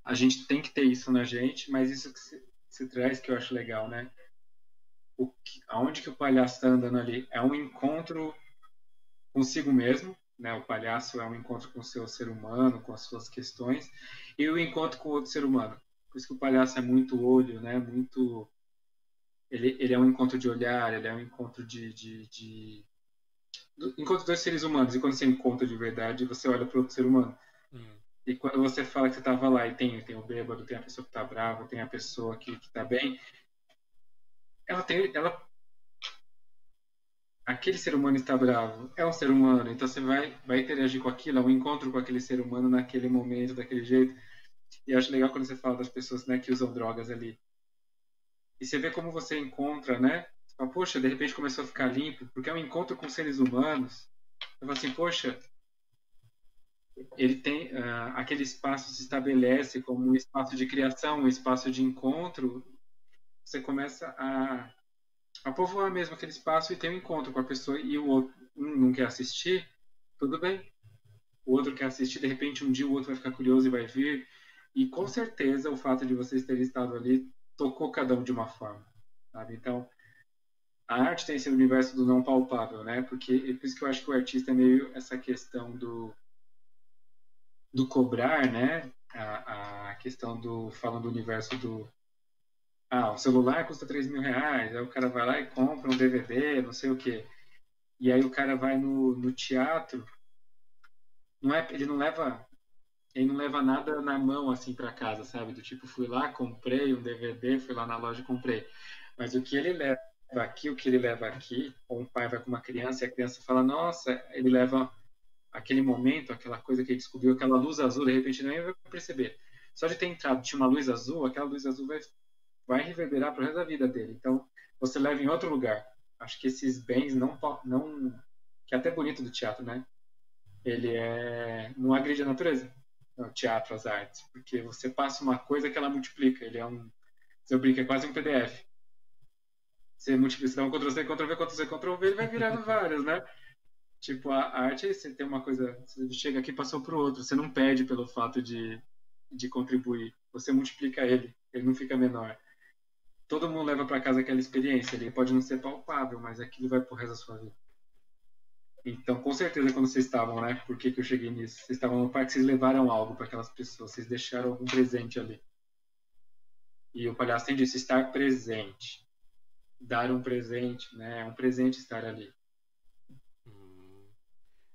a gente tem que ter isso na gente, mas isso que se, se traz que eu acho legal, né? O que, aonde que o palhaço está andando ali é um encontro consigo mesmo, né? O palhaço é um encontro com o seu ser humano, com as suas questões, e o encontro com o outro ser humano. Por isso que o palhaço é muito olho, né? Muito. Ele, ele é um encontro de olhar, ele é um encontro de, de, de... encontro dois seres humanos. E quando você encontra de verdade, você olha para outro ser humano. Hum. E quando você fala que você estava lá e tem, tem o bêbado, tem a pessoa que está brava, tem a pessoa que está bem, ela tem, ela aquele ser humano está bravo, é um ser humano, então você vai, vai interagir com aquilo, é um encontro com aquele ser humano naquele momento, daquele jeito. E eu acho legal quando você fala das pessoas né, que usam drogas ali. E você vê como você encontra, né? Você fala, poxa, de repente começou a ficar limpo, porque é um encontro com seres humanos. Eu falo assim, poxa, ele tem uh, aquele espaço se estabelece como um espaço de criação, um espaço de encontro. Você começa a, a povoar mesmo aquele espaço e tem um encontro com a pessoa e o outro um não quer assistir, tudo bem. O outro quer assistir, de repente um dia o outro vai ficar curioso e vai vir. E com certeza o fato de vocês terem estado ali tocou cada um de uma forma, sabe? Então, a arte tem esse universo do não palpável, né? Porque é por isso que eu acho que o artista é meio essa questão do do cobrar, né? A, a questão do falando do universo do ah, o celular custa 3 mil reais, aí o cara vai lá e compra um DVD, não sei o quê. E aí o cara vai no, no teatro, não é, ele não leva ele não leva nada na mão assim para casa, sabe? Do tipo, fui lá, comprei um DVD, fui lá na loja e comprei. Mas o que ele leva aqui, o que ele leva aqui, ou um pai vai com uma criança e a criança fala, nossa, ele leva aquele momento, aquela coisa que ele descobriu, aquela luz azul, de repente nem vai perceber. Só de ter entrado, tinha uma luz azul, aquela luz azul vai, vai reverberar pro resto da vida dele. Então, você leva em outro lugar. Acho que esses bens não, não que é até bonito do teatro, né? Ele é não agride a natureza no teatro, as artes, porque você passa uma coisa que ela multiplica. Ele é um, você brinca, é quase um PDF. Você multiplica, você dá um Ctrl-C, Ctrl-V, Ctrl-C, Ctrl-V, ele vai virando *laughs* vários, né? Tipo, a arte, você tem uma coisa, você chega aqui e passou para o outro, você não perde pelo fato de, de contribuir, você multiplica ele, ele não fica menor. Todo mundo leva para casa aquela experiência, ele pode não ser palpável, mas aquilo vai pro resto da sua vida. Então, com certeza, quando vocês estavam, né? Por que, que eu cheguei nisso? Vocês estavam no parque, vocês levaram algo para aquelas pessoas, vocês deixaram algum presente ali. E o palhaço tem disso, estar presente. Dar um presente, né? É um presente estar ali.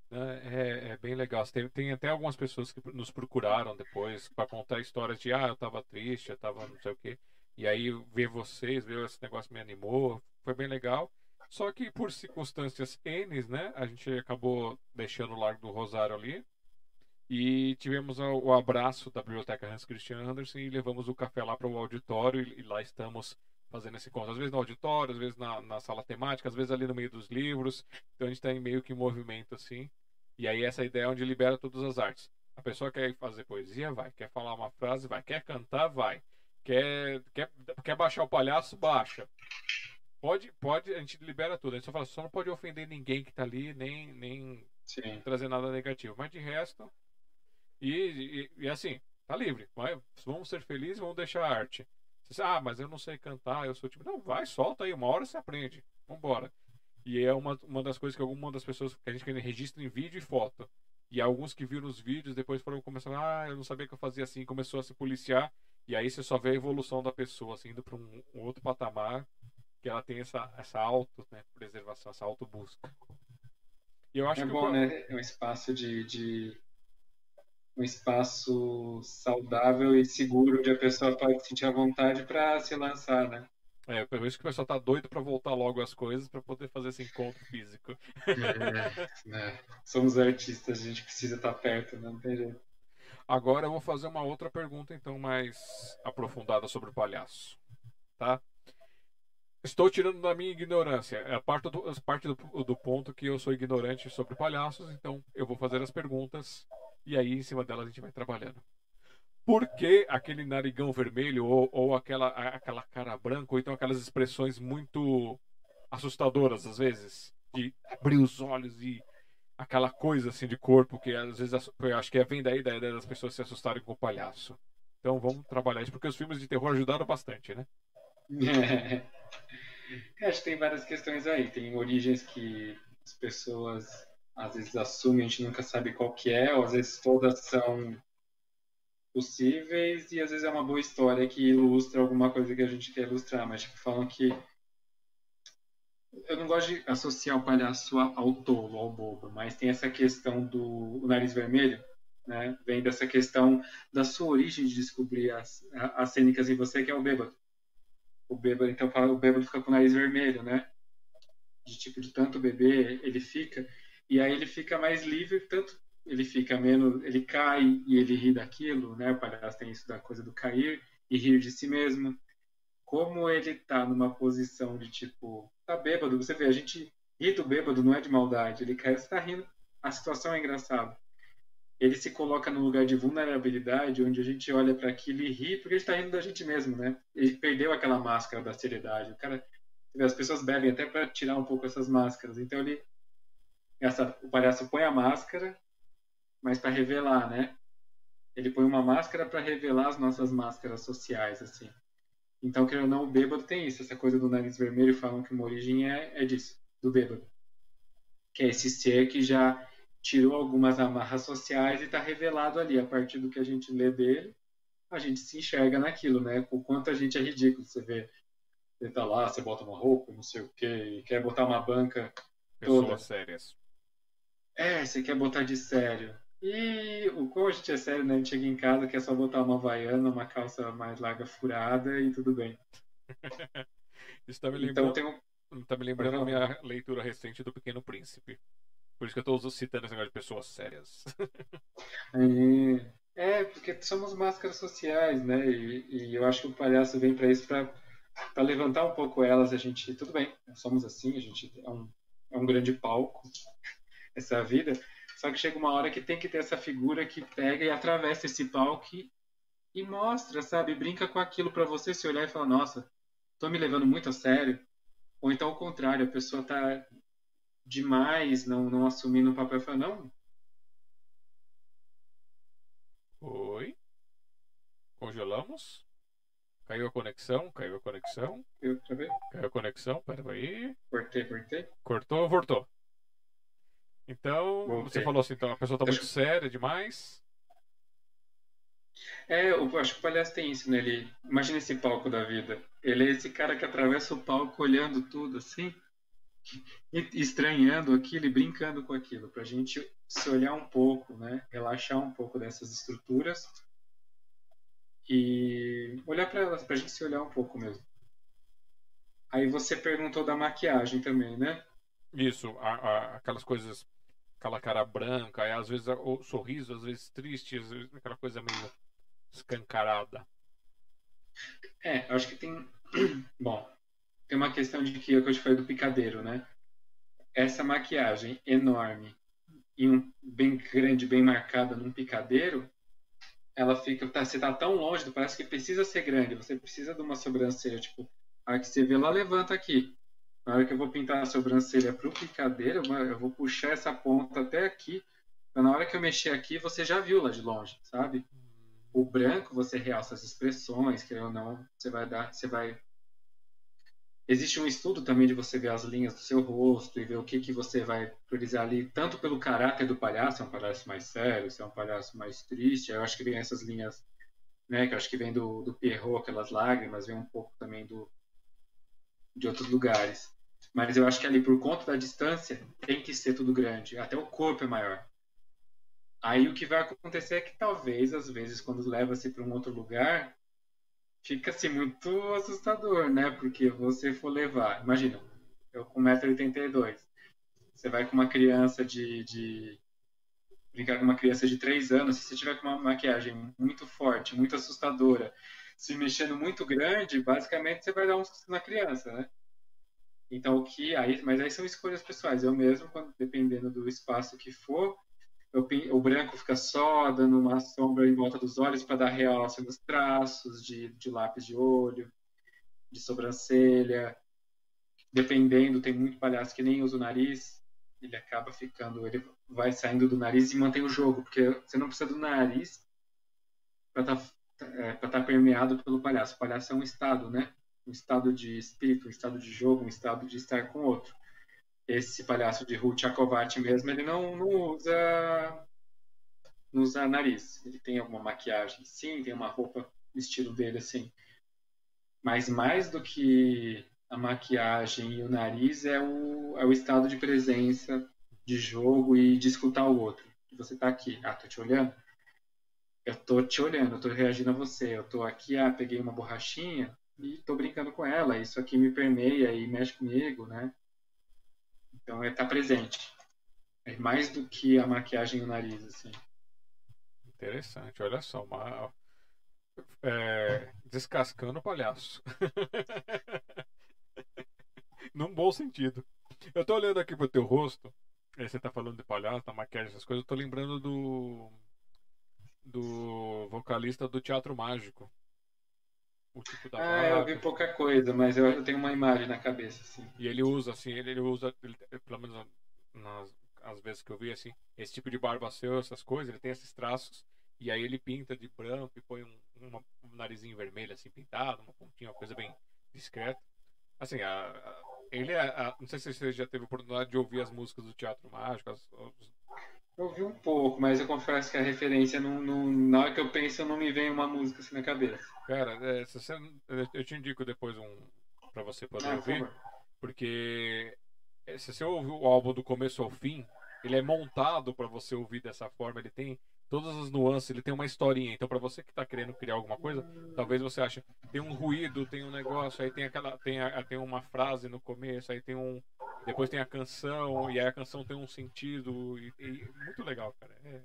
né, é, é bem legal. Tem, tem até algumas pessoas que nos procuraram depois para contar histórias de ah, eu tava triste, eu tava não sei o quê. E aí ver vocês, ver esse negócio me animou, foi bem legal. Só que por circunstâncias N, né, a gente acabou deixando o Largo do Rosário ali. E tivemos o abraço da biblioteca Hans Christian Andersen e levamos o café lá para o auditório e, lá estamos fazendo esse encontro. Às vezes no auditório, às vezes na, na sala temática, às vezes ali no meio dos livros. Então a gente está em meio que movimento assim. E aí essa ideia é onde libera todas as artes. A pessoa quer fazer poesia, vai. Quer falar uma frase, vai. Quer cantar, vai. Quer, quer, quer baixar o palhaço, baixa. Pode, pode, a gente libera tudo. A gente só fala, só não pode ofender ninguém que está ali, nem, nem trazer nada negativo. Mas de resto, e, e, e, assim, tá livre. Vai, vamos ser felizes, vamos deixar a arte. Você, ah, mas eu não sei cantar, eu sou tipo. Não, vai, solta aí, uma hora você aprende. Vambora. E é uma, uma das coisas que alguma das pessoas que a gente registra em vídeo e foto. E alguns que viram os vídeos depois foram começando, ah, eu não sabia que eu fazia assim, começou a se policiar. E aí você só vê a evolução da pessoa, assim, indo para um, um, outro patamar, que ela tem essa, essa auto-preservação, né, essa auto-busca. E eu acho é que bom, né? É um espaço de, de um espaço saudável e seguro onde a pessoa pode sentir a vontade para se lançar, né? É, por isso que o pessoal tá doido para voltar logo as coisas para poder fazer esse encontro físico. *laughs* É, é. Somos artistas, a gente precisa estar tá perto, né? não tem jeito. Agora eu vou fazer uma outra pergunta então mais aprofundada sobre o palhaço, tá? Estou tirando da minha ignorância. É parte, do, parte do, do ponto que eu sou ignorante sobre palhaços, então eu vou fazer as perguntas e aí, em cima dela, a gente vai trabalhando. Por que aquele narigão vermelho ou, ou aquela, aquela cara branca, ou então aquelas expressões muito assustadoras, às vezes? De abrir os olhos e aquela coisa assim de corpo que às vezes eu acho que é, vem daí da ideia das pessoas se assustarem com o palhaço. Então vamos trabalhar isso, porque os filmes de terror ajudaram bastante, né? *laughs* É, acho que tem várias questões aí. Tem origens que as pessoas às vezes assume, a gente nunca sabe qual que é, ou às vezes todas são possíveis e às vezes é uma boa história que ilustra alguma coisa que a gente quer ilustrar, mas tipo, falam que eu não gosto de associar o palhaço ao tolo, ao bobo, mas tem essa questão do nariz vermelho, né? Vem dessa questão da sua origem de descobrir as, as cênicas em você, que é o bêbado. O bêbado, então, fala, o bêbado fica com o nariz vermelho, né? De tipo, de tanto beber, ele fica. E aí ele fica mais livre, tanto ele fica menos, ele cai e ele ri daquilo, né? O palhaço tem isso da coisa do cair e rir de si mesmo. Como ele tá numa posição de tipo, tá bêbado, você vê, a gente ri do bêbado não é de maldade, ele você tá rindo, a situação é engraçada. Ele se coloca num lugar de vulnerabilidade, onde a gente olha para aquilo e ri porque ele está rindo da gente mesmo, né? Ele perdeu aquela máscara da seriedade. O cara, as pessoas bebem até para tirar um pouco essas máscaras. Então ele essa, o palhaço põe a máscara, mas para revelar, né? Ele põe uma máscara para revelar as nossas máscaras sociais, assim. Então, querendo ou não, o bêbado tem isso, essa coisa do nariz vermelho, falam que uma origem é, é disso, do bêbado. Que é esse ser que já tirou algumas amarras sociais e está revelado ali, a partir do que a gente lê dele, a gente se enxerga naquilo, né? O quanto a gente é ridículo, você vê, você tá lá, você bota uma roupa, não sei o quê, quer botar uma banca Pessoas toda. sérias. É, você quer botar de sério. E o coach é sério, né? A gente chega em casa, quer só botar uma vaiana, uma calça mais larga furada e tudo bem. *laughs* Isso tá me então lembrando, então, um... tá me lembrando a minha leitura recente do Pequeno Príncipe. Por isso que eu estou citando esse negócio de pessoas sérias. é, porque somos máscaras sociais, né? E, e eu acho que o palhaço vem para isso, para levantar um pouco elas. A gente, tudo bem, somos assim, a gente é um, é um grande palco *laughs* essa vida. Só que chega uma hora que tem que ter essa figura que pega e atravessa esse palco e, e mostra, sabe? Brinca com aquilo para você se olhar e falar: nossa, tô me levando muito a sério. Ou então, ao contrário, a pessoa tá demais não, não assumindo o papel e fala: não. Oi. Congelamos. Caiu a conexão, caiu a conexão. Caiu a conexão, peraí. Cortei, cortei. Cortou, voltou. Então, você falou assim, então a pessoa está muito séria demais. É, eu acho que o palhaço tem isso, né? Ele, imagina esse palco da vida. Ele é esse cara que atravessa o palco olhando tudo assim. estranhando aquilo e brincando com aquilo, para a gente se olhar um pouco, né? Relaxar um pouco dessas estruturas e olhar para elas, para a gente se olhar um pouco mesmo. Aí você perguntou da maquiagem também, né? Isso, a- a- aquelas coisas, aquela cara branca, e às vezes o sorriso, às vezes triste, às vezes aquela coisa meio escancarada. É, acho que tem. *clears throat* Bom, tem uma questão de que é que eu te falei do picadeiro, né? Essa maquiagem enorme e um bem grande, bem marcada num picadeiro, ela fica. Tá, você tá tão longe, parece que precisa ser grande. Você precisa de uma sobrancelha, tipo, a que você vê lá, levanta aqui. Na hora que eu vou pintar a sobrancelha pro picadeiro, eu vou- puxar essa ponta até aqui. Então, na hora que eu mexer aqui, você já viu lá de longe, sabe? o branco você realça as expressões, quer ou não, você vai dar, você vai Existe um estudo também de você ver as linhas do seu rosto e ver o que que você vai priorizar ali, tanto pelo caráter do palhaço, é um palhaço mais sério, se é um palhaço mais triste, eu acho que vem essas linhas, né, que eu acho que vem do, do Pierrot, aquelas lágrimas, vem um pouco também do de outros lugares. Mas eu acho que ali, por conta da distância, tem que ser tudo grande, até o corpo é maior. Aí o que vai acontecer é que talvez, às vezes, quando leva-se para um outro lugar, fica-se muito assustador, né? Porque você for levar, imagina, eu com 1,82m, você vai com uma criança de, de. brincar com uma criança de 3 anos, se você tiver com uma maquiagem muito forte, muito assustadora, se mexendo muito grande, basicamente você vai dar um susto na criança, né? Então o que aí, mas aí são escolhas pessoais. Eu mesmo, quando, dependendo do espaço que for, eu o branco fica só dando uma sombra em volta dos olhos para dar realce nos traços de, de lápis de olho, de sobrancelha. Dependendo, tem muito palhaço que nem usa o nariz, ele acaba ficando, ele vai saindo do nariz e mantém o jogo, porque você não precisa do nariz para estar tá permeado pelo palhaço. O palhaço é um estado, né? Um estado de espírito, um estado de jogo, um estado de estar com o outro esse palhaço de Ruth Tchakovati mesmo, ele não, não usa não usa nariz. Ele tem alguma maquiagem, sim, tem uma roupa no estilo dele, assim. Mas mais do que a maquiagem e o nariz é o, é o estado de presença, de jogo e de escutar o outro. Você tá aqui, ah, tô te olhando? Eu tô te olhando, eu tô reagindo a você. Eu tô aqui, ah, peguei uma borrachinha e tô brincando com ela. Isso aqui me permeia e mexe comigo, né? Então é estar presente. É mais do que a maquiagem e o nariz, assim. Interessante, olha só, uma, é, descascando o palhaço. *laughs* Num bom sentido. Eu tô olhando aqui pro teu rosto, aí você tá falando de palhaço, da maquiagem, essas coisas, eu tô lembrando do. do vocalista do Teatro Mágico. O tipo da Ah, eu vi pouca coisa, mas eu, eu tenho uma imagem na cabeça, assim. E ele usa, assim, ele, ele usa, ele- pelo menos nas as vezes que eu vi, assim, esse tipo de barba seu, essas coisas, ele tem esses traços, e aí ele pinta de branco e põe um, uma- um narizinho vermelho, assim, pintado, uma pontinha, uma coisa bem discreta. Assim, a, a- ele é, a- não sei se você já teve a oportunidade de ouvir as músicas do Teatro Mágico, as- os- Eu vi um pouco, mas eu confesso que a referência, não, não- na hora que eu penso, não me vem uma música assim na cabeça. cara, é, você, eu- te indico depois um, pra você poder Ah, ouvir, porque eh, se você ouvir o álbum do começo ao fim, ele é montado para você ouvir dessa forma, ele tem todas as nuances, ele tem uma historinha. Então, para você que tá querendo criar alguma coisa, talvez você ache, tem um ruído, tem um negócio, aí tem aquela tem, a, tem uma frase no começo, aí tem um depois tem a canção e aí a canção tem um sentido e, e muito legal, cara. É,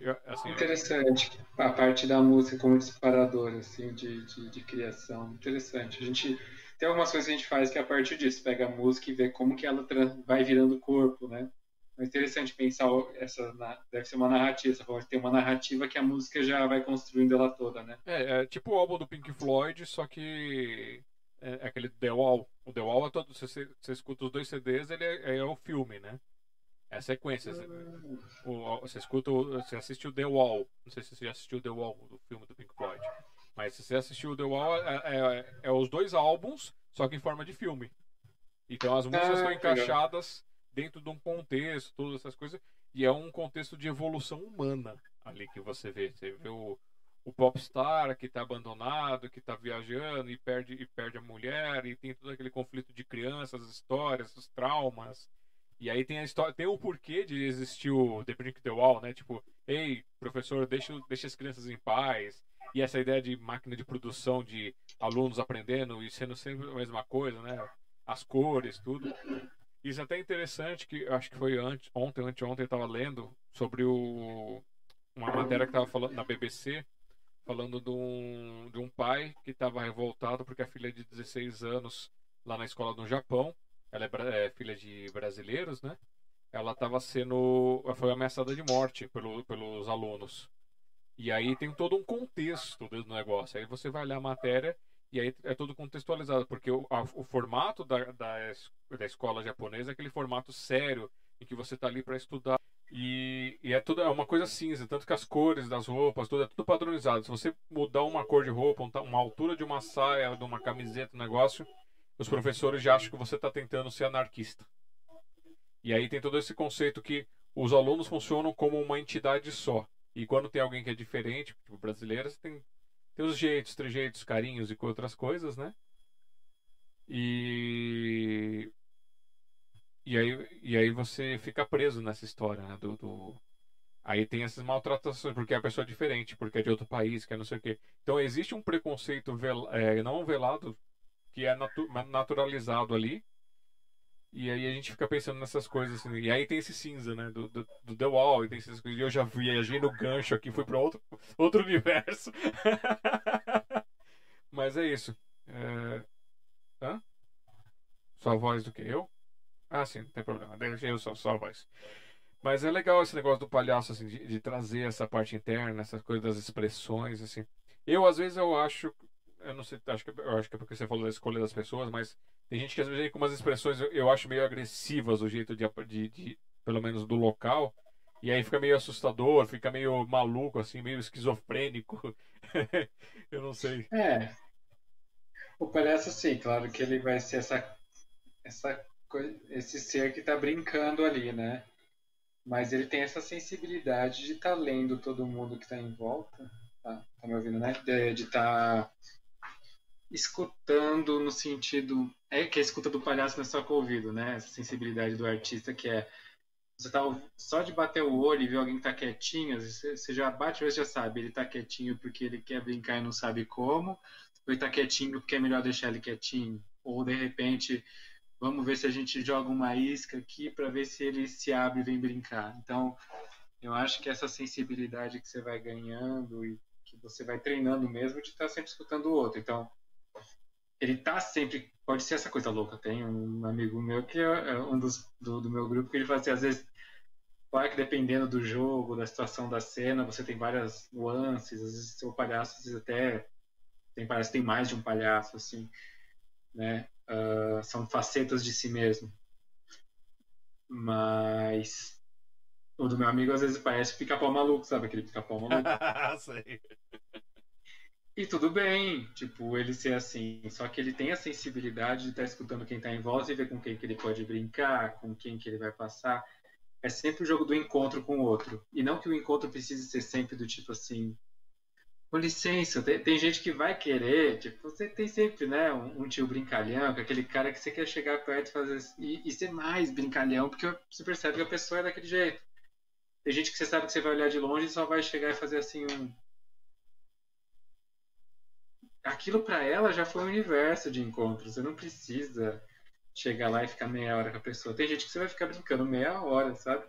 eu, assim, Interessante. A parte da música como disparador, assim, de, de, de criação. Interessante. A gente tem algumas coisas que a gente faz que é a partir disso, pega a música e vê como que ela vai virando corpo, né? É interessante pensar essa deve ser uma narrativa, você falou que tem uma narrativa que a música já vai construindo ela toda, né? É, é tipo o álbum do Pink Floyd, só que é, é aquele The Wall. O The Wall é todo. Você, você- escuta os dois CDs, ele é, é o filme, né? É a sequência. Você, o- você escuta, você assiste o The Wall. Não sei se você já assistiu The Wall, do filme do Pink Floyd. Mas se você assistiu o The Wall, é, é- é os dois álbuns, só que em forma de filme. Então as músicas Ah, estão encaixadas dentro de um contexto, todas essas coisas. E é um contexto de evolução humana ali que você vê. Você vê o, o popstar que está abandonado, que está viajando e perde, e perde a mulher, e tem todo aquele conflito de crianças, as histórias, os traumas. E aí tem a história, tem o porquê de existir o The Brick the Wall, né? Tipo, ei, professor, deixa, deixa as crianças em paz. E essa ideia de máquina de produção, de alunos aprendendo e sendo sempre a mesma coisa, né? As cores, tudo. Isso é até interessante, que acho que foi antes, ontem, anteontem, eu estava lendo sobre o, uma matéria que estava falando na BBC, falando de um, de um pai que estava revoltado porque a filha de 16 anos, lá na escola no Japão, ela é, é filha de brasileiros, né? Ela estava sendo. foi ameaçada de morte pelo, pelos alunos. E aí tem todo um contexto do negócio. Aí você vai ler a matéria e aí é tudo contextualizado, porque o, a, o formato da, da, da escola japonesa é aquele formato sério, em que você está ali para estudar. E, e, é tudo é uma coisa cinza, tanto que as cores das roupas, tudo é tudo padronizado. Se você mudar uma cor de roupa, uma altura de uma saia, de uma camiseta, um negócio, os professores já acham que você está tentando ser anarquista. E aí tem todo esse conceito que os alunos funcionam como uma entidade só. E quando tem alguém que é diferente, tipo brasileiro, você tem, tem os jeitos, trejeitos, carinhos e outras coisas, né? E. E aí, e aí você fica preso nessa história, né? Do, do... Aí tem essas maltratações, porque a pessoa é diferente, porque é de outro país, que é não sei o quê. Então existe um preconceito vel... é, não velado, que é natu... naturalizado ali, e aí a gente fica pensando nessas coisas assim. E aí tem esse cinza, né? Do, do, do The Wall, e tem essas coisas. E eu já viajei no gancho aqui, fui para outro, *laughs* outro universo. *laughs* Mas é isso. É... Hã? Só voz do que eu? Ah, sim, não tem problema. Deixei eu só, só a voz. Mas é legal esse negócio do palhaço, assim, de, de trazer essa parte interna, essas coisas das expressões, assim. Eu, às vezes, eu acho. Eu não sei, acho que, eu acho que é porque você falou da escolha das pessoas, mas tem gente que às vezes com umas expressões eu, eu acho meio agressivas o jeito de, de, de, pelo menos do local. E aí fica meio assustador, fica meio maluco, assim, meio esquizofrênico. *laughs* eu não sei. É. O palhaço, sim, claro que ele vai ser essa, essa esse ser que está brincando ali, né? Mas ele tem essa sensibilidade de estar tá lendo todo mundo que está em volta. Tá, tá me ouvindo, né? De estar tá escutando no sentido. É que a escuta do palhaço não é só com o ouvido, né? Essa sensibilidade do artista que é. Você tá só de bater o olho e ver alguém que tá quietinho, você já bate e já sabe, ele tá quietinho porque ele quer brincar e não sabe como, ou ele tá quietinho porque é melhor deixar ele quietinho, ou de repente, vamos ver se a gente joga uma isca aqui para ver se ele se abre e vem brincar. Então, eu acho que essa sensibilidade que você vai ganhando e que você vai treinando mesmo de estar tá sempre escutando o outro. Então, ele tá sempre. Pode ser essa coisa louca. Tem um amigo meu que é, é um dos do, do meu grupo que ele fala assim, às vezes, claro que dependendo do jogo, da situação da cena, você tem várias nuances, às vezes seu palhaço, às vezes até tem tem mais de um palhaço, assim, né? Uh, são facetas de si mesmo. Mas o do meu amigo às vezes parece pica-pau maluco, sabe? Aquele pica-pau maluco. *laughs* Sei. E tudo bem, tipo, ele ser assim. Só que ele tem a sensibilidade de estar tá escutando quem está em voz e ver com quem que ele pode brincar, com quem que ele vai passar. É sempre o jogo do encontro com o outro. E não que o encontro precise ser sempre do tipo assim. Com licença, tem, tem gente que vai querer, tipo, você tem sempre, né, um, um tio brincalhão, é aquele cara que você quer chegar perto e fazer e, e ser mais brincalhão, porque você percebe que a pessoa é daquele jeito. Tem gente que você sabe que você vai olhar de longe e só vai chegar e fazer assim um aquilo para ela já foi um universo de encontros. Você não precisa chegar lá e ficar meia hora com a pessoa. Tem gente que você vai ficar brincando meia hora, sabe?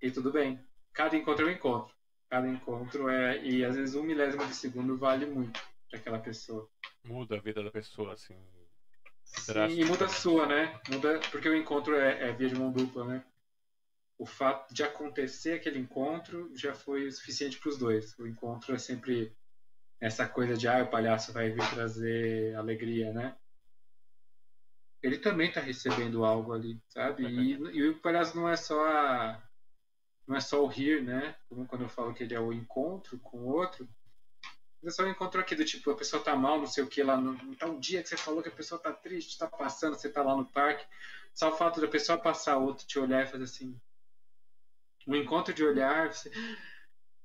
E tudo bem. Cada encontro é um encontro. Cada encontro é. E às vezes um milésimo de segundo vale muito para aquela pessoa. Muda a vida da pessoa, assim. Sim, e muda a sua, né? Muda, porque o encontro é, é via de mão dupla, né? O fato de acontecer aquele encontro já foi o suficiente para os dois. O encontro é sempre essa coisa de ah, o palhaço vai vir trazer alegria, né? Ele também está recebendo algo ali, sabe? E, e, o palhaço não é só a, não é só o rir, né? Como quando eu falo que ele é o encontro com o outro. É só o encontro aqui do tipo, a pessoa tá mal, não sei o que lá, no, um dia que você falou que a pessoa tá triste, tá passando, você tá lá no parque, só o fato da pessoa passar, outro te olhar e fazer assim, um encontro de olhar, você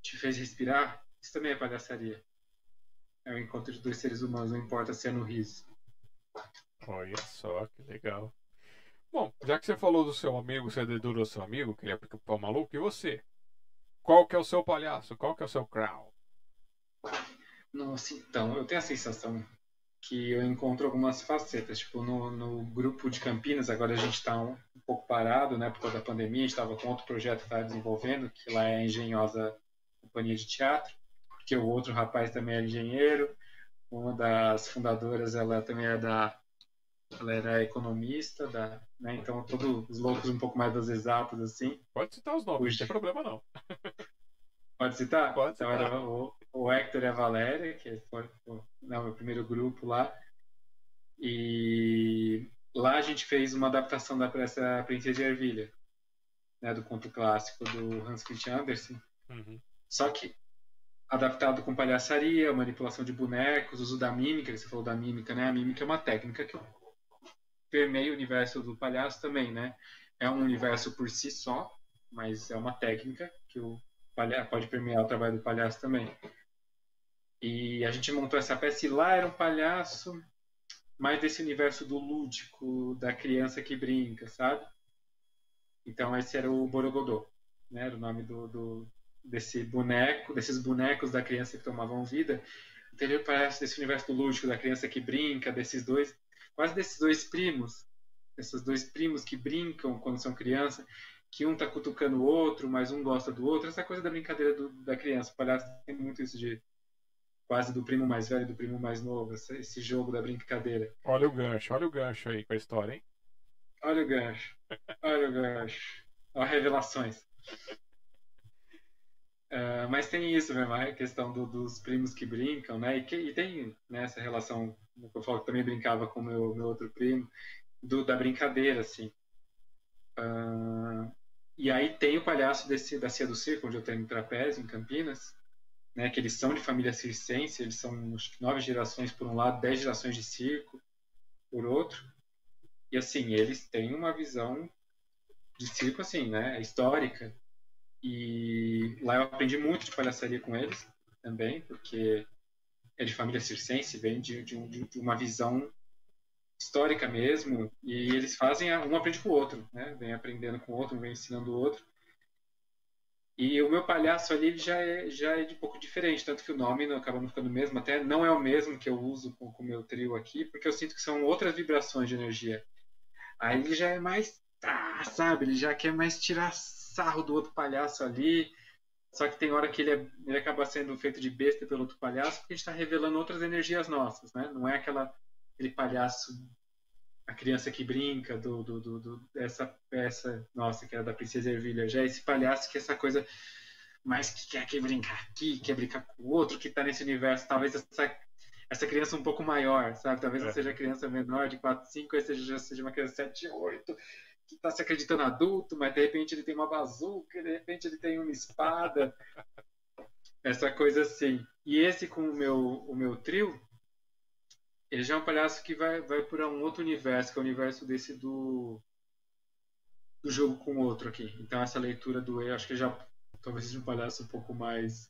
te fez respirar, Isso também é palhaçaria. É o encontro de dois seres humanos, não importa se é no riso. Olha só, que legal. Bom, já que você falou do seu amigo, você dedurou seu amigo, que ele é pau maluco, e você? Qual que é o seu palhaço? Qual que é o seu crown? Nossa, então, eu tenho a sensação que eu encontro algumas facetas. Tipo, no, no grupo de Campinas, agora a gente está um, um, pouco parado, né, por causa da pandemia. A gente estava com outro projeto que estava desenvolvendo, que lá é a Engenhosa Companhia de Teatro, porque o outro rapaz também é engenheiro. Uma das fundadoras, ela também é da. Ela era economista, da, né, então todos os loucos um pouco mais das exatas, assim. Pode citar os nomes, Puxa. não tem problema não. Pode citar? Pode citar. Então era o, o Hector e a Valéria, que foi o não, meu primeiro grupo lá. E lá a gente fez uma adaptação da peça Princesa de Ervilha, né, do conto clássico do Hans Christian Andersen. Uhum. Só que adaptado com palhaçaria, manipulação de bonecos, uso da mímica, que você falou da mímica, né? A mímica é uma técnica que permeia o universo do palhaço também, né? É um universo por si só, mas é uma técnica que o palhaço pode permear o trabalho do palhaço também. E a gente montou essa peça e lá era um palhaço mais desse universo do lúdico, da criança que brinca, sabe? Então esse era o Borogodó, né? Era o nome do, do, desse boneco, desses bonecos da criança que tomavam vida. Então ele parece desse universo do lúdico, da criança que brinca, desses dois, quase desses dois primos, esses dois primos que brincam quando são criança, que um tá cutucando o outro, mas um gosta do outro, essa coisa da brincadeira do, da criança. O palhaço tem muito isso de quase do primo mais velho e do primo mais novo, esse jogo da brincadeira. Olha o gancho, olha o gancho aí com a história, hein? Olha o gancho, olha o gancho. Olha revelações. Uh, mas tem isso mesmo, a questão do, dos primos que brincam, né? E, que, e tem né, essa relação, que eu falo que também brincava com meu meu outro primo, do, da brincadeira, assim. Uh, e aí tem o palhaço desse, da Cia do Circo, onde eu tenho trapézio, em Campinas, né, que eles são de família circense, eles são nove gerações por um lado, dez gerações de circo por outro. E assim, eles têm uma visão de circo assim, né, histórica. E lá eu aprendi muito de palhaçaria com eles também, porque é de família circense, vem de, de, de uma visão histórica mesmo, e eles fazem, um aprende com o outro, né? Vem aprendendo com o outro, vem ensinando o outro. E o meu palhaço ali já é, já é de um pouco diferente, tanto que o nome não, acaba não ficando o mesmo, até não é o mesmo que eu uso com o meu trio aqui, porque eu sinto que são outras vibrações de energia. Aí ele já é mais, tá, sabe, ele já quer mais tirar sarro do outro palhaço ali, só que tem hora que ele, é, ele acaba sendo feito de besta pelo outro palhaço, porque a gente está revelando outras energias nossas, né? Não é aquela, aquele palhaço a criança que brinca do, do, do, do, dessa peça nossa que era da Princesa Ervilha já é esse palhaço que é essa coisa mais que quer que brincar aqui quer brincar com o outro que está nesse universo talvez essa essa criança um pouco maior sabe talvez não é. seja criança menor de 4, 5 aí seja, seja uma criança de 7, 8 que está se acreditando adulto mas de repente ele tem uma bazuca de repente ele tem uma espada *laughs* essa coisa assim e esse com o meu o meu trio ele já é um palhaço que vai, vai por um outro universo, que é o universo desse do, do jogo com o outro aqui. Então essa leitura do eu acho que já talvez seja um palhaço um pouco mais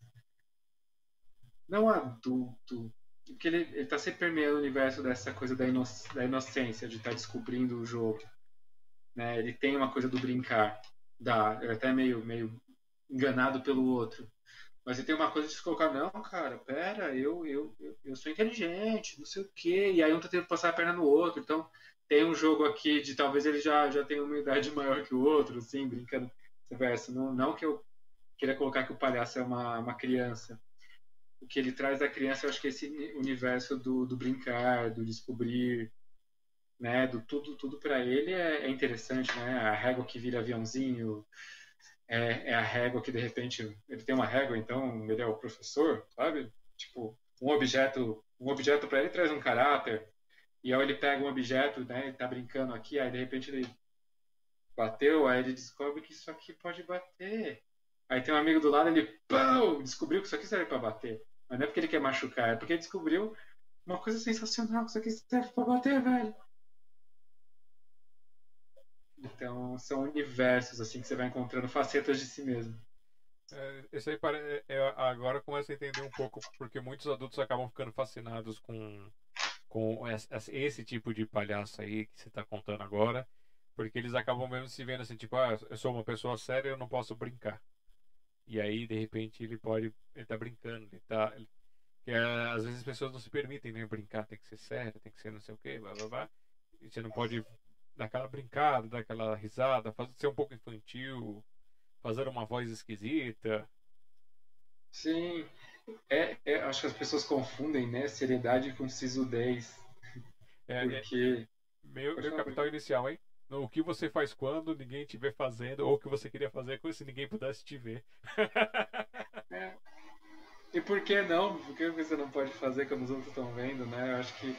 não adulto, porque ele está sempre permeando o universo dessa coisa da, da inocência, de estar tá descobrindo o jogo. Né? Ele tem uma coisa do brincar, da, até meio, meio enganado pelo outro. Mas você tem uma coisa de se colocar, não, cara, pera, eu, eu, eu, eu sou inteligente, não sei o quê. E aí um tá tentando passar a perna no outro. Então tem um jogo aqui de talvez ele já, já tenha uma idade *laughs* maior que o outro, assim, brincando vice-versa. Não, não que eu queira colocar que o palhaço é uma, uma criança. O que ele traz da criança, eu acho que é esse universo do, do brincar, do descobrir, né, do tudo, tudo para ele é, é interessante, né? A régua que vira aviãozinho, é, é, a régua que de repente ele tem uma régua, então ele é o professor, sabe? Tipo, um objeto, um objeto para ele traz um caráter. E aí ele pega um objeto, né, ele tá brincando aqui, aí de repente ele bateu, aí ele descobre que isso aqui pode bater. Aí tem um amigo do lado, ele pão, descobriu que isso aqui serve para bater. Mas não é porque ele quer machucar, é porque ele descobriu uma coisa sensacional, que isso aqui serve para bater, velho. Então, são universos assim que você vai encontrando facetas de si mesmo. É, esse aí pare... é, é, agora começa a entender um pouco porque muitos adultos acabam ficando fascinados com, com esse, tipo de palhaço aí que você está contando agora, porque eles acabam mesmo se vendo assim, tipo, ah, eu sou uma pessoa séria, eu não posso brincar. E aí, de repente, ele pode. Ele tá brincando, ele tá. Ele, é, às vezes as pessoas não se permitem nem brincar, tem que ser sério, tem que ser não sei o que, blá blá blá. E você não pode dar aquela brincada, dar aquela risada, fazer ser um pouco infantil, fazer uma voz esquisita. Sim, é, é, acho que as pessoas confundem, né, seriedade com sisudez. É, Porque... É, meu, meu capital inicial, hein? O que você faz quando ninguém te vê fazendo, ou o que você queria fazer se ninguém pudesse te ver. *laughs* é. E por que não? Por que você não pode fazer quando os outros estão vendo, né? Eu acho que.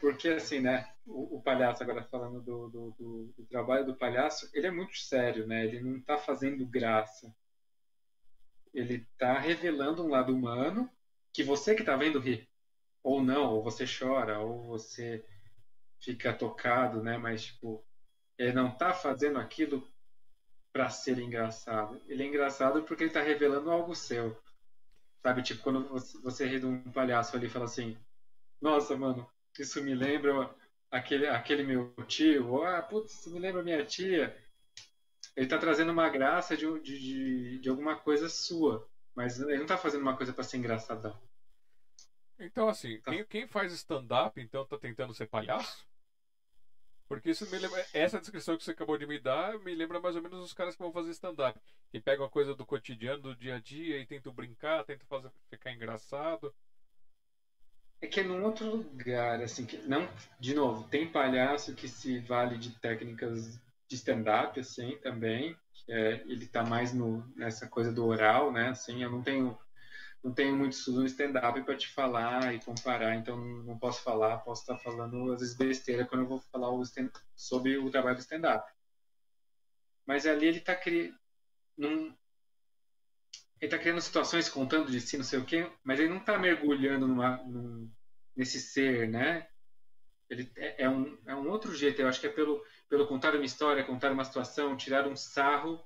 Porque, assim, né? O, o palhaço, agora falando do, do, do, do, trabalho do palhaço, ele é muito sério, né? Ele não está fazendo graça. Ele está revelando um lado humano que você que está vendo ri. Ou não, ou você chora, ou você fica tocado, né? Mas, tipo, ele não está fazendo aquilo para ser engraçado. Ele é engraçado porque ele está revelando algo seu. Sabe, tipo, quando você, você ri de um palhaço ali e fala assim, nossa, mano, isso me lembra aquele, aquele meu tio, ou, ah, putz, isso me lembra minha tia. Ele tá trazendo uma graça de, de, de, alguma coisa sua, mas ele não tá fazendo uma coisa para ser engraçadão. Então, assim, tá. quem, quem faz stand-up, então, tá tentando ser palhaço? Porque isso me lembra, essa descrição que você acabou de me dar me lembra mais ou menos os caras que vão fazer stand-up. Que pegam a coisa do cotidiano, do dia a dia e tentam brincar, tentam fazer ficar engraçado. É que é num outro lugar, assim, que não, de novo, tem palhaço que se vale de técnicas de stand-up, assim, também. É, ele tá mais no, nessa coisa do oral, né? Assim, eu não tenho não tenho muito estudo no stand-up para te falar e comparar, então não posso falar, posso estar falando às vezes besteira quando eu vou falar o sobre o trabalho do stand-up. Mas ali ele está criando. Ele está criando situações contando de si, não sei o quê, mas ele não está mergulhando numa, num, nesse ser, né? Ele é, é, um, é um outro jeito, eu acho que é pelo, pelo contar uma história, contar uma situação, tirar um sarro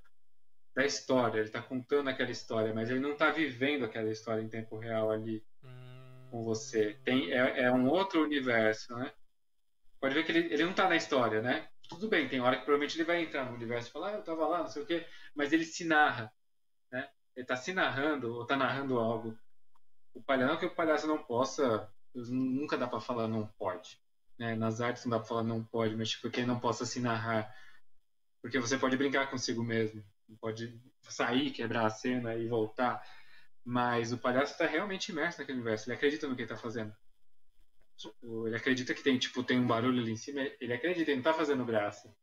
da história, ele está contando aquela história, mas ele não está vivendo aquela história em tempo real ali hum... com você. Tem, é, é, um outro universo, né? Pode ver que ele, ele não está na história, né? Tudo bem, tem hora que provavelmente ele vai entrar no universo e falar, ah, eu estava lá, não sei o quê, mas ele se narra? Ele está se narrando ou está narrando algo. O palhaço não que o palhaço não possa, nunca dá para falar não pode. Né? Nas artes não dá para falar não pode, mas tipo, que ele não possa se narrar. Porque você pode brincar consigo mesmo pode sair, quebrar a cena e voltar. Mas o palhaço está realmente imerso naquele universo. Ele acredita no que ele está fazendo. Tipo, ele acredita que tem, tipo, tem um barulho ali em cima. Ele acredita, ele não está fazendo graça.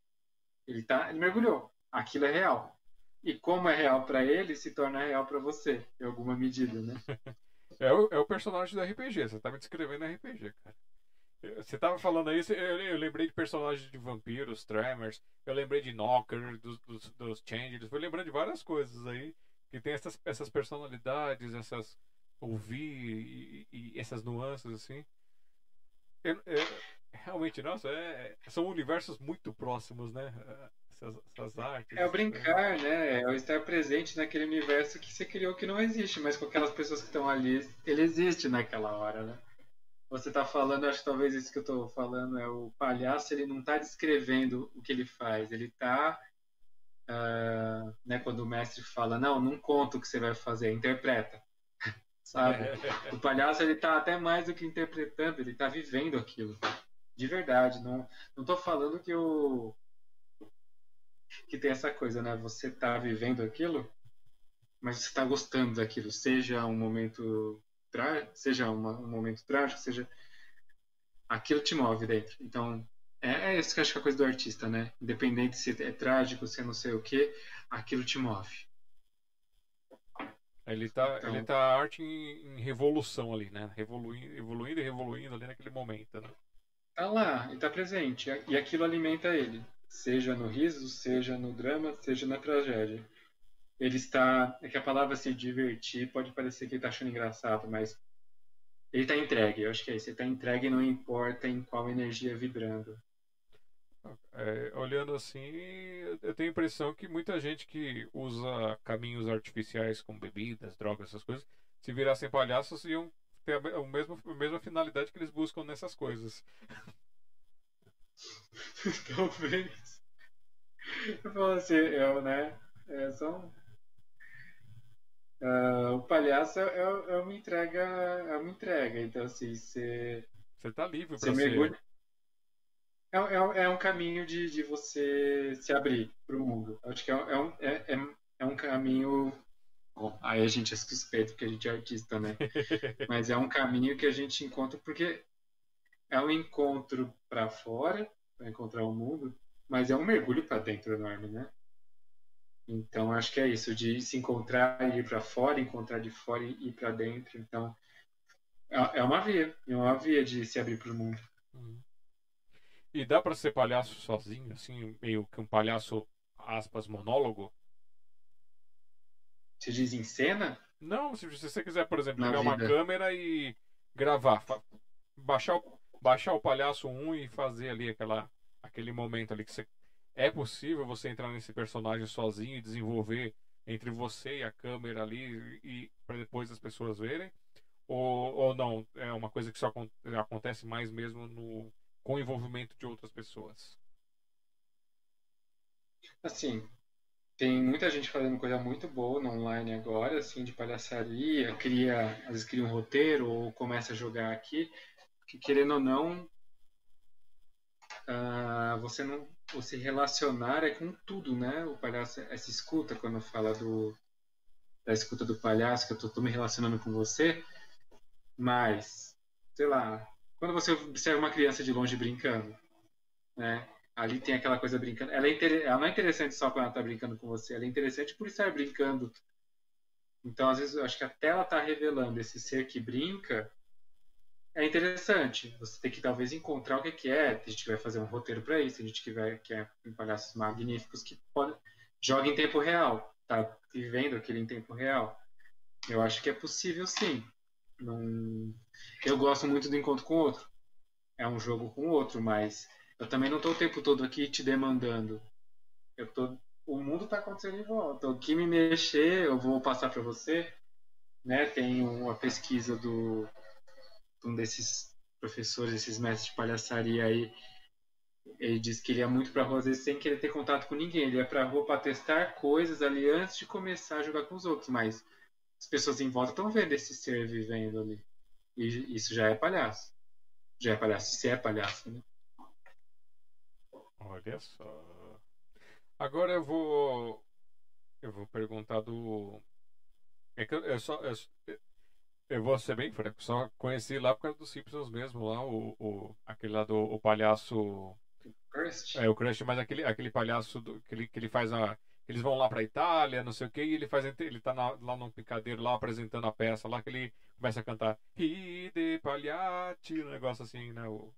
Ele tá, ele mergulhou. Aquilo é real. E como é real para ele, se torna real para você, em alguma medida, né? *laughs* É o, é o personagem do RPG. Você tá me descrevendo RPG, cara. Você tava falando aí, eu, eu, lembrei de personagens de vampiros, Tremors, eu lembrei de Knocker, dos, dos, dos Changers, fui lembrando de várias coisas aí, que tem essas, essas personalidades, essas. ouvir e, e essas nuances assim. Eu, eu, realmente, nossa, é, são universos muito próximos, né? Essas, essas, artes. É o brincar, né? É o estar presente naquele universo que você criou que não existe, mas com aquelas pessoas que estão ali, ele existe naquela hora, né? você está falando, acho que talvez isso que eu estou falando é o palhaço, ele não está descrevendo o que ele faz, ele está, uh, ah, né, quando o mestre fala, não, não conta o que você vai fazer, interpreta, *laughs* sabe? o palhaço, ele está até mais do que interpretando, ele está vivendo aquilo, de verdade, não não estou falando que o que tem essa coisa, né, você está vivendo aquilo, mas você está gostando daquilo, seja um momento seja uma, um momento trágico, seja aquilo te move dentro. Então, é, é isso que eu acho que é a coisa do artista, né? Independente se é trágico, se é não sei o que, aquilo te move. Ele tá, então, ele tá arte em, em, revolução ali, né? Evoluindo, evoluindo e revoluindo ali naquele momento, né? Tá lá, ele tá presente. E aquilo alimenta ele. Seja no riso, seja no drama, seja na tragédia ele está. É que a palavra se divertir pode parecer que ele está achando engraçado, mas ele está entregue. Eu acho que é isso. Ele está entregue não importa em qual energia vibrando. É, olhando assim, eu tenho a impressão que muita gente que usa caminhos artificiais como bebidas, drogas, essas coisas, se virassem palhaços, iam ter a, mesma, a mesma finalidade que eles buscam nessas coisas. *laughs* Talvez. Eu falo assim, eu, né? É só um... uh, o palhaço é, é, uma entrega, é uma entrega. Então, assim, você. Você tá livre pra você. Mergulha... É, é, é um caminho de, de você se abrir para o mundo. Acho que é, é, um, é, é, é um caminho Bom, aí a gente é suspeito porque a gente é artista, né? *laughs* Mas é um caminho que a gente encontra porque é um encontro para fora, para encontrar o mundo, mas é um mergulho para dentro enorme, né? Então acho que é isso, de se encontrar e ir para fora, encontrar de fora e ir para dentro. Então é, é uma via, é uma via de se abrir para o mundo. Uhum. E dá para ser palhaço sozinho, assim, meio que um palhaço aspas monólogo? Você diz em cena? Não, se você quiser, por exemplo, pegar uma câmera e gravar, baixar o, baixar o palhaço 1 e fazer ali aquela, aquele momento ali que você. É possível você entrar nesse personagem sozinho e desenvolver entre você e a câmera ali e para depois as pessoas verem? Ou, ou não? É uma coisa que só acontece mais mesmo no, com o envolvimento de outras pessoas? Assim, tem muita gente fazendo coisa muito boa no online agora, assim, de palhaçaria, cria, às vezes cria um roteiro ou começa a jogar aqui, que querendo ou não, uh, você não você relacionar é com tudo, né? O palhaço, essa escuta, quando fala do da escuta do palhaço, que eu tô, tô me relacionando com você, mas, sei lá, quando você observa uma criança de longe brincando, né? ali tem aquela coisa brincando. Ela, é inter... ela não é interessante só quando ela está brincando com você, ela é interessante por estar brincando. Então, às vezes, eu acho que até ela está revelando esse ser que brinca, é interessante. Você tem que talvez encontrar o que, que é. Tem gente que vai fazer um roteiro para isso, tem gente que vai que é palhaços magníficos que pode joga em tempo real, tá vivendo aquilo em tempo real. Eu acho que é possível sim. Eu gosto muito do encontro com o outro. É um jogo com o outro, mas eu também não estou o tempo todo aqui te demandando. Eu tô, o mundo está acontecendo em volta. O que me mexer, eu vou passar para você. Né? Tem uma pesquisa do um desses professores, esses mestres de palhaçaria aí. Ele diz que ele ia muito para a rua sem querer ter contato com ninguém. Ele ia para a rua para testar coisas ali antes de começar a jogar com os outros. Mas as pessoas em volta estão vendo esse ser vivendo ali. E isso já é palhaço. Já é palhaço. Se é palhaço, né? Olha só. Agora eu vou. Eu vou perguntar do. É que eu, só. Eu, eu vou ser bem franco, só conheci lá por causa dos Simpsons mesmo, lá, o, o, aquele lá do o palhaço. Crust? É, o Crust, mas aquele, aquele palhaço do, que, ele, que ele faz a. Eles vão lá pra Itália, não sei o que, e ele faz. Ele tá na, lá no picadeiro lá apresentando a peça lá, que ele começa a cantar Ride Pagliatti, um negócio assim, né? O,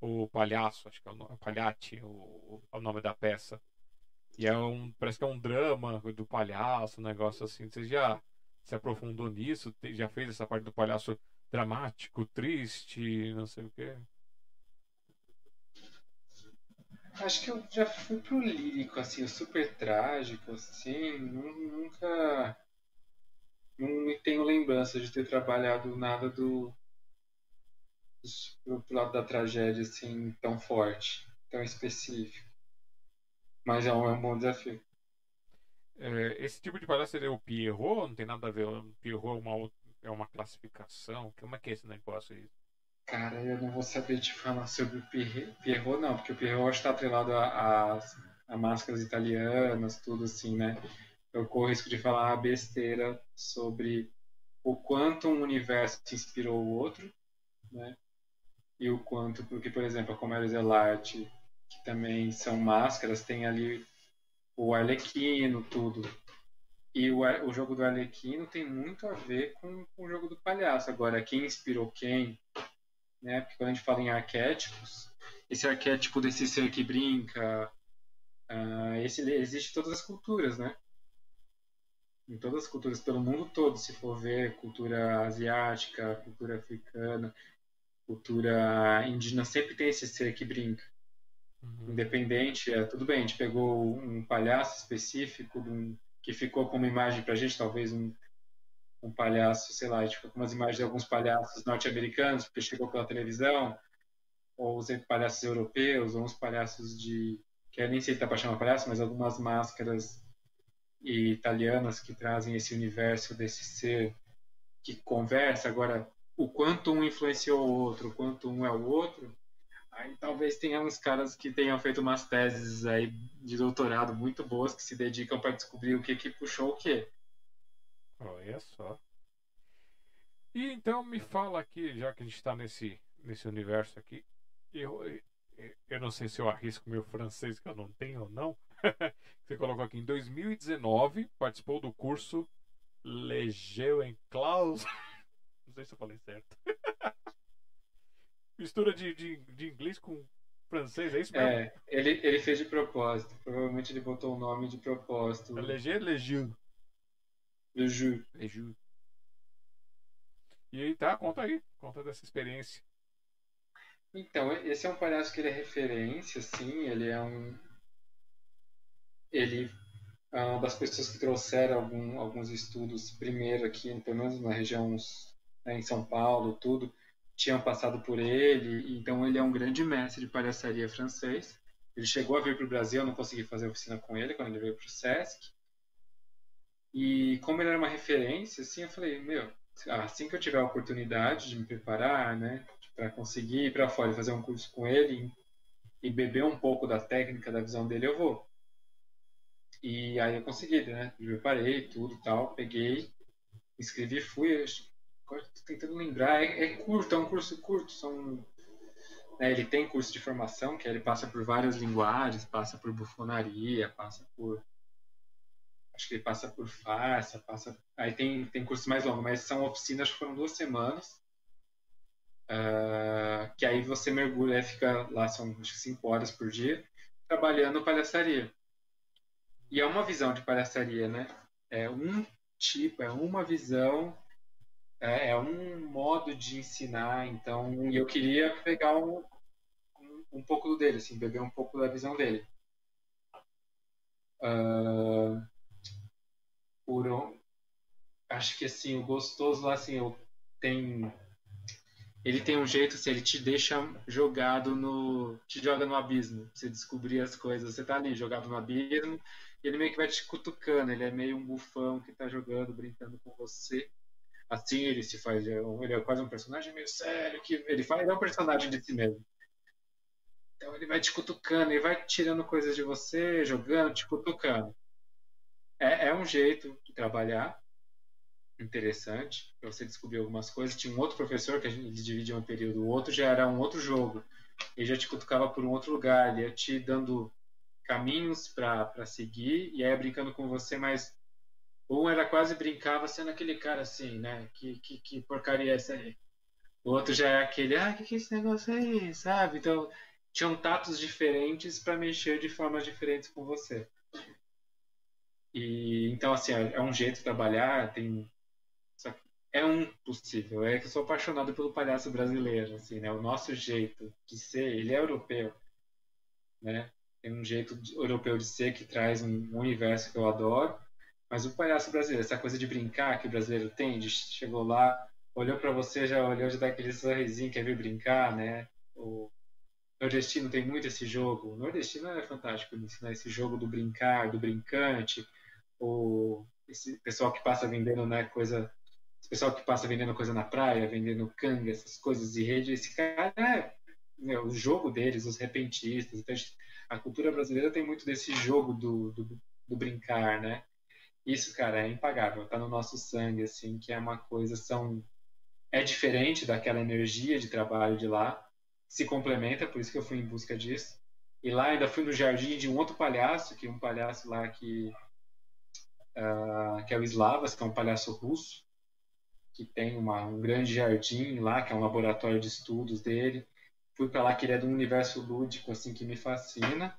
o palhaço, acho que é o, o palhate, o, o, nome da peça. E é um, parece que é um drama do palhaço, um negócio assim. Você já se aprofundou nisso? Já fez essa parte do palhaço dramático, triste, não sei o quê? Acho que eu já fui pro lírico, assim, super trágico, assim, nunca. Não tenho lembrança de ter trabalhado nada do, pro lado da tragédia assim tão forte, tão específico. Mas é um, é um bom desafio. É, esse tipo de palhaço seria o Pierrot? Não tem nada a ver. O Pierrot é uma, é uma classificação? Como é que é esse negócio aí? Cara, eu não vou saber te falar sobre o Pierrot, não, porque o Pierrot está atrelado a, a, a, máscaras italianas, tudo assim, né? Eu corro risco de falar besteira sobre o quanto um universo inspirou o outro, né? e o quanto, porque, por exemplo, a Comédia Zelarte, que também são máscaras, tem ali o Arlequino, tudo. E o, o jogo do Arlequino tem muito a ver com, com o jogo do palhaço. Agora, quem inspirou quem, né? Porque quando a gente fala em arquétipos, esse arquétipo desse ser que brinca, uh, esse existe em todas as culturas, né? Em todas as culturas, pelo mundo todo, se for ver, cultura asiática, cultura africana, cultura indígena sempre tem esse ser que brinca. Uhum. independente. É, tudo bem, a gente pegou um palhaço específico um, que ficou como imagem pra gente, talvez um, um palhaço, sei lá, a gente ficou com umas imagens de alguns palhaços norte-americanos, porque chegou pela televisão, ou os palhaços europeus, ou uns palhaços de. que nem sei se tá pra chamar palhaço, mas algumas máscaras italianas que trazem esse universo desse ser que conversa. Agora, o quanto um influenciou o outro, o quanto um é o outro, aí talvez tenha uns caras que tenham feito umas teses aí de doutorado muito boas que se dedicam para descobrir o que que puxou o quê. Olha só. E então me fala aqui, já que a gente está nesse, nesse universo aqui, eu, eu não sei se eu arrisco meu francês que eu não tenho ou não. *laughs* Você colocou aqui em 2019, participou do curso Legeu em Klaus. *laughs* Não sei se eu falei certo. *laughs* Mistura de, de, de, inglês com francês, é isso mesmo? É, ele, ele fez de propósito. Provavelmente ele botou o nome de propósito. É Legeu Legeu. Legeu. Legeu. E aí, tá, conta aí. Conta dessa experiência. Então, esse é um palhaço que ele é referência, sim. Ele é um. Ele é uma das pessoas que trouxeram algum, alguns estudos primeiro aqui, pelo menos na região né, em São Paulo, tudo, tinham passado por ele. Então, ele é um grande mestre de palhaçaria francês. Ele chegou a vir para o Brasil, eu não consegui fazer oficina com ele quando ele veio para o SESC. E como ele era uma referência, assim, eu falei, meu, assim que eu tiver a oportunidade de me preparar, né, para conseguir ir para fora e fazer um curso com ele e beber um pouco da técnica, da visão dele, eu vou. E aí eu consegui, né? Me preparei, tudo tal, peguei, inscrevi, fui. Agora tô tentando lembrar, é, é, curto, é um curso curto, são. Né, ele tem curso de formação, que ele passa por várias linguagens, passa por bufonaria, passa por. Acho que ele passa por farsa, passa. Aí tem, tem curso mais longo, mas são oficinas que foram duas semanas. Uh, que aí você mergulha, fica lá, são acho cinco horas por dia, trabalhando palhaçaria. E é uma visão de palhaçaria, né? É um tipo, é uma visão, é, é um modo de ensinar. Então, eu queria pegar um, um, um pouco dele, assim, beber um pouco da visão dele. Uh, por um, acho que assim, o gostoso lá, assim, eu ele tem um jeito, assim, ele te deixa jogado no. te joga no abismo, você descobrir as coisas. Você tá ali jogado no abismo, e ele meio que vai te cutucando, ele é meio um bufão que tá jogando, brincando com você. Assim ele se faz, é ele é quase um personagem meio sério, que ele faz, ele é um personagem de si mesmo. Então ele vai te cutucando, ele vai tirando coisas de você, jogando, te cutucando. É, é um jeito de trabalhar, interessante para você descobrir algumas coisas. Tinha um outro professor que a gente dividia um período, o outro já era um outro jogo. Ele já te cutucava por um outro lugar, ele ia te dando caminhos para seguir e aí brincando com você, mas um era quase brincava sendo aquele cara assim, né? Que, que, que porcaria é essa aí? O outro já é aquele, ah, que que é esse negócio aí, sabe? Então, tinham tatos diferentes para mexer de formas diferentes com você. E então assim, é, é um jeito de trabalhar, tem é um possível. É que eu sou apaixonado pelo palhaço brasileiro, assim, né? O nosso jeito de ser, ele é europeu, né? Tem um jeito europeu de ser que traz um, universo que eu adoro. Mas o palhaço brasileiro, essa coisa de brincar que o brasileiro tem, de chegou lá, olhou para você, já olhou, já dá aquele sorrisinho, quer vir brincar, né? O nordestino tem muito esse jogo. O nordestino é fantástico ensinar esse jogo do brincar, do brincante, o esse pessoal que passa vendendo né, coisa esse pessoal que passa vendendo coisa na praia, vendendo canga, essas coisas de rede, esse cara é né, o jogo deles, os repentistas. Então, a cultura brasileira tem muito desse jogo do, do, do, brincar, né? Isso, cara, é impagável, tá no nosso sangue, assim, que é uma coisa, são... É diferente daquela energia de trabalho de lá, se complementa, por isso que eu fui em busca disso. E lá ainda fui no jardim de um outro palhaço, que é um palhaço lá que... Uh, que é o Slavas, que é um palhaço russo, que tem uma, um grande jardim lá, que é um laboratório de estudos dele. Fui para lá que ele é de um universo lúdico assim que me fascina.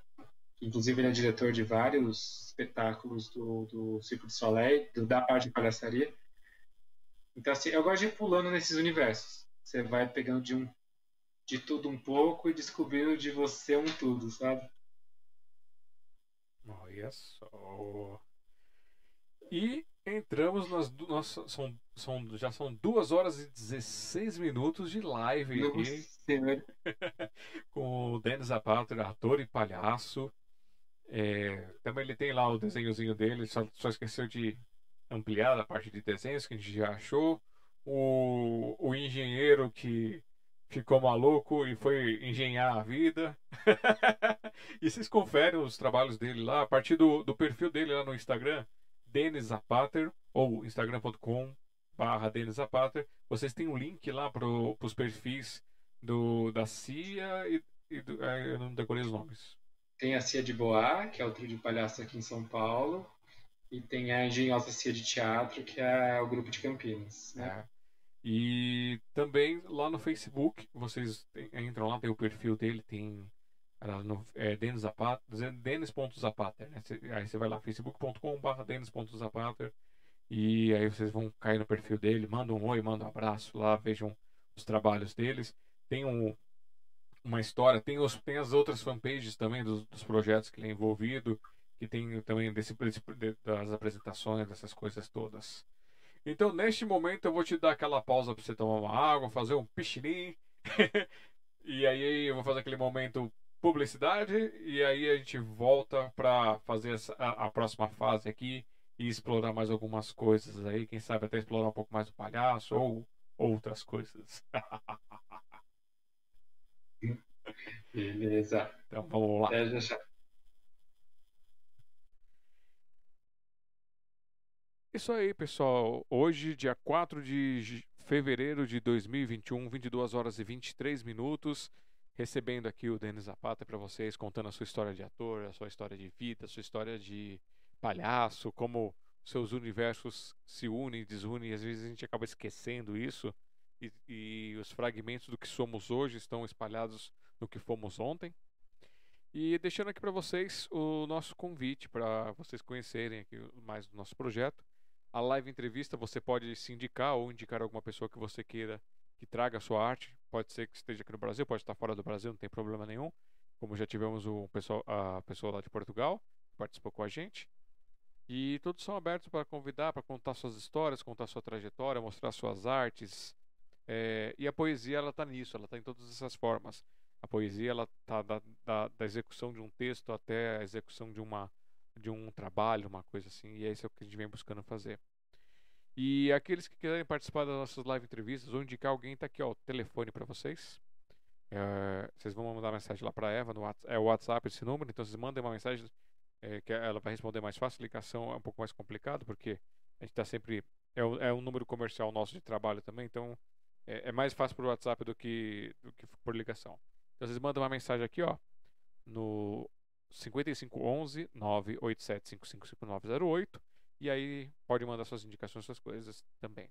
Inclusive ele é diretor de vários espetáculos do, do Circo de Soleil, do, da parte de palhaçaria. Então assim, eu gosto de ir pulando nesses universos. Você vai pegando de um de tudo um pouco e descobrindo de você um tudo, sabe? Olha só. E entramos nas du- nossa, são, são, já são 2 horas e 16 minutos de live aqui *laughs* com o Denis Zapata, ator e palhaço. É, também ele tem lá o desenhozinho dele, só, só esqueceu de ampliar a parte de desenhos que a gente já achou. O, o engenheiro que ficou maluco e foi engenhar a vida. *laughs* e vocês conferem os trabalhos dele lá a partir do, do perfil dele lá no Instagram, Denis Zapater, ou instagram.com barra Denis Zapater. Vocês têm um link lá para os perfis do, da CIA e, e do, ah, eu não decorei os nomes. Tem a Cia de Boa, que é o trio de palhaço aqui em São Paulo. E tem a Engenhosa Cia de Teatro, que é o grupo de Campinas. Né? né? E também lá no Facebook, vocês entram lá, tem o perfil dele, tem é, Denis Zapater, Denis.zapater, né? Aí você vai lá, facebook.com.br Denis.zapater e aí vocês vão cair no perfil dele, mandam um oi, mandam um abraço lá, vejam os trabalhos deles. Tem um, uma história, tem, os, tem as outras fanpages também dos, dos projetos que ele é envolvido, que tem também desse, desse- de- das apresentações, dessas coisas todas. Então, neste momento, eu vou te dar aquela pausa para você tomar uma água, fazer um pichinim. *laughs* e aí eu vou fazer aquele momento publicidade. E aí a gente volta para fazer essa- a, a próxima fase aqui e explorar mais algumas coisas aí. Quem sabe até explorar um pouco mais o palhaço ou outras coisas. *laughs* Beleza. então vamos lá. Já já. Isso aí, pessoal. Hoje, dia 4 de fevereiro de 2021, 22 horas e 23 minutos, recebendo aqui o Denis Zapata para vocês, contando a sua história de ator, a sua história de vida, a sua história de palhaço, como seus universos se unem e desunem, e às vezes a gente acaba esquecendo isso, e, e os fragmentos do que somos hoje estão espalhados no que fomos ontem. E deixando aqui para vocês o nosso convite para vocês conhecerem aqui mais do nosso projeto. A live entrevista você pode se indicar ou indicar alguma pessoa que você queira que traga a sua arte. Pode ser que esteja aqui no Brasil, pode estar fora do Brasil, não tem problema nenhum. Como já tivemos o pessoal, a pessoa lá de Portugal que participou com a gente. E todos são abertos para convidar, para contar suas histórias, contar sua trajetória, mostrar suas artes. É, e a poesia ela está nisso, ela está em todas essas formas. A poesia ela está da, da, da execução de um texto até a execução de uma de um trabalho, uma coisa assim, e é isso que a gente vem buscando fazer. E aqueles que quiserem participar das nossas live entrevistas ou indicar alguém, tá aqui ó, o telefone para vocês. É, vocês vão mandar mensagem lá para Eva, no é o WhatsApp esse número, então vocês mandem uma mensagem é, que ela vai responder mais fácil. Ligação é um pouco mais complicado, porque a gente está sempre. É, é um número comercial nosso de trabalho também, então é, é mais fácil por WhatsApp do que, do que por ligação. Então vocês mandam uma mensagem aqui, ó, no 5511 987555908 e aí pode mandar suas indicações, suas coisas também.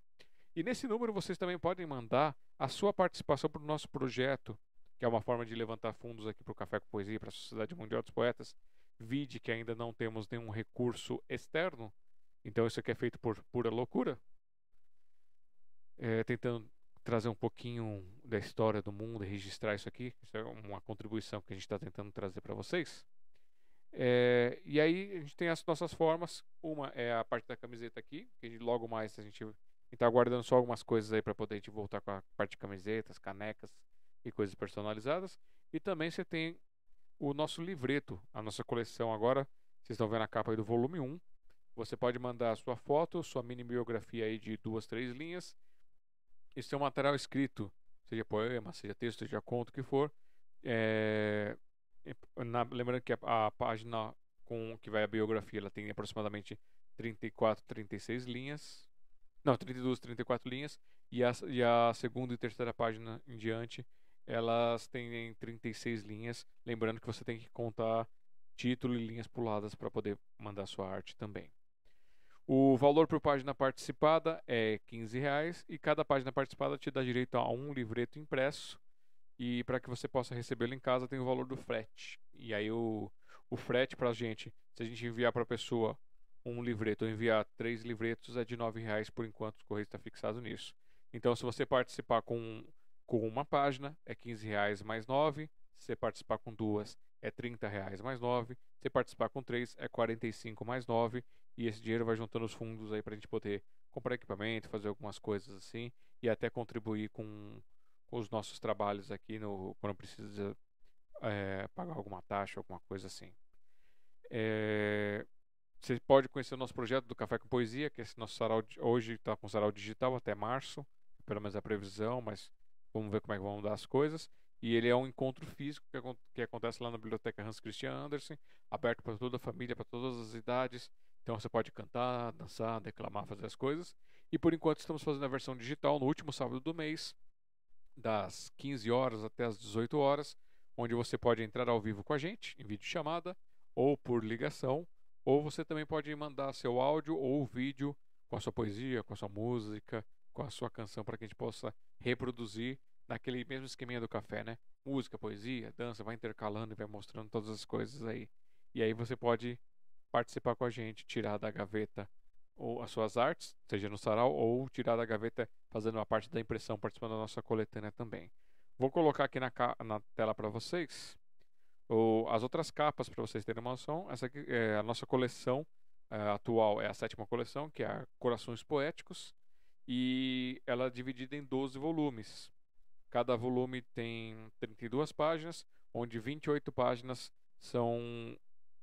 E nesse número vocês também podem mandar a sua participação para o nosso projeto, que é uma forma de levantar fundos aqui para o Café com Poesia, para a Sociedade Mundial dos Poetas. Vide que ainda não temos nenhum recurso externo, então isso aqui é feito por pura loucura. É, tentando trazer um pouquinho da história do mundo e registrar isso aqui. Isso é uma contribuição que a gente está tentando trazer para vocês. É, e aí a gente tem as nossas formas. Uma é a parte da camiseta aqui, que logo mais a gente está aguardando só algumas coisas aí para poder a gente voltar com a parte de camisetas, canecas e coisas personalizadas. E também você tem o nosso livreto, a nossa coleção agora. Vocês estão vendo a capa aí do volume 1. Você pode mandar a sua foto, sua mini biografia aí de duas, três linhas. Isso é um material escrito, seja poema, seja texto, seja conto, o que for. É, na- lembrando que a, a página com que vai a biografia, ela tem aproximadamente 34, 36 linhas. Não, 32, 34 linhas. E a, e a segunda e terceira página em diante, elas têm 36 linhas. Lembrando que você tem que contar título e linhas puladas para poder mandar sua arte também. O valor por página participada é 15 reais e cada página participada te dá direito a um livreto impresso e para que você possa recebê-lo em casa tem o valor do frete. E aí o, o frete para a gente, se a gente enviar para a pessoa um livreto ou enviar três livretos é de 9 reais por enquanto o correio está fixado nisso. Então se você participar com com uma página é 15 reais mais 9. Se você participar com duas, é 30 reais mais 9. Se participar com três, é 45 mais 9. E esse dinheiro vai juntando os fundos aí para a gente poder comprar equipamento, fazer algumas coisas assim e até contribuir com, com os nossos trabalhos aqui no, quando precisa é, pagar alguma taxa, alguma coisa assim. É, você pode conhecer o nosso projeto do Café com Poesia, que é esse nosso sarau hoje está com sarau digital até março, pelo menos a previsão, mas vamos ver como é que vão dar as coisas. E ele é um encontro físico que, que acontece lá na biblioteca Hans Christian Andersen, aberto para toda a família, para todas as idades. Então você pode cantar, dançar, declamar, fazer as coisas. E por enquanto estamos fazendo a versão digital no último sábado do mês, das 15 horas até as 18 horas, onde você pode entrar ao vivo com a gente, em vídeo chamada, ou por ligação, ou você também pode mandar seu áudio ou vídeo com a sua poesia, com a sua música, com a sua canção para que a gente possa reproduzir naquele mesmo esqueminha do café, né? Música, poesia, dança, vai intercalando e vai mostrando todas as coisas aí. E aí você pode participar com a gente, tirar da gaveta ou as suas artes, seja no sarau, ou tirar da gaveta fazendo uma parte da impressão, participando da nossa coletânea também. Vou colocar aqui na, na tela para vocês as outras capas, para vocês terem uma noção, essa aqui é a nossa coleção é, atual, é a sétima coleção, que é a Corações Poéticos, e ela é dividida em 12 volumes. Cada volume tem 32 páginas, onde 28 páginas são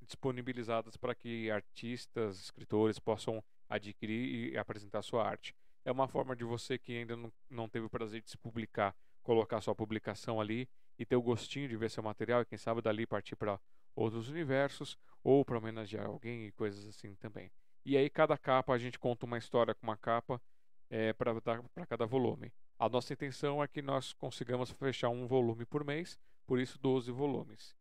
disponibilizadas para que artistas, escritores possam adquirir e apresentar sua arte. É uma forma de você que ainda não, não teve o prazer de se publicar, colocar sua publicação ali e ter o gostinho de ver seu material e quem sabe dali partir para outros universos ou para homenagear alguém e coisas assim também. E aí cada capa a gente conta uma história com uma capa é, para cada volume. A nossa intenção é que nós consigamos fechar um volume por mês, por isso 12 volumes.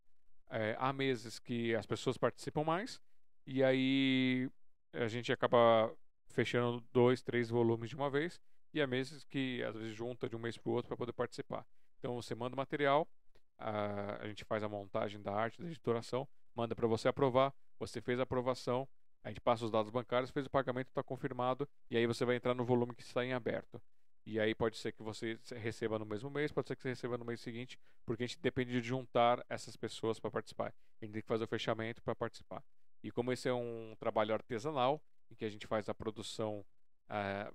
É, há meses que as pessoas participam mais e aí a gente acaba fechando dois, três volumes de uma vez e há meses que às vezes junta de um mês para o outro para poder participar. Então você manda o material, a, a gente faz a montagem da arte, da editoração, manda para você aprovar, você fez a aprovação, a gente passa os dados bancários, fez o pagamento, está confirmado, e aí você vai entrar no volume que está em aberto. E aí pode ser que você receba no mesmo mês, pode ser que você receba no mês seguinte, porque a gente depende de juntar essas pessoas para participar. A gente tem que fazer o fechamento para participar. E como esse é um trabalho artesanal, em que a gente faz a produção, uh,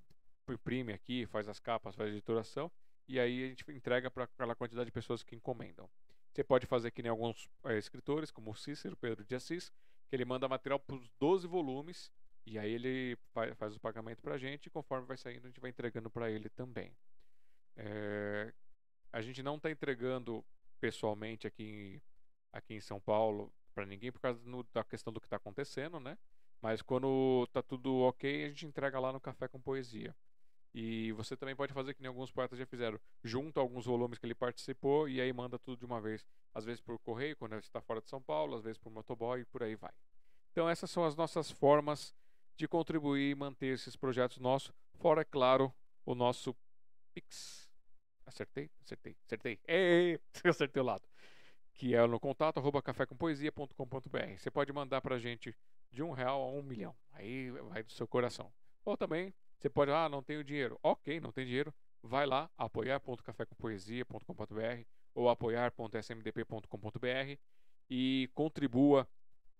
imprime aqui, faz as capas, faz a editoração, e aí a gente entrega para aquela quantidade de pessoas que encomendam. Você pode fazer que nem alguns é, escritores, como o Cícero, Pedro de Assis, que ele manda material para os 12 volumes e aí ele faz o pagamento para a gente e conforme vai saindo a gente vai entregando para ele também. É, a gente não está entregando pessoalmente aqui em, aqui em São Paulo para ninguém por causa no, da questão do que está acontecendo, né? Mas quando está tudo ok, a gente entrega lá no Café com Poesia. E você também pode fazer que nem alguns poetas já fizeram, junta alguns volumes que ele participou e aí manda tudo de uma vez. Às vezes por correio, quando você está fora de São Paulo, às vezes por motoboy e por aí vai. Então essas são as nossas formas de contribuir e manter esses projetos nossos, fora, é claro, o nosso Pix. Acertei? Acertei, acertei. *laughs* Ei, acertei o lado. Que é no contato arroba cafécompoesia.com.br. Você pode mandar pra gente de um real a um milhão. Aí vai do seu coração. Ou também você pode, ah, não tenho dinheiro. Ok, não tem dinheiro. Vai lá, apoiar.cafécompoesia.com.br ou apoiar.smdp.com.br e contribua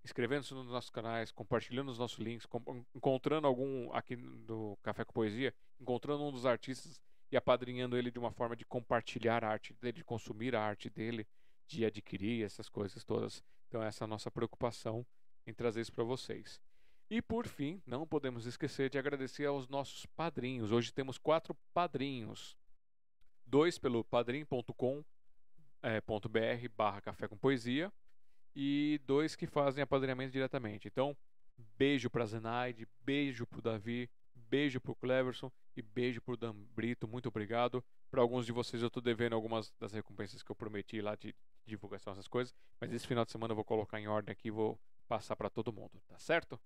inscrevendo-se nos nossos canais, compartilhando os nossos links, encontrando algum aqui no Café com Poesia, encontrando um dos artistas e apadrinhando ele de uma forma de compartilhar a arte dele, de consumir a arte dele, de adquirir essas coisas todas. Então essa é a nossa preocupação em trazer isso para vocês. E por fim, não podemos esquecer de agradecer aos nossos padrinhos. Hoje temos quatro padrinhos. Dois pelo padrim.com.br é, barra café com poesia e dois que fazem apadrinhamento diretamente. Então, beijo para Zenaide, beijo para o Davi, beijo para o Cleverson e beijo para o Dan Brito. Muito obrigado. Para alguns de vocês eu estou devendo algumas das recompensas que eu prometi lá de divulgação, essas coisas. Mas esse final de semana eu vou colocar em ordem aqui e vou passar para todo mundo, tá certo?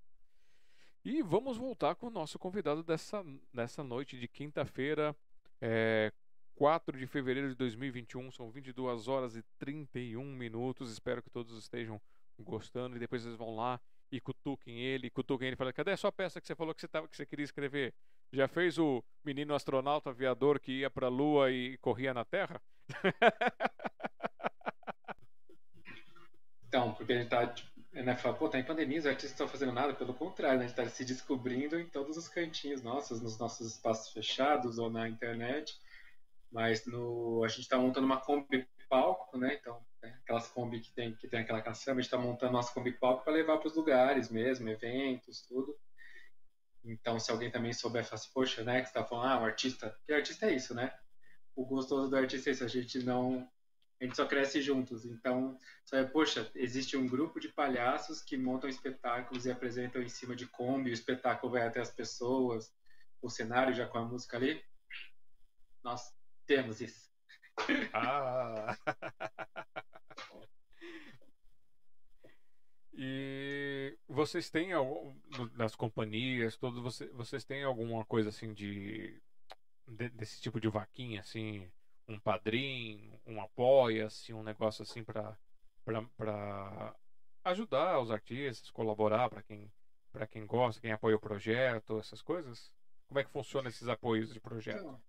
E vamos voltar com o nosso convidado dessa, dessa noite de quinta-feira, é, 4 de fevereiro de 2021. São 22 horas e 31 minutos. Espero que todos estejam gostando. E depois vocês vão lá e cutuquem ele, cutuquem ele e falam: cadê a sua peça que você falou que você, tava, que você queria escrever? Já fez o menino astronauta aviador que ia pra lua e corria na Terra? *laughs* Então, porque a gente tá, né, fala, pô, tá em pandemia, os artistas estão fazendo nada, pelo contrário, né, a gente tá se descobrindo em todos os cantinhos nossos, nos nossos espaços fechados ou na internet, mas no, a gente tá montando uma Kombi palco, né, então, né, aquelas Kombi que tem, que tem aquela caçamba, a gente tá montando nossa Kombi palco para levar para os lugares mesmo, eventos, tudo. Então, se alguém também souber, fala assim, poxa, né, que você tá falando, ah, o artista, porque artista é isso, né, o gostoso do artista é isso, a gente não a gente só cresce juntos. Então, é, poxa, existe um grupo de palhaços que montam espetáculos e apresentam em cima de Kombi, o espetáculo vai até as pessoas, o cenário já com a música ali. Nós temos isso. Ah! *laughs* e vocês têm nas companhias, todos vocês, vocês têm alguma coisa assim de, de desse tipo de vaquinha assim? um padrinho, um apoia-se, um negócio assim para ajudar os artistas, colaborar para quem para quem gosta, quem apoia o projeto, essas coisas? Como é que funciona esses apoios de projeto? Então,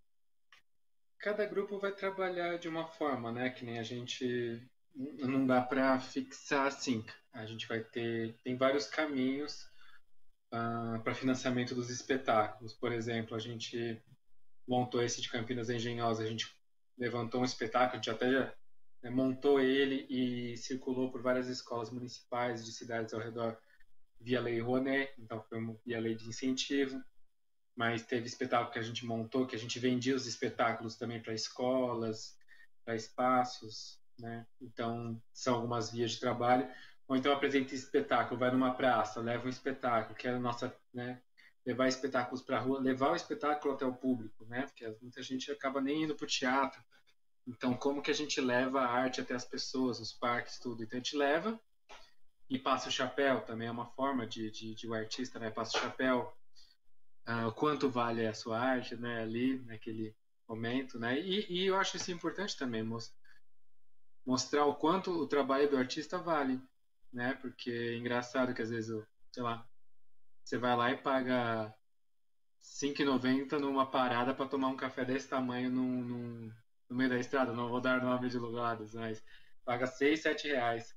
cada grupo vai trabalhar de uma forma, né? Que nem a gente não dá para fixar assim. A gente vai ter tem vários caminhos uh, ah, para financiamento dos espetáculos. Por exemplo, a gente montou esse de Campinas Engenhosa, a gente levantou um espetáculo, a gente até já né, montou ele e circulou por várias escolas municipais de cidades ao redor via lei Rouanet, então foi via lei de incentivo, mas teve espetáculo que a gente montou, que a gente vendia os espetáculos também para escolas, para espaços, né? Então são algumas vias de trabalho. Ou então apresenta espetáculo, vai numa praça, leva um espetáculo, que é a nossa, né? levar espetáculos para a rua, levar o espetáculo até o público, né? Porque muita gente acaba nem indo para o teatro. Então, como que a gente leva a arte até as pessoas, os parques, tudo? Então, a gente leva e passa o chapéu, também é uma forma de, de, de o artista, né? Passa o chapéu, uh, o quanto vale a sua arte, né? Ali, naquele momento, né? E, e eu acho isso importante também, mostrar o quanto o trabalho do artista vale, né? Porque é engraçado que às vezes, eu, sei lá, você vai lá e paga R$ 5,90 numa parada para tomar um café desse tamanho num, num, no meio da estrada. Não vou dar nome de lugares, mas paga 6, 7 reais.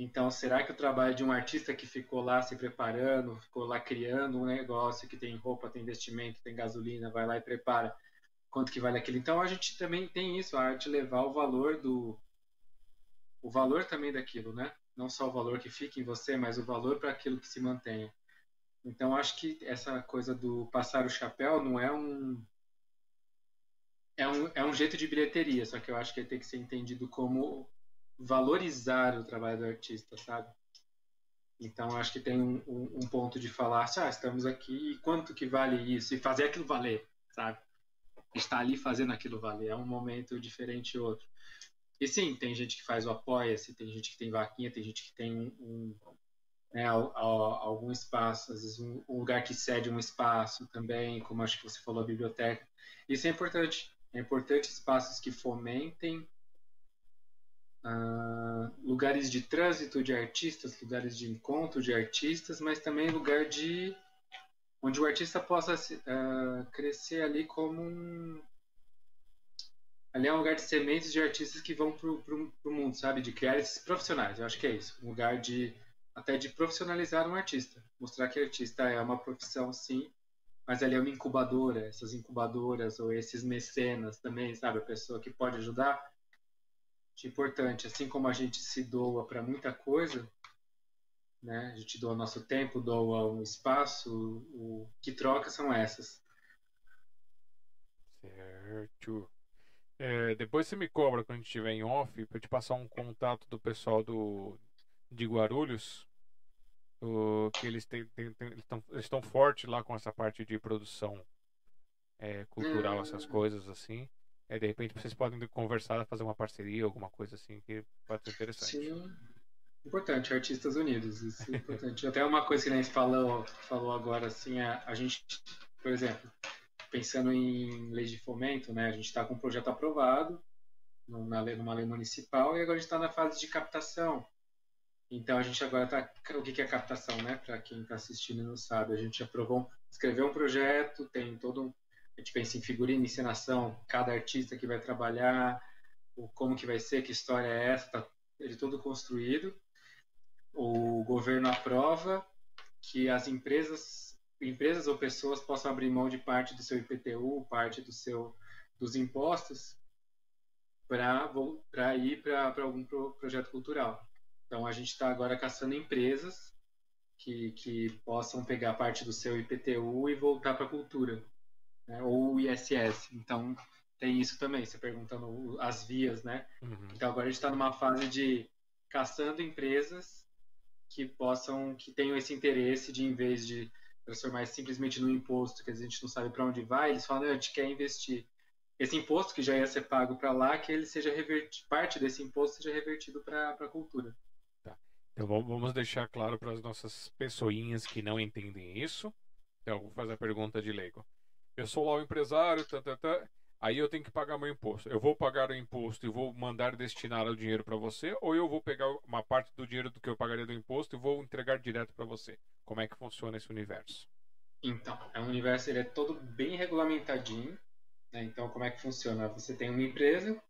Então, será que o trabalho de um artista que ficou lá se preparando, ficou lá criando um negócio que tem roupa, tem investimento, tem gasolina, vai lá e prepara, quanto que vale aquilo? Então, a gente também tem isso, a arte levar o valor do o valor também daquilo, né? Não só o valor que fica em você, mas o valor para aquilo que se mantenha. Então acho que essa coisa do passar o chapéu não é um é um, é um jeito de bilheteria, só que eu acho que ele tem que ser entendido como valorizar o trabalho do artista, sabe? Então acho que tem um, um, um ponto de falar, assim, ah, estamos aqui, quanto que vale isso? E fazer aquilo valer, sabe? Estar ali fazendo aquilo valer, é um momento diferente outro. E sim, tem gente que faz o apoia-se, tem gente que tem vaquinha, tem gente que tem um, né, a, a, algum espaço, às vezes um, um, lugar que cede um espaço também, como acho que você falou, a biblioteca. Isso é importante. É importante espaços que fomentem uh, lugares de trânsito de artistas, lugares de encontro de artistas, mas também lugar de onde o artista possa uh, crescer ali como um ali é um lugar de sementes de artistas que vão para o mundo, sabe? De criar esses profissionais. Eu acho que é isso. Um lugar de até de profissionalizar um artista. Mostrar que artista é uma profissão, sim, mas ali é uma incubadora. Essas incubadoras ou esses mecenas também, sabe? A pessoa que pode ajudar. Importante, assim como a gente se doa para muita coisa, né? A gente doa nosso tempo, doa um espaço, o que troca são essas. Certo. É, depois você me cobra quando a gente estiver em off para te passar um contato do pessoal do de Guarulhos o, que eles estão fortes lá com essa parte de produção é, cultural, essas hum. coisas assim. É, de repente vocês podem conversar, fazer uma parceria, alguma coisa assim que pode ser interessante. Sim, importante, artistas unidos, isso é importante. Até uma coisa que a gente falou, falou agora, assim, a, a gente, por exemplo, pensando em lei de fomento, né, a gente está com um projeto aprovado numa lei, numa lei municipal e agora a gente está na fase de captação. Então a gente agora está. O que é captação, né? Para quem está assistindo e não sabe, a gente aprovou escrever um projeto, tem todo um, a gente pensa em figurina, encenação, cada artista que vai trabalhar, o como que vai ser, que história é essa, tá ele todo construído. O governo aprova que as empresas, empresas ou pessoas possam abrir mão de parte do seu IPTU, parte do seu dos impostos para ir para algum pro, projeto cultural. Então a gente está agora caçando empresas que, que possam pegar parte do seu IPTU e voltar para a cultura, né? ou o ISS. Então tem isso também, você perguntando as vias, né? Uhum. Então agora a gente está numa fase de caçando empresas que possam, que tenham esse interesse de, em vez de transformar simplesmente no imposto, que a gente não sabe para onde vai, eles falam, a gente quer investir esse imposto que já ia ser pago para lá, que ele seja revertido, parte desse imposto seja revertido para a cultura. Tá. Então vamos deixar claro para as nossas pessoinhas que não entendem isso. Então, vou fazer a pergunta de leigo. Eu sou lá o empresário, tá, tá, tá, aí eu tenho que pagar meu imposto. Eu vou pagar o imposto e vou mandar destinar o dinheiro para você, ou eu vou pegar uma parte do dinheiro do que eu pagaria do imposto e vou entregar direto para você? Como é que funciona esse universo? Então, é um universo ele é todo bem regulamentadinho. Né? Então, como é que funciona? Você tem uma empresa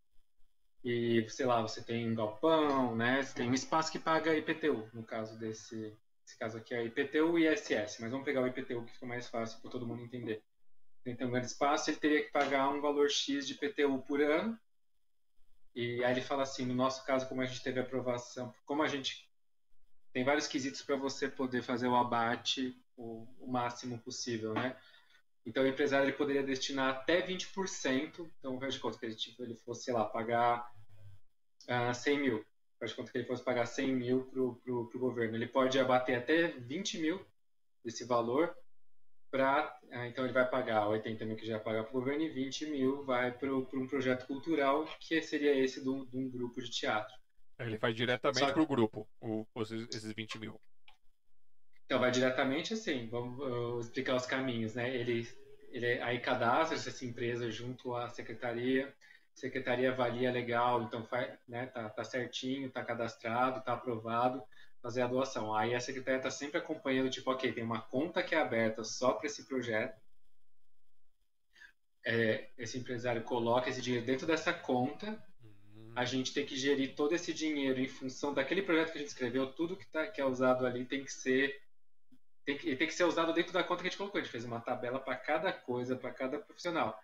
e, sei lá, você tem um galpão, né? Você tem um espaço que paga IPTU, no caso desse, esse caso aqui é IPTU e ISS, mas vamos pegar o IPTU que fica mais fácil para todo mundo entender. Tem um grande espaço, ele teria que pagar um valor X de IPTU por ano. E aí ele fala assim, no nosso caso, como a gente teve aprovação, como a gente tem vários quesitos para você poder fazer o abate o, o máximo possível, né? Então, o empresário ele poderia destinar até 20%. Então, faz de conta que ele, tipo, ele fosse, sei lá, pagar uh, ah, 100 mil. Faz de conta que ele fosse pagar 100 mil para o governo. Ele pode abater até 20 mil desse valor. Pra, uh, então, ele vai pagar 80 mil que já vai pagar para o governo e 20 mil vai para um projeto cultural, que seria esse de um grupo de teatro. Ele vai diretamente para o grupo, esses 20 mil. Então, vai diretamente assim, vamos explicar os caminhos, né? Ele, ele aí cadastra essa empresa junto à secretaria, secretaria avalia legal, então faz, né, tá, tá certinho, tá cadastrado, tá aprovado, fazer a doação. Aí a secretaria está sempre acompanhando, tipo, ok, tem uma conta que é aberta só para esse projeto, é, esse empresário coloca esse dinheiro dentro dessa conta, a gente tem que gerir todo esse dinheiro em função daquele projeto que a gente escreveu, tudo que, tá, que é usado ali tem que ser tem que, tem que ser usado dentro da conta que a gente colocou. A gente fez uma tabela para cada coisa, para cada profissional.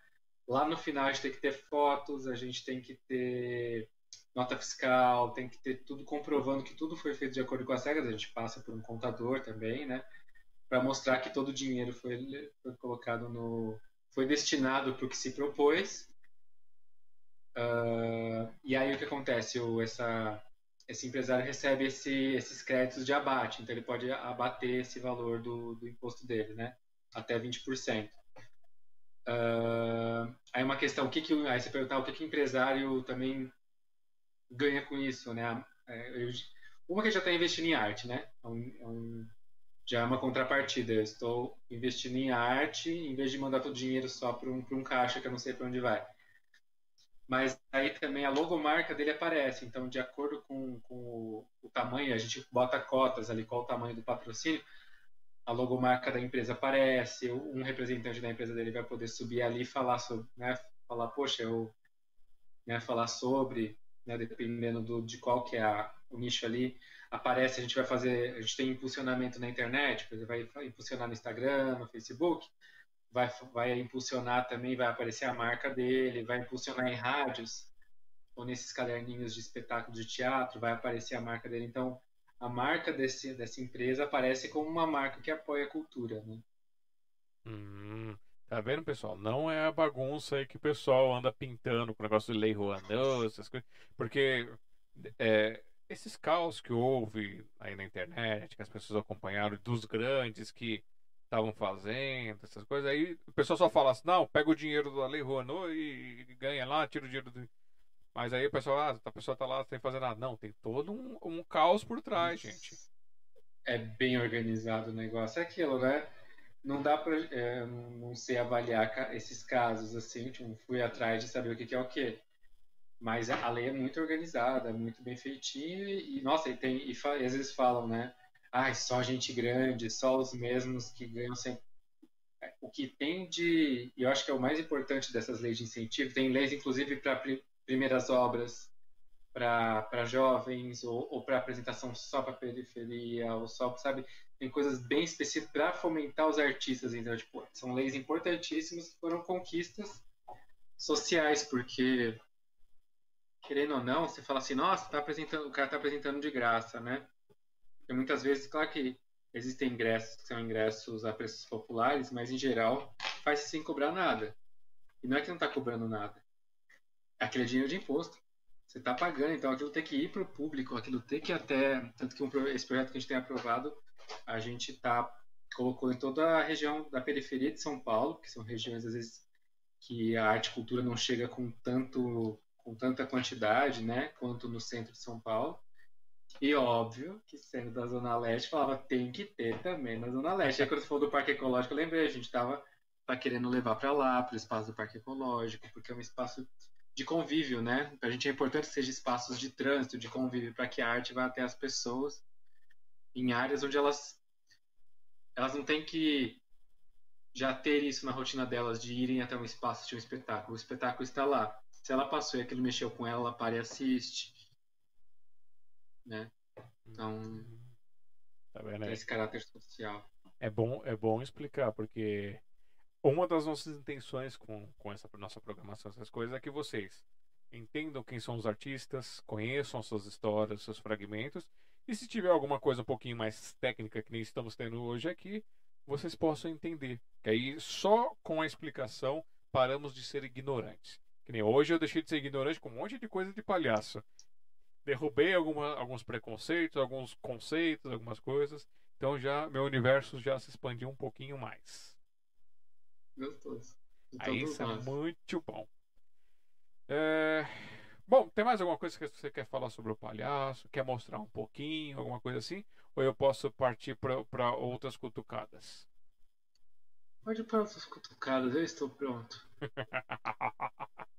Lá no final a gente tem que ter fotos, a gente tem que ter nota fiscal, tem que ter tudo comprovando que tudo foi feito de acordo com as regras. A gente passa por um contador também, né? Para mostrar que todo o dinheiro foi, foi colocado no. foi destinado para o que se propôs. Uh, e aí o que acontece? O, essa, esse empresário recebe esse, esses créditos de abate, então ele pode abater esse valor do, do imposto dele, né? Até 20%. Uh, aí uma questão, o que, que aí você perguntar o que, que o empresário também ganha com isso, né? É, eu, uma que já está investindo em arte, né? É um, é um, já é uma contrapartida. Eu estou investindo em arte em vez de mandar todo o dinheiro só para um, um caixa que eu não sei para onde vai mas aí também a logomarca dele aparece. Então, de acordo com, com o, o, tamanho, a gente bota cotas ali, qual o tamanho do patrocínio, a logomarca da empresa aparece, um representante da empresa dele vai poder subir ali e falar sobre, né, falar, poxa, eu, né, falar sobre, né, dependendo do, de qual que é a, o nicho ali, aparece, a gente vai fazer, a gente tem impulsionamento na internet, vai impulsionar no Instagram, no Facebook, vai, vai impulsionar também, vai aparecer a marca dele, vai impulsionar em rádios ou nesses caderninhos de espetáculo de teatro, vai aparecer a marca dele. Então, a marca desse, dessa empresa aparece como uma marca que apoia a cultura, né? Hum, tá vendo, pessoal? Não é a bagunça aí que o pessoal anda pintando com o negócio de lei Rouanet, essas coisas. Porque é, esses caos que houve aí na internet, que as pessoas acompanharam, dos grandes que estavam fazendo, essas coisas. Aí o pessoal só fala assim, não, pega o dinheiro da Lei Rouanet e ganha lá, tira o dinheiro do. Mas aí o pessoal, ah, a pessoa tá lá sem fazer nada. Não, tem todo um, um caos por trás, gente. É bem organizado o negócio. É aquilo, né? Não dá pra é, não sei avaliar esses casos assim, tipo, fui atrás de saber o que, que é o que. Mas a lei é muito organizada, muito bem feitinha e, nossa, e tem, e, e às vezes falam, né? ah, só gente grande, só os mesmos que ganham sempre. o que tem de. Eu acho que é o mais importante dessas leis de incentivo. Tem leis, inclusive, para primeiras obras, para jovens, ou, ou para apresentação só para periferia, ou só, sabe? Tem coisas bem específicas para fomentar os artistas. Então, tipo, são leis importantíssimas que foram conquistas sociais, porque querendo ou não, você fala assim, nossa, tá apresentando, o cara está apresentando de graça, né? Porque muitas vezes, claro que existem ingressos que são ingressos a preços populares, mas em geral faz sem cobrar nada. E não é que não está cobrando nada. Aquele é dinheiro de imposto. Você está pagando, então aquilo tem que ir para o público, aquilo tem que até. Tanto que um, esse projeto que a gente tem aprovado, a gente tá, colocou em toda a região da periferia de São Paulo, que são regiões, às vezes, que a arte e cultura não chega com tanto com tanta quantidade, né, quanto no centro de São Paulo. E óbvio que sendo da Zona Leste, falava tem que ter também na Zona Leste. Aí quando você falou do Parque Ecológico, eu lembrei, a gente estava tá querendo levar para lá, para o espaço do Parque Ecológico, porque é um espaço de convívio, né? Para a gente é importante que seja espaços de trânsito, de convívio, para que a arte vá até as pessoas em áreas onde elas elas não têm que já ter isso na rotina delas de irem até um espaço de um espetáculo. O espetáculo está lá. Se ela passou e aquilo mexeu com ela, ela para e assiste. Né? Então, Tá tem aí? esse caráter social. É bom, é bom explicar, porque uma das nossas intenções com, com essa nossa programação, essas coisas, é que vocês entendam quem são os artistas, conheçam suas histórias, seus fragmentos, e se tiver alguma coisa um pouquinho mais técnica que nem estamos tendo hoje aqui, vocês possam entender. Que aí só com a explicação paramos de ser ignorantes. Que nem hoje eu deixei de ser ignorante com um monte de coisa de palhaço. Derrubei alguma, alguns preconceitos, alguns conceitos, algumas coisas. Então já meu universo já se expandiu um pouquinho mais. Gostoso. Aí todos isso é muito bom. É, Bom, tem mais alguma coisa que você quer falar sobre o palhaço? Quer mostrar um pouquinho, alguma coisa assim? Ou eu posso partir para outras cutucadas? Pode para outras cutucadas, eu estou pronto. *laughs*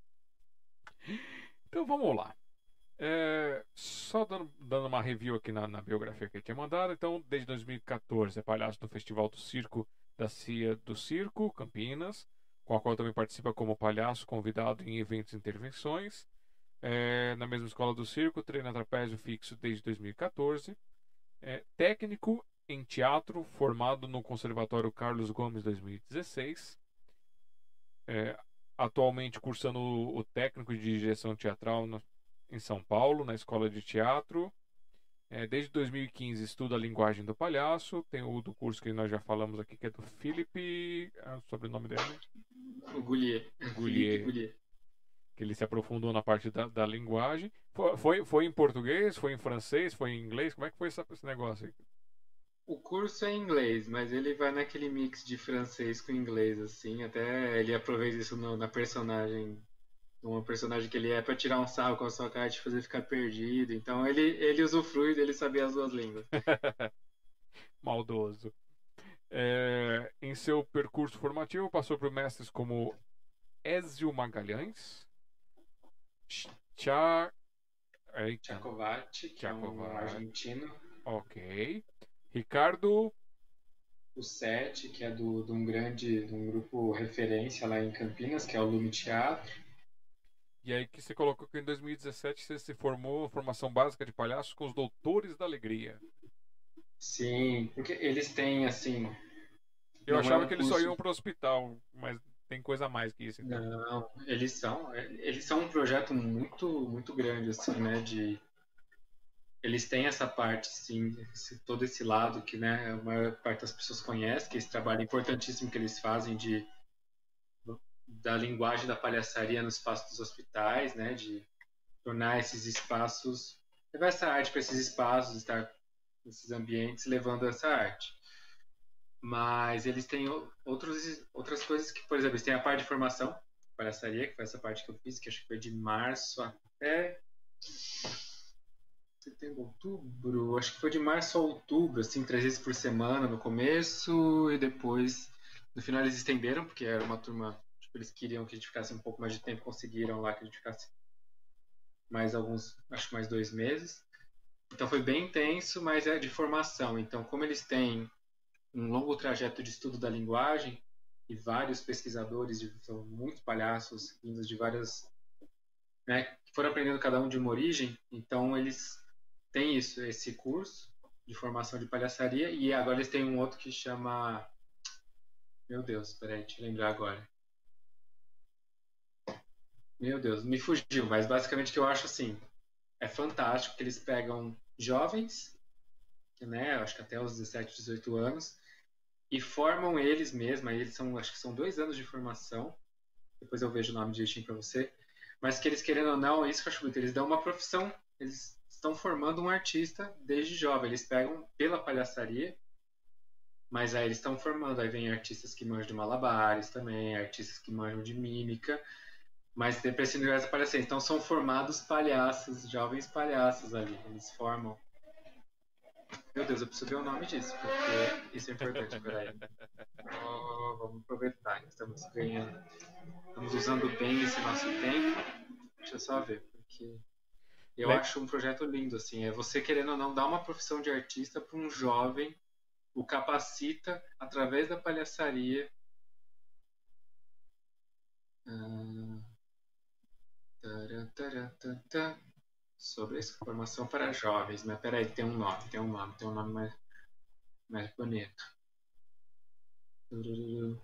Então vamos lá. É, só dando, dando uma review aqui na, na biografia que eu tinha mandado. Então, desde 2014 é palhaço do Festival do Circo da CIA do Circo, Campinas, com a qual também participa como palhaço convidado em eventos e intervenções. É, na mesma escola do circo, treina trapézio fixo desde 2014. É, técnico em teatro, formado no Conservatório Carlos Gomes 2016. É, atualmente cursando o, técnico de direção teatral no- em São Paulo, na Escola de Teatro. É, desde 2015 estuda a linguagem do palhaço. Tem o do curso que nós já falamos aqui, que é do Felipe. É o sobrenome dele, O Goulier. Goulier. Que ele se aprofundou na parte da, da linguagem. Foi, foi, foi em português, foi em francês, foi em inglês? Como é que foi essa- esse negócio aí? O curso é em inglês, mas ele vai naquele mix de francês com inglês, assim. Até ele aproveita isso no- na personagem. Uma personagem que ele é pra tirar um sarro com a sua cara e te fazer ficar perdido. Então ele, ele usufrui dele saber as duas línguas. *laughs* Maldoso. É, em seu percurso formativo, passou por mestres como Ezio Magalhães, Cha... Eita, Tchakovati, que é um argentino. ok. Ricardo O Sete, que é do, de um grande, de um grupo referência lá em Campinas, que é o Lume Teatro. E aí que você colocou que em 2017 você se formou formação básica de palhaço com os Doutores da Alegria. Sim, porque eles têm, assim... Eu é achava um que eles só curso- iam pro hospital, mas tem coisa a mais que isso. Então. Não, eles são, eles são um projeto muito, muito grande, assim, né, de... Eles têm essa parte, sim, esse- todo esse lado que, né, a maior parte das pessoas conhece, que esse trabalho importantíssimo que eles fazem de da linguagem da palhaçaria no espaço dos hospitais, né, de tornar esses espaços, levar essa arte para esses espaços, estar nesses ambientes, levando essa arte. Mas eles têm outros, outras coisas que, por exemplo, eles têm a parte de formação, palhaçaria, que foi essa parte que eu fiz, que acho que foi de março até setembro, outubro, acho que foi de março a outubro, assim, três vezes por semana no começo, e depois, no final eles estenderam, porque era uma turma, tipo, eles queriam que a gente ficasse um pouco mais de tempo, conseguiram lá que a gente ficasse mais alguns, acho que mais dois meses. Então foi bem intenso, mas é de formação. Então, como eles têm um longo trajeto de estudo da linguagem, e vários pesquisadores, de, são muitos palhaços vindos de várias, né, foram aprendendo cada um de uma origem, então eles têm isso, esse curso de formação de palhaçaria e agora eles têm um outro que chama, meu Deus, peraí, deixa eu lembrar agora. Meu Deus, me fugiu, mas basicamente que eu acho assim, é fantástico que eles pegam jovens, né, acho que até os 17, 18 anos, e formam eles mesmos. Eles são, acho que são dois anos de formação. Depois eu vejo o nome direitinho para você. Mas que eles querendo ou não, é isso que eu acho muito. Eles dão uma profissão. Eles estão formando um artista desde jovem. Eles pegam pela palhaçaria, mas aí eles estão formando. Aí vem artistas que manjam de malabares também, artistas que manjam de mímica. Mas para esse universo palhaçaria. Então são formados palhaços, jovens palhaços ali. Eles formam meu Deus, eu preciso ver o nome disso, porque isso é importante. Peraí. Oh, vamos aproveitar, estamos ganhando. Estamos usando bem esse nosso tempo. Deixa eu só ver, porque eu acho um projeto lindo, assim. É você querendo ou não dar uma profissão de artista para um jovem, o capacita através da palhaçaria. Ah, sobre essa formação para jovens. Mas peraí, tem um nome, tem um nome, tem um nome mais, mais bonito.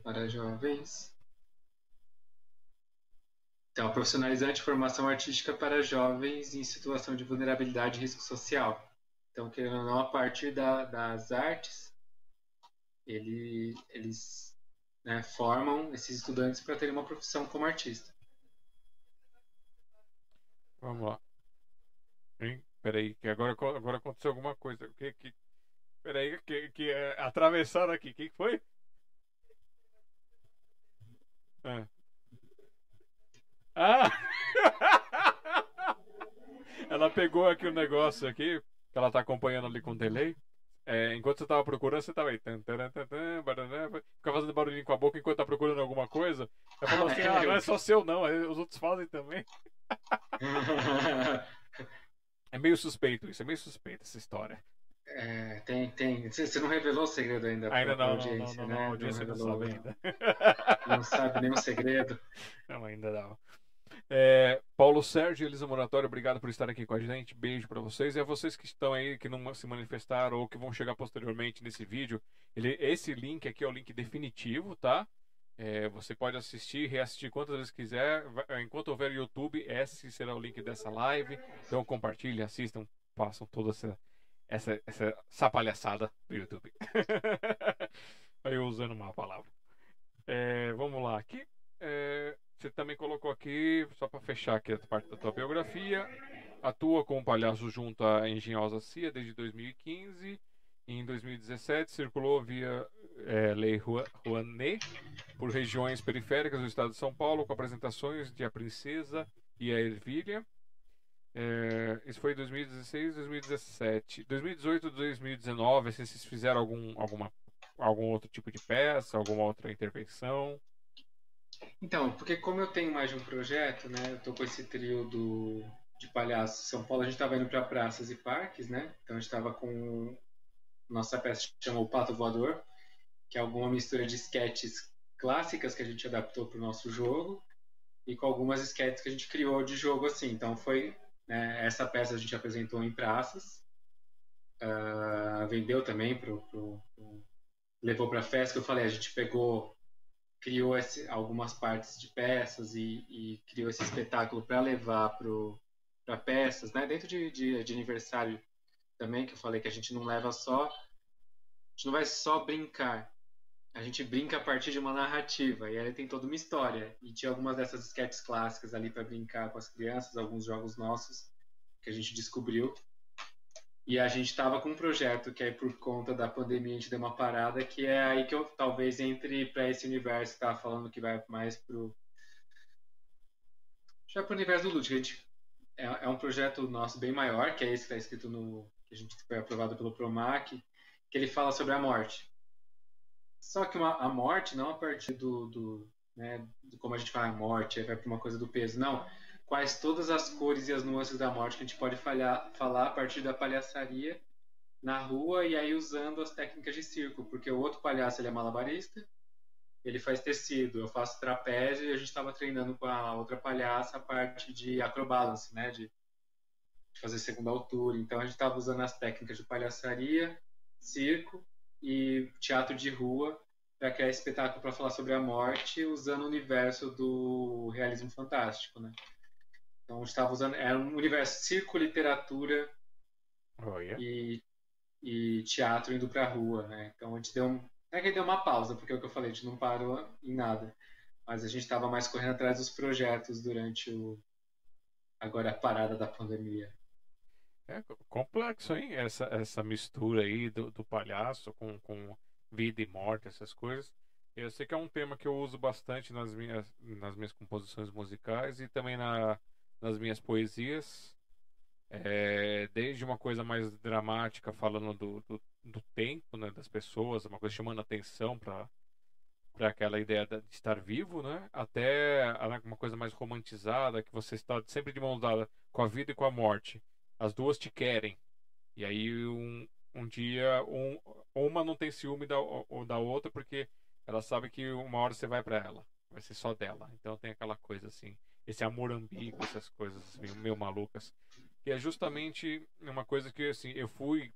Para jovens. Então, profissionalizante formação artística para jovens em situação de vulnerabilidade e risco social. Então, querendo ou não, a partir da, das artes, ele, eles né, formam esses estudantes para terem uma profissão como artista. Vamos lá. Hein? Peraí, que agora, agora aconteceu alguma coisa. Que, que, peraí, que, que é, atravessaram aqui. O que, que foi? Ah! ah. *laughs* ela pegou aqui o um negócio aqui, que ela tá acompanhando ali com delay. É, enquanto você tava procurando, você tava aí. Tan, tan, tan, fica fazendo barulhinho com a boca enquanto tá procurando alguma coisa. Ela falou assim: *laughs* ah, não é só seu, não, os outros fazem também. *laughs* É meio suspeito isso, é meio suspeito essa história. É, tem, tem. Você não revelou o segredo ainda. Ainda não, audiência, não, não, não, né? a audiência não, não sabe ainda. Não sabe nenhum segredo. *laughs* Não, ainda não. É, Paulo Sérgio e Elisa Moratório, obrigado por estar aqui com a gente. Beijo para vocês. E a vocês que estão aí, que não se manifestaram ou que vão chegar posteriormente nesse vídeo. Ele, esse link aqui é o link definitivo, tá? É, você pode assistir, reassistir quantas vezes quiser. Enquanto houver YouTube, esse será o link dessa live. Então compartilhem, assistam, façam toda essa, essa, essa, essa palhaçada do YouTube. *laughs* Aí eu usando uma palavra. É, vamos lá, aqui. É, você também colocou aqui, só para fechar aqui a parte da tua biografia. Atua como palhaço junto à Engenhosa CIA desde 2015 em 2017, circulou via é, Lei Rouanet por regiões periféricas do estado de São Paulo, com apresentações de A Princesa e a Ervilha. É, isso foi em 2016, 2017. 2018 2019, assim, vocês fizeram algum, alguma, algum outro tipo de peça, alguma outra intervenção? Então, porque como eu tenho mais de um projeto, né? Eu tô com esse trio do, de palhaços São Paulo, a gente estava indo para praças e parques, né? Então a gente estava com nossa peça chama O Pato Voador, que é alguma mistura de sketches clássicas que a gente adaptou para o nosso jogo e com algumas sketches que a gente criou de jogo assim. Então foi né, essa peça a gente apresentou em praças, uh, vendeu também pro, pro, pro levou para festa. Que eu falei, a gente pegou criou esse, algumas partes de peças e, e criou esse espetáculo para levar para peças, né? Dentro de, de, de aniversário também, que eu falei que a gente não leva só. A gente não vai só brincar. A gente brinca a partir de uma narrativa. E aí tem toda uma história. E tinha algumas dessas sketches clássicas ali para brincar com as crianças, alguns jogos nossos que a gente descobriu. E a gente estava com um projeto que aí por conta da pandemia a gente deu uma parada, que é aí que eu talvez entre para esse universo que falando que vai mais pro já para o universo do Lúdico. A gente é, é, um projeto nosso bem maior, que é esse que está escrito no, que a gente foi aprovado pelo Promac, que ele fala sobre a morte. Só que uma, a morte não a partir do, do, né, do como a gente fala a morte, vai para uma coisa do peso, não. Quais todas as cores e as nuances da morte que a gente pode falhar, falar a partir da palhaçaria na rua e aí usando as técnicas de circo, porque o outro palhaço ele é malabarista, ele faz tecido, eu faço trapézio e a gente estava treinando com a outra palhaça a parte de acrobalance, né, de, de fazer segunda altura. Então a gente estava usando as técnicas de palhaçaria, circo e teatro de rua para criar espetáculo para falar sobre a morte, usando o universo do realismo fantástico, né? Então estava usando era um universo circo, literatura Oh, yeah. e, e teatro indo para a rua, né? Então a gente deu um, é que deu uma pausa, porque é o que eu falei, a gente não parou em nada, mas a gente estava mais correndo atrás dos projetos durante o agora a parada da pandemia. É complexo, hein? Essa, essa mistura aí do, do palhaço com, com vida e morte, essas coisas. Eu sei que é um tema que eu uso bastante nas minhas, nas minhas composições musicais e também na, nas minhas poesias. É, desde uma coisa mais dramática, falando do, do, do tempo né, das pessoas, uma coisa chamando atenção para para aquela ideia de estar vivo, né? Até uma coisa mais romantizada, que você está sempre de mão dada com a vida e com a morte. As duas te querem. E aí um, um dia um, uma não tem ciúme da, ou da outra porque ela sabe que uma hora você vai para ela, vai ser só dela. Então tem aquela coisa assim, esse amor ambíguo, essas coisas meio, meio malucas, que é justamente uma coisa que assim eu fui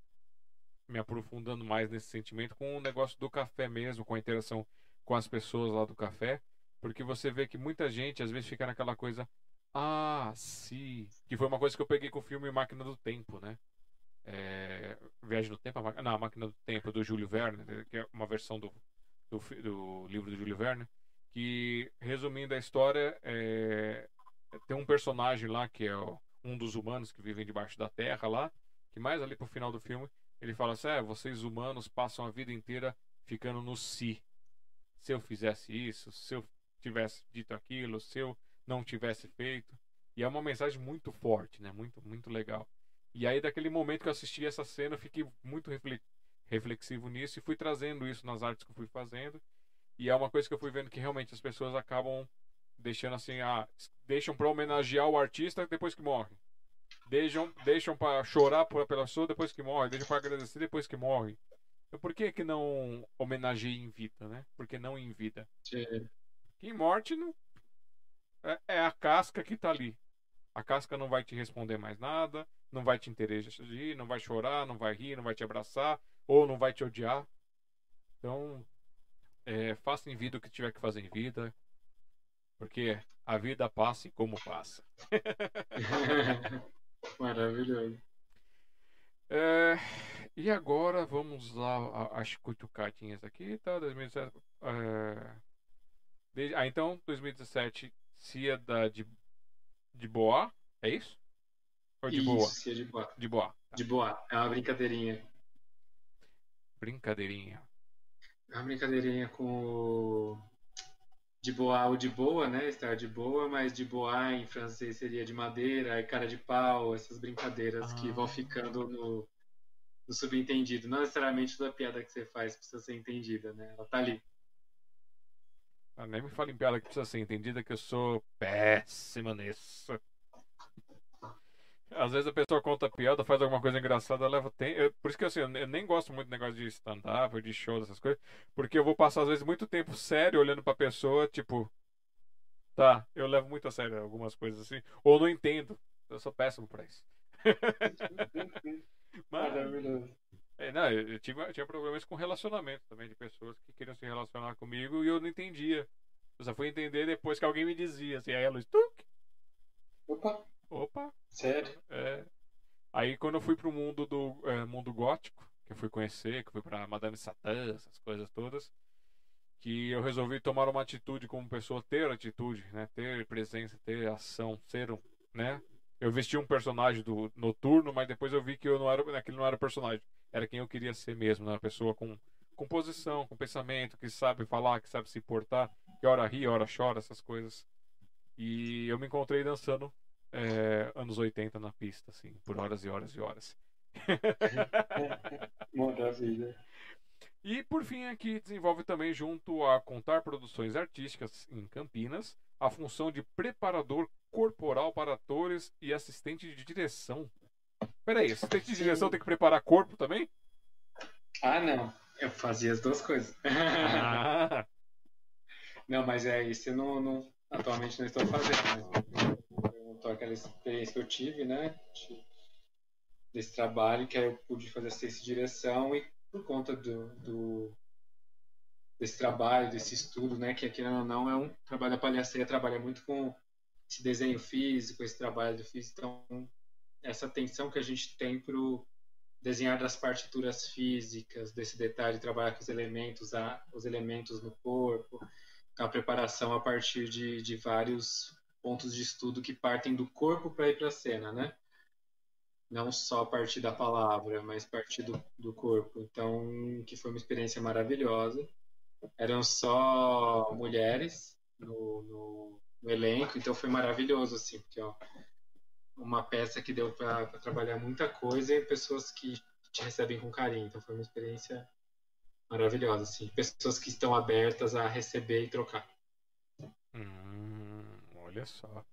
me aprofundando mais nesse sentimento com o negócio do café mesmo, com a interação com as pessoas lá do café, porque você vê que muita gente às vezes fica naquela coisa, ah, sim, que foi uma coisa que eu peguei com o filme Máquina do Tempo, né? É, Viagem no Tempo, a não, a Máquina do Tempo do Júlio Verne, né, que é uma versão do, do, do livro do Júlio Verne, que resumindo a história, é, tem um personagem lá que é um dos humanos que vivem debaixo da terra lá, que mais ali pro final do filme ele fala assim: é, vocês humanos passam a vida inteira ficando no si. Se eu fizesse isso, se eu tivesse dito aquilo, se eu não tivesse feito. E é uma mensagem muito forte, né? Muito, muito legal. E aí, daquele momento que eu assisti essa cena, eu fiquei muito refle- reflexivo nisso e fui trazendo isso nas artes que eu fui fazendo. E é uma coisa que eu fui vendo que realmente as pessoas acabam deixando assim, ah, deixam para homenagear o artista depois que morre. Deixam, deixam para chorar por- pela pessoa depois que morre, deixam para agradecer depois que morre. Então, por que que não homenageia em vida, né? Por que não em vida? Sim. Que em morte não é, é a casca que tá ali. A casca não vai te responder mais nada, não vai te interagir, não vai chorar, não vai rir, não vai te abraçar ou não vai te odiar. Então, é, faça em vida o que tiver que fazer em vida, porque a vida passa e como passa. *laughs* Maravilhoso. É, e agora vamos lá as cutucadinhas aqui, tá? 2017. é, ah, então, 2017, Cia da de, de Boa, é isso? Ou de Boa? Isso, é de boa. De Boa. tá. De boa. É uma brincadeirinha. Brincadeirinha. É uma brincadeirinha com o de boa, o de boa, né? Estar de boa, mas de boa em francês seria de madeira, cara de pau, essas brincadeiras que Ah. vão ficando no, no subentendido. Não necessariamente toda piada que você faz precisa ser entendida, né? Ela tá ali. Ah, nem me fala em piada que precisa ser entendida que eu sou péssima nisso. Às vezes a pessoa conta piada, faz alguma coisa engraçada, leva tempo. Eu- Por isso que assim, eu nem gosto muito do negócio de stand-up, de show, dessas coisas. Porque eu vou passar, às vezes, muito tempo sério olhando pra pessoa, tipo. Tá, eu levo muito a sério algumas coisas assim. Ou não entendo. Eu sou péssimo pra isso. *laughs* Mas, Maravilhoso. É, não, eu, eu tive, eu tinha problemas com relacionamento também, de pessoas que queriam se relacionar comigo e eu não entendia. Eu só fui entender depois que alguém me dizia, assim, aí a luz, tuc, Opa, opa, sério? é. Aí quando eu fui pro mundo do é, mundo gótico, que eu fui conhecer, que eu fui pra Madame Satã, essas coisas todas, que eu resolvi tomar uma atitude como pessoa, ter atitude, né, ter presença, ter ação, ser um, né? Eu vesti um personagem do noturno, mas depois eu vi que eu não era, aquele não era personagem, era quem eu queria ser mesmo, né? Uma pessoa com com posição, com pensamento, que sabe falar, que sabe se portar, que hora ri, hora chora, essas coisas. E eu me encontrei dançando é, anos 80 na pista, assim, por horas e horas e horas. *laughs* Maravilha. E por fim aqui desenvolve também junto a Contar Produções Artísticas em Campinas a função de preparador corporal para atores e assistente de direção. Peraí, assistente de direção tem que preparar corpo também? Ah, não. Eu fazia as duas coisas. Ah, *laughs* Não, mas é isso, eu não, não, atualmente não estou fazendo. Mas eu, aquela experiência que eu tive, né? de- desse trabalho, que aí eu pude fazer assistência de direção e por conta do, do- desse trabalho, desse estudo, né? Que aqui ou não é um trabalho da palhaceira, trabalha muito com esse desenho físico, esse trabalho do físico, então essa atenção que a gente tem para desenhar das partituras físicas, desse detalhe, trabalhar com os elementos, a, os elementos no corpo, a preparação a partir de, de vários pontos de estudo que partem do corpo para ir para a cena, né? Não só a partir da palavra, mas partir do, do corpo. Então, que foi uma experiência maravilhosa. Eram só mulheres no, no, no elenco, então foi maravilhoso, assim, porque ó, uma peça que deu para trabalhar muita coisa e pessoas que te recebem com carinho. Então foi uma experiência maravilhosa, assim. Pessoas que estão abertas a receber e trocar. Hum, olha só.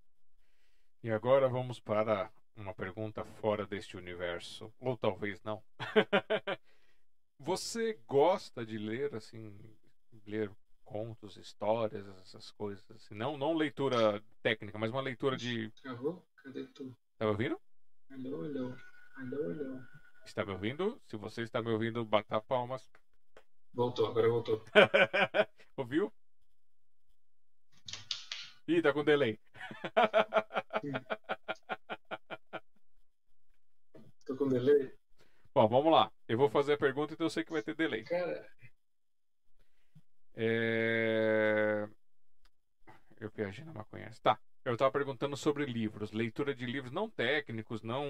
E agora vamos para uma pergunta fora deste universo. Ou talvez não. *laughs* Você gosta de ler, assim, ler contos, histórias, essas coisas? Assim? Não, não leitura técnica, mas uma leitura de. Travou? Cadê tu? Tá me ouvindo? Alô, alô. Alô, alô. Está me ouvindo? Se você está me ouvindo, bata palmas. Voltou, agora voltou. *laughs* Ouviu? Ih, tá com delay. Tô com delay? Bom, vamos lá. Eu vou fazer a pergunta, então eu sei que vai ter delay. Cara, É... Eu viajei na maconha. Tá. Eu estava perguntando sobre livros, leitura de livros não técnicos, não,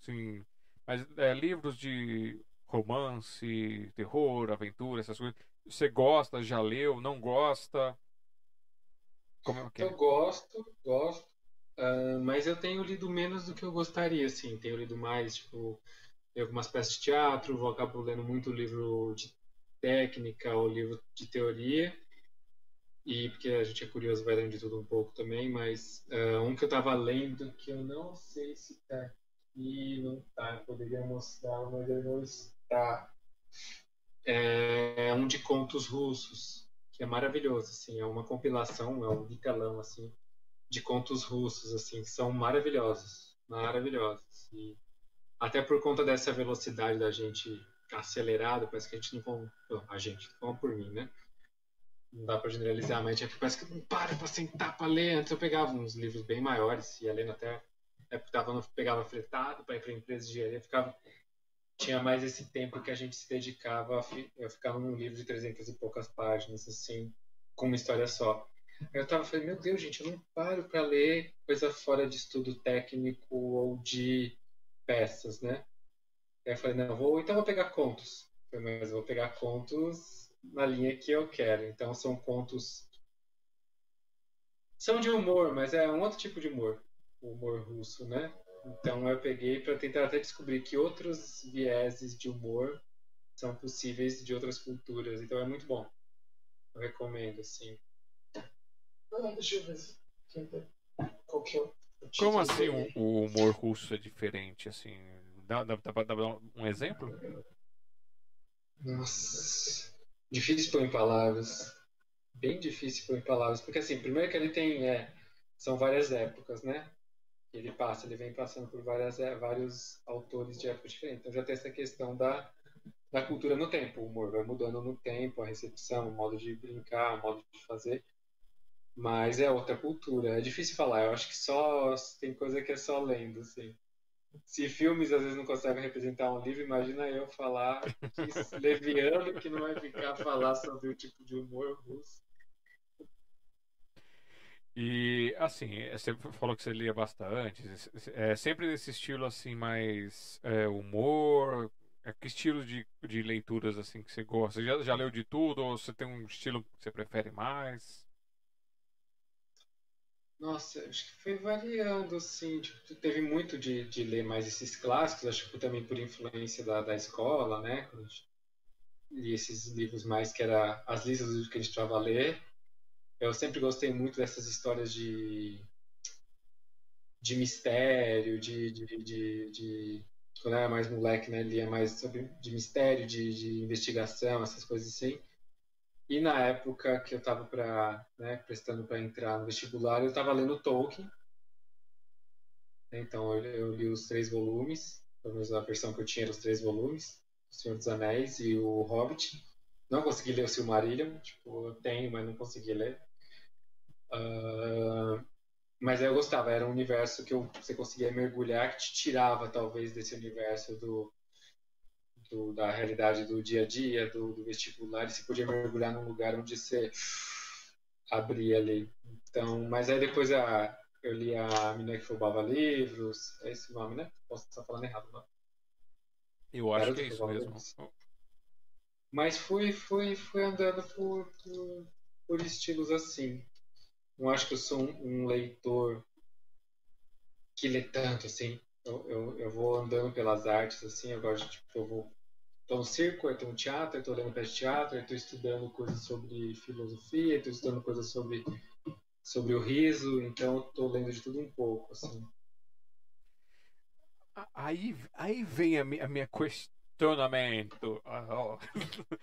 assim, mas é, livros de romance, terror, aventura, essas coisas. Você gosta? Já leu? Não gosta? Como é que eu é? gosto, gosto. ah, mas eu tenho lido menos do que eu gostaria, assim. Tenho lido mais, tipo, algumas peças de teatro, vou acabo lendo muito livro de técnica ou livro de teoria. E porque a gente é curioso, vai lendo de tudo um pouco também, mas ah, um que eu estava lendo que eu não sei se tá aqui, não tá, eu poderia mostrar, mas ele não está. É um de contos russos, que é maravilhoso, assim, é uma compilação, é um vitelão, assim, de contos russos, assim, são maravilhosos, maravilhosos. E até por conta dessa velocidade da gente acelerada, parece que a gente não, a gente, não por mim, né? Não dá para generalizar, mas é que parece que não para para sentar para ler. Antes eu pegava uns livros bem maiores, ia lendo até é porque tava no, pegava fretado para ir para empresa de engenharia, ficava tinha mais esse tempo que a gente se dedicava a fi, eu ficava num livro de 300 e poucas páginas assim, com uma história só. Eu tava falando, meu Deus, gente, eu não paro para ler coisa fora de estudo técnico ou de peças, né? Aí eu falei, não, vou, então vou pegar contos. Eu falei, mas vou pegar contos na linha que eu quero. Então são contos. São de humor, mas é um outro tipo de humor. O humor russo, né? Então eu peguei para tentar até descobrir que outros vieses de humor são possíveis de outras culturas. Então é muito bom. Eu recomendo, assim. Ah, deixa eu ver. Qual que é o Como assim o, o humor russo é diferente, assim? Dá, dá, dá pra dar um exemplo? Nossa. Difícil pôr em palavras. Bem difícil pôr em palavras. Porque, assim, primeiro que ele tem. É, são várias épocas, né? Ele passa, ele vem passando por várias, é, vários autores de épocas diferentes. Então já tem essa questão da, da cultura no tempo. O humor vai mudando no tempo, a recepção, o modo de brincar, o modo de fazer. Mas é outra cultura. É difícil falar. Eu acho que só tem coisa que é só lendo, assim. Se filmes às vezes não conseguem representar um livro, imagina eu falar que leviano que não vai ficar falar sobre o tipo de humor russo. E assim, você falou que você lia bastante. É sempre nesse estilo assim, mais é, humor. É, que estilo de, de leituras assim que você gosta? Você já, já leu de tudo ou você tem um estilo que você prefere mais? Nossa, acho que foi variando, assim. Tipo, teve muito de, de ler mais esses clássicos, acho que também por influência da, da escola, né? Quando a gente esses livros mais que era as listas dos que a gente estava a ler. Eu sempre gostei muito dessas histórias de, de mistério, de, de, de, de quando eu era mais moleque, né? Lia mais sobre de mistério, de, de investigação, essas coisas assim. E na época que eu estava para, né, prestando para entrar no vestibular, eu estava lendo Tolkien. Então eu, eu, li os três volumes, pelo menos a versão que eu tinha era os três volumes, O Senhor dos Anéis e o Hobbit. Não consegui ler o Silmarillion, tipo, eu tenho, mas não consegui ler. Uh, mas eu gostava, era um universo que eu, você conseguia mergulhar, que te tirava talvez desse universo do, do, da realidade do dia a dia, do, do vestibular, e você podia mergulhar num lugar onde você abria ali. Então, mas aí depois a, eu li a Menina que Roubava Livros, é esse nome, né? Posso estar falando errado, não? Eu acho que é isso mesmo. Livros. Mas fui, fui, fui andando por, por, por, estilos assim. Não acho que eu sou um, um leitor que lê tanto assim. Eu, eu, eu, vou andando pelas artes, assim, eu gosto, tipo, eu vou Estou no circo, eu estou no teatro, eu estou lendo peça de teatro, eu estou estudando coisas sobre filosofia, estou estudando coisas sobre, sobre o riso, então estou lendo de tudo um pouco, assim. Aí, aí vem a minha, a minha questionamento. *laughs*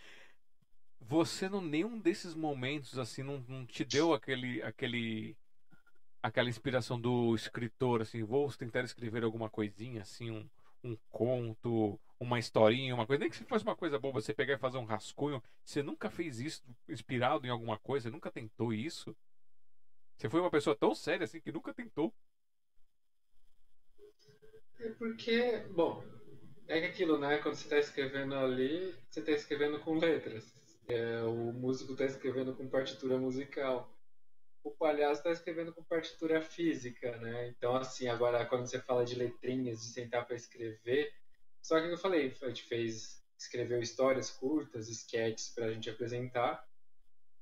Você não nenhum desses momentos assim não, não te deu aquele aquele aquela inspiração do escritor assim, vou tentar escrever alguma coisinha assim, um, um conto, uma historinha, uma coisa, nem que se fosse uma coisa boa, você pegar e fazer um rascunho, você nunca fez isso inspirado em alguma coisa, nunca tentou isso? Você foi uma pessoa tão séria assim que nunca tentou? É porque, bom, é aquilo, né? Quando você está escrevendo ali, você está escrevendo com letras. É, o músico está escrevendo com partitura musical. O palhaço está escrevendo com partitura física, né? Então, assim, agora quando você fala de letrinhas, de sentar para escrever, só que eu falei, a gente fez, escreveu histórias curtas, sketches para a gente apresentar,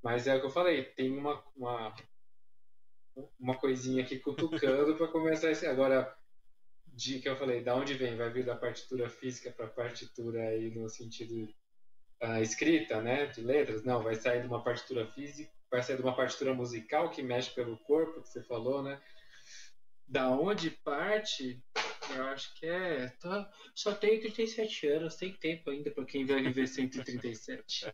mas é o que eu falei, tem uma, uma, uma coisinha aqui cutucando para começar esse. Agora, de que eu falei, da onde vem? Vai vir da partitura física para partitura aí no sentido uh, escrita, né, de letras? Não, vai sair de uma partitura física, vai sair de uma partitura musical que mexe pelo corpo, que você falou, né? Da onde parte? Eu acho que é. Tô, só tenho 37 anos, tem tempo ainda para quem vai viver 137.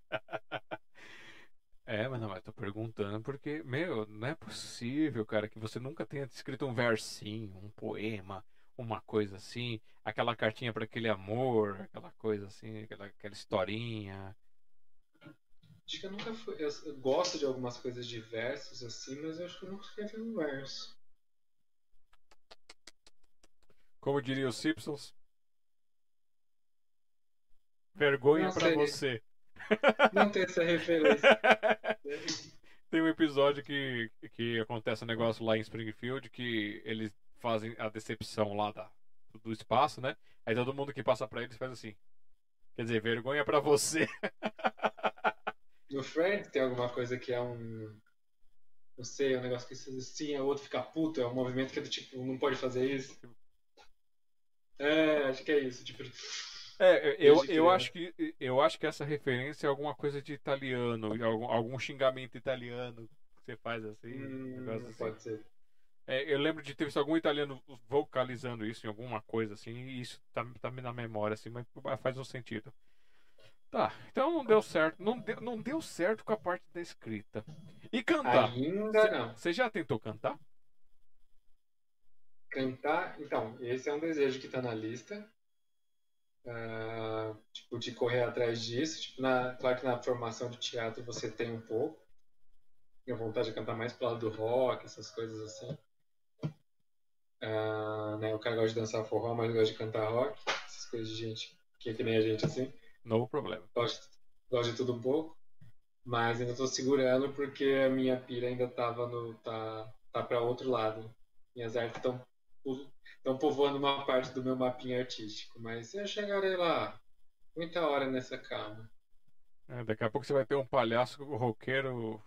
É, mas não, mas tô perguntando porque, meu, não é possível, cara, que você nunca tenha escrito um versinho, um poema, uma coisa assim, aquela cartinha para aquele amor, aquela coisa assim, aquela, aquela historinha. Acho que eu nunca fui. Eu, eu gosto de algumas coisas de versos assim, mas eu acho que eu nunca escrevi um verso. Como diria os Simpsons. Vergonha para você. Não tem essa referência. *laughs* tem um episódio que, que acontece um negócio lá em Springfield que eles fazem a decepção lá da, do espaço, né? Aí todo mundo que passa pra eles faz assim. Quer dizer, vergonha para você. *laughs* No Friends tem alguma coisa que é um. Não sei, é um negócio que sim, o outro fica puto, é um movimento que é do tipo, não pode fazer isso. É, acho que é isso. Tipo, é, eu, eu, acho que, eu acho que essa referência é alguma coisa de italiano, algum, algum xingamento italiano que você faz assim. Hum, assim. Pode ser. É, eu lembro de ter visto algum italiano vocalizando isso em alguma coisa assim, e isso tá, tá na memória, assim, mas faz um sentido. Tá, então não deu certo. Não deu, não deu certo com a parte da escrita. E cantar? Ainda cê, não. Você já tentou cantar? Cantar, então, esse é um desejo que está na lista. Uh, tipo, de correr atrás disso. Tipo, na, claro que na formação de teatro você tem um pouco. Tenho vontade de cantar mais pro lado do rock, essas coisas assim. Uh, né, o cara gosta de dançar forró, mas gosta de cantar rock. Essas coisas de gente que é que nem a gente assim. Novo problema. Gosto, gosto de tudo um pouco. Mas ainda estou segurando porque a minha pira ainda tava no. tá, tá para outro lado. Minhas artes estão estão povoando uma parte do meu mapinha artístico, mas eu chegarei lá. Muita hora nessa calma. É, daqui a pouco você vai ter um palhaço roqueiro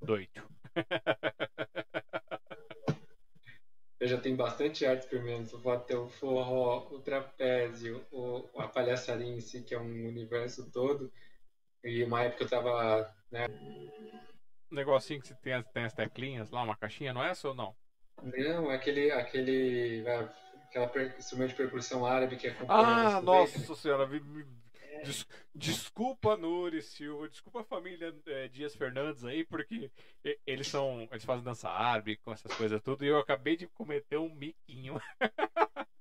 doido. *laughs* eu já tenho bastante arte experimentando. Vou ter o forró, o trapézio, o, a palhaçaria em si, que é um universo todo. E uma época eu tava. Né... Um negocinho que você tem, tem as teclinhas lá, uma caixinha, não é essa ou não? Não, é aquele. aquele aquela instrumento de percussão árabe que é Ah, nossa senhora. Des- desculpa, Nuri Silva, desculpa a família é, Dias Fernandes aí, porque eles são. Eles fazem dança árabe com essas coisas tudo, e eu acabei de cometer um miquinho.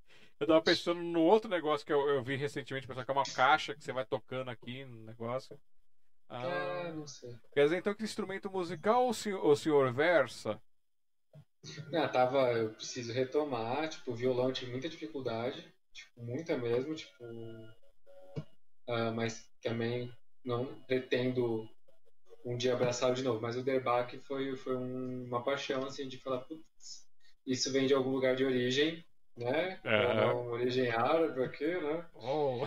*laughs* eu tava pensando no outro negócio que eu, eu vi recentemente, pessoal, que é uma caixa que você vai tocando aqui no negócio. Ah, Ah, não sei. quer dizer então que instrumento musical o senhor, o senhor versa? Não, tava, eu preciso retomar, tipo, violão eu tive muita dificuldade, tipo, muita mesmo, tipo, ah, mas também não pretendo um dia abraçá-lo de novo, mas o Derbach foi, foi um- uma paixão, assim, de falar, putz, isso vem de algum lugar de origem, né, É. uma origem árabe aqui, né, Oh,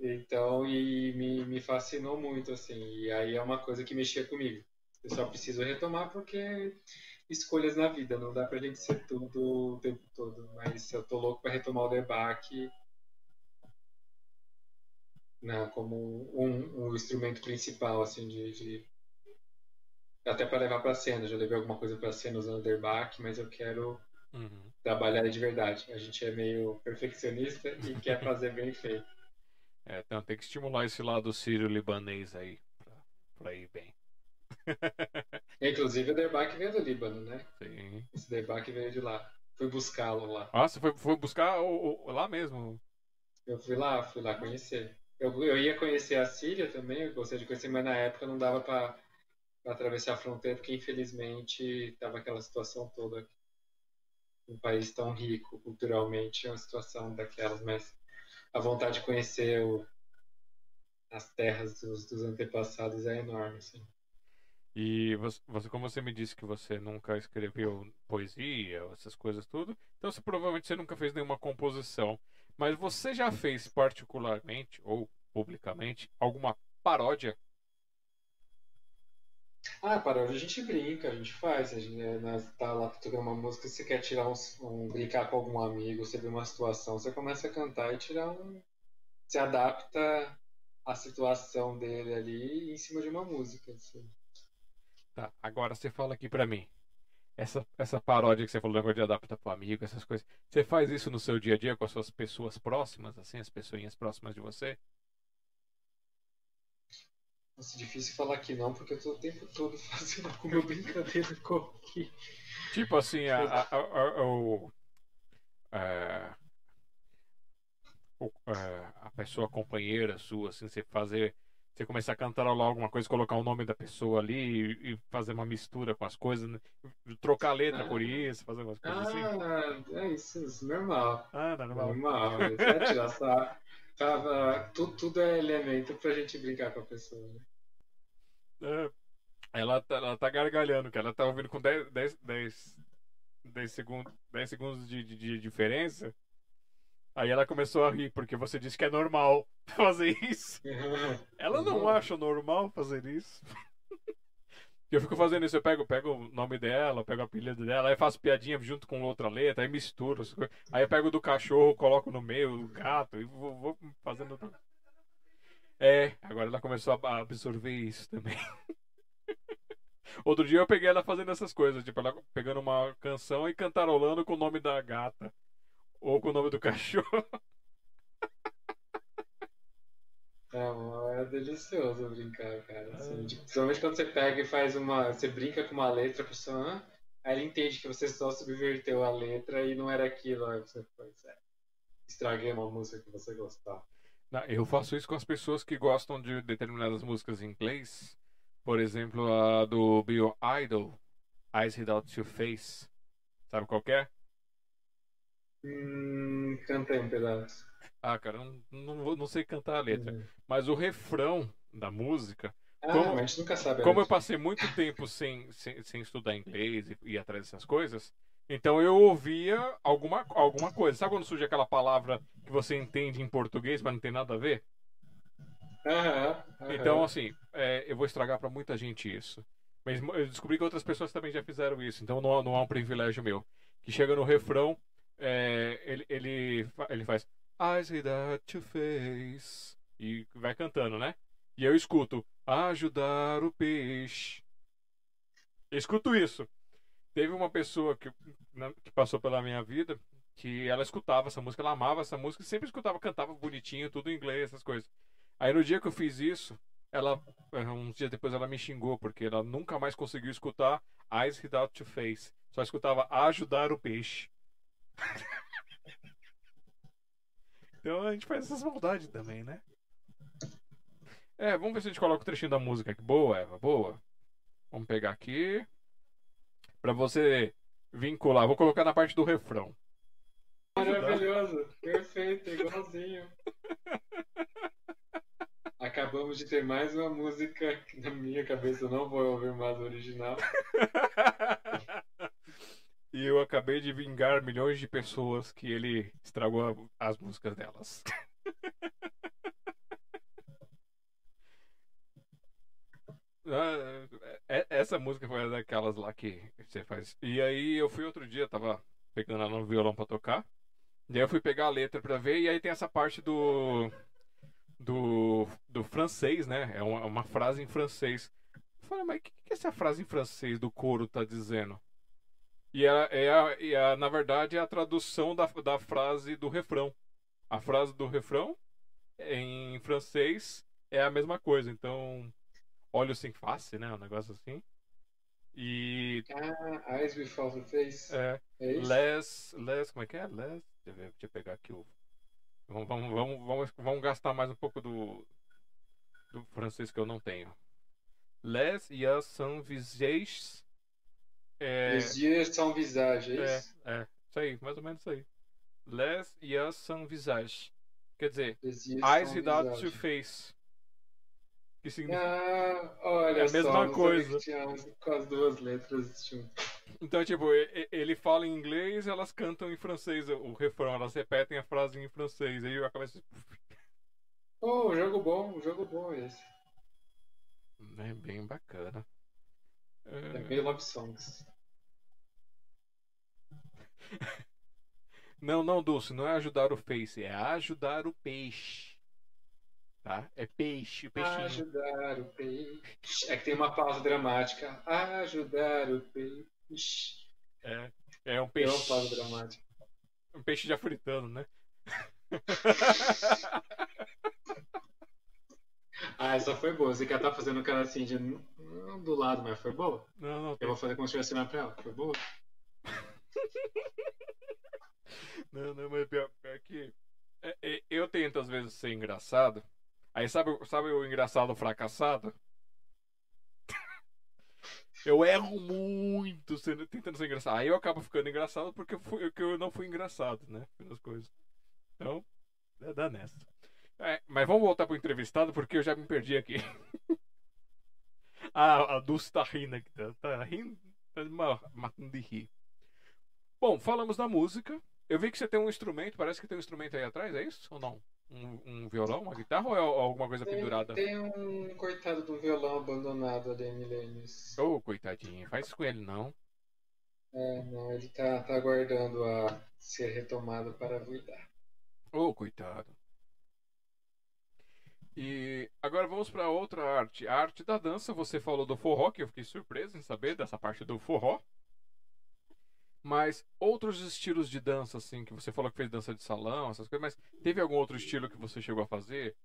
então, e me, me fascinou muito, assim, e aí é uma coisa que mexia comigo. Eu só preciso retomar porque escolhas na vida, não dá pra gente ser tudo o tempo todo, mas eu tô louco pra retomar o debate né, como um, um instrumento principal, assim, de, de- até para levar pra cena. Já levei alguma coisa pra cena usando o derbaque, mas eu quero uhum. trabalhar de verdade. A gente é meio perfeccionista e *laughs* quer fazer bem feito. É, então tem que estimular esse lado sírio-libanês aí, pra, pra ir bem. *laughs* Inclusive o Derbach veio do Líbano, né? Sim. Esse Derbach veio de lá. Fui buscá-lo lá. Ah, você foi, foi buscar o, o- lá mesmo? Eu fui lá, fui lá conhecer. Eu, eu ia conhecer a Síria também, gostaria de conhecer, mas na época não dava para atravessar a fronteira, porque infelizmente estava aquela situação toda. aqui. Um país tão rico culturalmente, é uma situação daquelas, mas a vontade de conhecer o- as terras dos, dos antepassados é enorme. Assim. E você, como você me disse que você nunca escreveu poesia, essas coisas tudo, então você, provavelmente você nunca fez nenhuma composição. Mas você já fez particularmente ou publicamente alguma paródia? Ah, paródia a gente brinca, a gente faz. A gente é, nós tá lá tocando uma música, você quer tirar uns, um, brincar com algum amigo, você vê uma situação, você começa a cantar e tirar um. Se adapta à situação dele ali em cima de uma música. assim. Tá, agora você fala aqui pra mim. Essa, essa paródia que você falou, de adaptar pro amigo, essas coisas. Você faz isso no seu dia a dia com as suas pessoas próximas, assim, as pessoinhas próximas de você? Nossa, difícil falar que não, porque eu tô o tempo todo *laughs* fazendo alguma brincadeira com aqui. Tipo assim, a, a, a, a- o, é, o- é, a pessoa companheira sua, assim, você fazer. Você começar a cantarolar alguma coisa, colocar o nome da pessoa ali e, fazer uma mistura com as coisas, né? trocar a letra por isso, fazer umas coisas assim. Ah, é isso, isso, normal. Ah, normal. Normal, isso é tirar sarro. Tava, tudo, tudo é elemento pra gente brincar com a pessoa. Né? É, Ela tá, ela tá gargalhando, que ela tá ouvindo com 10, 10, 10, 10 segundos, 10 segundos de, de, de diferença. Aí ela começou a rir, porque você disse que é normal *laughs* fazer isso. *laughs* Ela não acha normal fazer isso. *laughs* Eu fico fazendo isso, eu pego, pego o nome dela, pego o apelido dela, aí faço piadinha junto com outra letra, aí misturo. Aí eu pego do cachorro, coloco no meio, do gato, e vou, vou fazendo. É, agora ela começou a absorver isso também. Outro dia eu peguei ela fazendo essas coisas, tipo, ela pegando uma canção e cantarolando com o nome da gata. Ou com o nome do cachorro. *laughs* É, é delicioso brincar, cara. Assim, tipo, principalmente quando você pega e faz uma. Você brinca com uma letra, a pessoa. "Hã?" Aí ela entende que você só subverteu a letra e não era aquilo. Aí você faz. É, estraguei uma música que você gostava. Não, eu faço isso com as pessoas que gostam de determinadas músicas em inglês. Por exemplo, a do Bill Idol, Eyes Without Your Face. Sabe qual que é? Hum, cantei um pedaço. Ah, cara, eu não, não, não sei cantar a letra. Uhum. Mas o refrão da música, Ah, Como- a gente nunca sabe. como eu letra. passei muito tempo sem, sem, sem estudar inglês e ir atrás dessas coisas, então eu ouvia alguma, alguma coisa. Sabe quando surge aquela palavra que você entende em português, mas não tem nada a ver? Aham, aham. Então, assim, é, eu vou estragar pra muita gente isso. Mas eu descobri que outras pessoas também já fizeram isso, então não, não é um privilégio meu. Que chega no refrão, é, ele, ele, ele faz Eyes without your face e vai cantando, né? E eu escuto Ajudar o peixe. Escuto isso. Teve uma pessoa que, na- que passou pela minha vida, que ela escutava essa música, ela amava essa música, sempre escutava, cantava bonitinho, tudo em inglês, essas coisas. Aí no dia que eu fiz isso, ela, eh, uns dias depois ela me xingou, porque ela nunca mais conseguiu escutar Eyes Without Two Face. Só escutava ajudar o peixe. Então a gente faz essas maldades também, né? É, vamos ver se a gente coloca o trechinho da música aqui. Boa, Eva, boa. Vamos pegar aqui. Pra você vincular. Vou colocar na parte do refrão. Maravilhoso, perfeito, igualzinho. Acabamos de ter mais uma música que na minha cabeça eu não vou ouvir mais o original. *laughs* e eu acabei de vingar milhões de pessoas que ele estragou as músicas delas. *laughs* Ah, é- essa música foi daquelas lá que você faz. E aí eu fui outro dia, tava pegando ela no violão pra tocar. E aí eu fui pegar a letra pra ver, e aí tem essa parte do. do, do francês, né? É uma, uma frase em francês. Eu falei, mas o que, que essa frase em francês do coro tá dizendo? E, é, é a- a- na verdade é a tradução da, da frase do refrão. A frase do refrão em francês é a mesma coisa. Então, olho sem face, né? Um negócio assim. E Ah, Eyes Without a Face. é, É isso? less, less, como é que é? Less, deixa eu, ver, deixa eu pegar aqui o. Vamos, vamos, vamos, vamos, vamos gastar mais um pouco do, do francês que eu não tenho. Les yeux sont visages. É, Les yeux sans visage, é é, isso? é, isso aí, mais ou menos isso aí. Les yeux sont visages. Quer dizer, eyes sans without visage. your face. Que significa. Ah, olha É a só, mesma sabia coisa. com as duas letras juntas. Então, tipo, ele fala em inglês, elas cantam em francês o refrão, elas repetem a frase em francês. Aí eu acabo assim. Oh, jogo bom, jogo bom esse. É bem bacana. É meio Love Songs. *laughs* Não, não, Dulce, não é ajudar o Face, é ajudar o peixe. Tá? É peixe, o peixinho. Ajudar o peixe. É que tem uma pausa dramática. Ajudar o peixe. É, é um peixe. uma pausa dramática. Um peixe de afritano, né? *laughs* Ah, essa foi boa. Você quer estar fazendo cara assim de do lado, mas foi boa. Não, não, Eu vou fazer como se estivesse olhando pra ela. Foi boa. *laughs* Não, não, mas pior, pior que. é, é, eu tento às vezes ser engraçado. Aí sabe, sabe o engraçado fracassado? *laughs* Eu erro muito sendo, tentando ser engraçado. Aí eu acabo ficando engraçado porque eu, fui, porque eu não fui engraçado, né? Nas coisas. Então, dá- dá nessa. É, mas vamos voltar pro entrevistado porque eu já me perdi aqui. *laughs* ah, a Dulce tá rindo aqui. Tá, tá rindo, tá ma- matando de rir. Bom, falamos da música. Eu vi que você tem um instrumento, parece que tem um instrumento aí atrás, é isso? Ou não? Um, um violão, uma guitarra ou é alguma coisa Tem, pendurada? tem um coitado de um violão abandonado ali em Milênios. Ô, coitadinho, faz isso com ele não. É, não, ele tá, tá aguardando a ser retomado para a vida. Ô, coitado. E agora vamos para outra arte. A arte da dança, você falou do forró, que eu fiquei surpreso em saber dessa parte do forró. Mas outros estilos de dança, assim, que você falou que fez dança de salão, essas coisas, mas teve algum outro estilo que você chegou a fazer?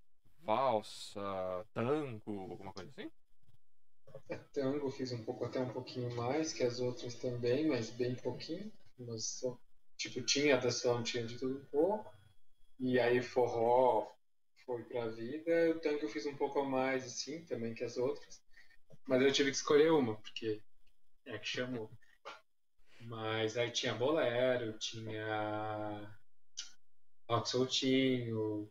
Valsa, tango, alguma coisa assim? É, Tango fiz um pouco, até um pouquinho mais que as outras também, mas bem pouquinho. Mas, tipo, tinha atração, tinha de tudo um pouco. E aí forró foi pra vida. O tango eu fiz um pouco a mais, assim, também que as outras. Mas eu tive que escolher uma, porque é que chamou. Mas aí tinha bolero, tinha rock soltinho.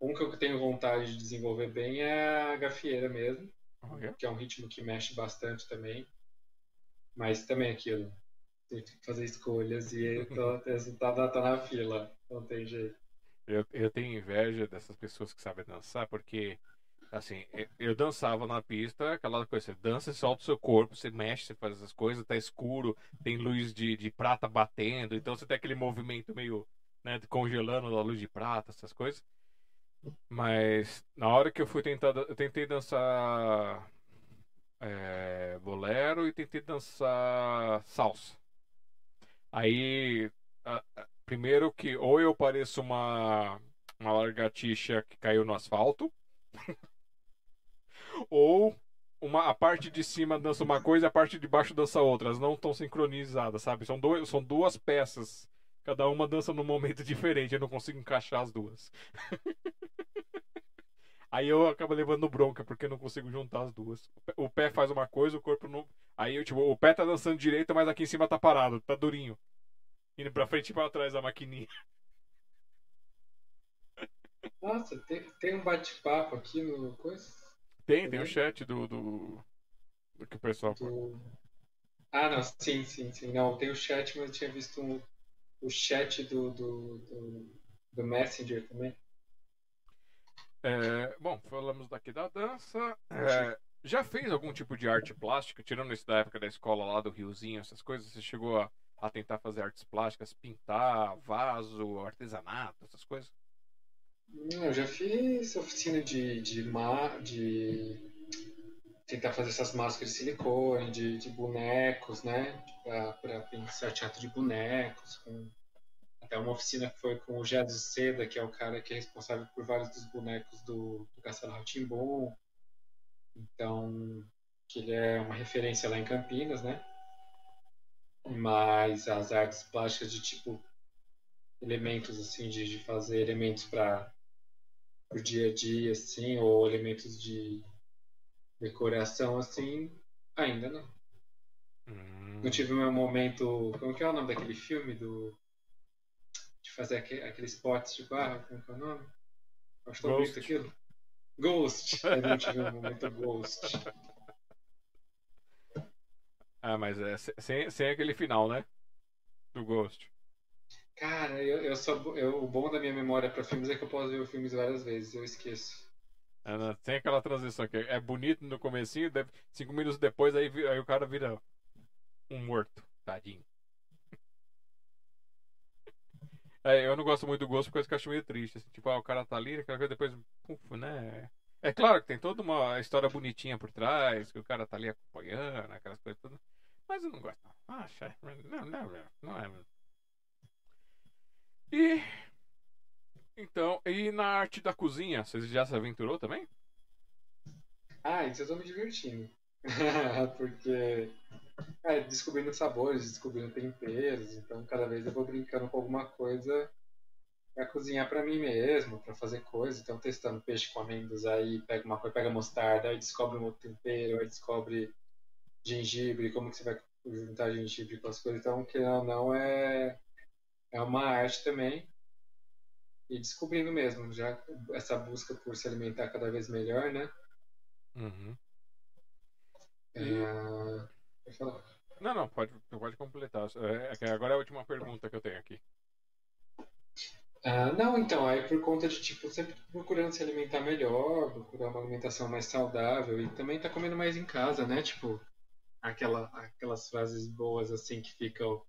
Um que eu tenho vontade de desenvolver bem é a gafieira mesmo que é um ritmo que mexe bastante também. Mas também aquilo. Tem que fazer escolhas e o *laughs* resultado tá na fila. Não tem jeito. Eu, eu tenho inveja dessas pessoas que sabem dançar, porque, assim, eu, dançava na pista, aquela coisa, você dança, você solta o seu corpo, você mexe, você faz essas coisas, tá escuro, tem luz de, de prata batendo, então você tem aquele movimento meio, né, congelando a luz de prata, essas coisas. Mas, na hora que eu fui tentar, eu tentei dançar é, bolero e tentei dançar salsa. Aí, a- a- primeiro que ou eu pareço uma, uma lagartixa que caiu no asfalto, ou uma, a parte de cima dança uma coisa e a parte de baixo dança outra. Elas não estão sincronizadas, sabe? São, dois, são duas peças. Cada uma dança num momento *laughs* diferente. Eu não consigo encaixar as duas. *laughs* Aí eu acabo levando bronca, porque eu não consigo juntar as duas. O pé faz uma coisa, o corpo não. Aí eu, tipo, o pé tá dançando direito, mas aqui em cima tá parado, tá durinho. Indo pra frente e pra trás da maquininha. Nossa, tem, tem um bate-papo aqui no coisa? Tem, tem o chat do, do, do que o pessoal. Do... Ah, não, sim, sim, sim. Não, tem o chat, mas eu tinha visto um, o chat do, do, do, do Messenger também. É, bom, falamos daqui da dança. É, já fez algum tipo de arte plástica, tirando isso da época da escola lá do Riozinho, essas coisas? Você chegou a, a tentar fazer artes plásticas, pintar, vaso, artesanato, essas coisas? Eu já fiz oficina de, de, de tentar fazer essas máscaras de silicone, de, de bonecos, né? Para pensar teatro de bonecos. Com... Até uma oficina que foi com o Jazz Seda, que é o cara que é responsável por vários dos bonecos do, do Castelo Ratimbom. Então, que ele é uma referência lá em Campinas, né? Mas as artes plásticas de tipo elementos assim de, de fazer elementos para o dia a dia assim ou elementos de decoração assim ainda não Hum. não tive o meu momento como que é o nome daquele filme do de fazer aquele, aqueles potes de barro como que é o nome acho tão bonito aquilo Ghost *laughs* eu não tive um momento Ghost Ah, mas é se- sem, sem aquele final, né? Do Ghost. Cara, eu, eu só, eu, o bom da minha memória para filmes é que eu posso ver os filmes várias vezes, eu esqueço. É, né? Tem aquela transição que é bonito no comecinho, deve- cinco minutos depois aí, aí o cara vira um morto, tadinho. É, eu não gosto muito do gosto porque eu acho meio triste. assim, tipo, ah, o cara tá ali, aquela coisa depois, puf, né? É claro que tem toda uma história bonitinha por trás, que o cara tá ali acompanhando, aquelas coisas todas. Mas eu não gosto. Não, não, não, não, não é. E. Então, e na arte da cozinha, você já se aventurou também? Ah, isso eu tô me divertindo. *laughs* Porque, é, descobrindo sabores, descobrindo temperos, então cada vez eu vou brincando com alguma coisa pra cozinhar pra mim mesmo, pra fazer coisas. Então, testando peixe com amêndoas, aí pega uma coisa, pega mostarda, aí descobre um outro tempero, aí descobre gengibre, como que você vai juntar gengibre com as coisas. Então, ou não, é, é uma arte também. E descobrindo mesmo, já essa busca por se alimentar cada vez melhor, né? Uhum. É... Não, não, pode, pode completar. É, é agora é a última pergunta que eu tenho aqui. Ah, não, então, aí por conta de, tipo, sempre procurando se alimentar melhor, procurar uma alimentação mais saudável e também tá comendo mais em casa, né? Tipo, aquela, aquelas frases boas assim que ficam,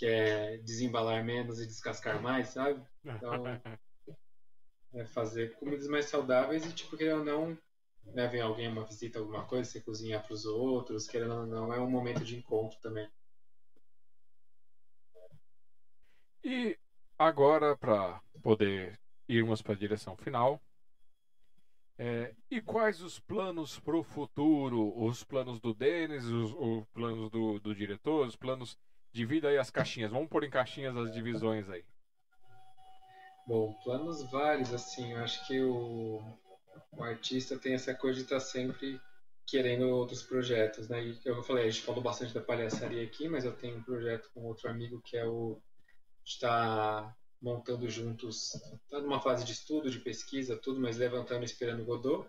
que é desembalar menos e descascar mais, sabe? Então, *laughs* é fazer comidas mais saudáveis e, tipo, querendo ou não, né, vem alguém uma visita, alguma coisa, você cozinhar pros outros, querendo ou não, é um momento de encontro também. E agora, para poder irmos para a direção final, é, e quais os planos para o futuro? Os planos do Denis, os, os planos do, do diretor, os planos de vida aí as caixinhas. Vamos pôr em caixinhas as divisões aí. Bom, planos vários, assim, eu acho que o, o artista tem essa coisa de estar sempre querendo outros projetos, né? E eu falei, a gente falou bastante da palhaçaria aqui, mas eu tenho um projeto com outro amigo que é o está montando juntos, está numa fase de estudo, de pesquisa, tudo, mas levantando esperando Godot,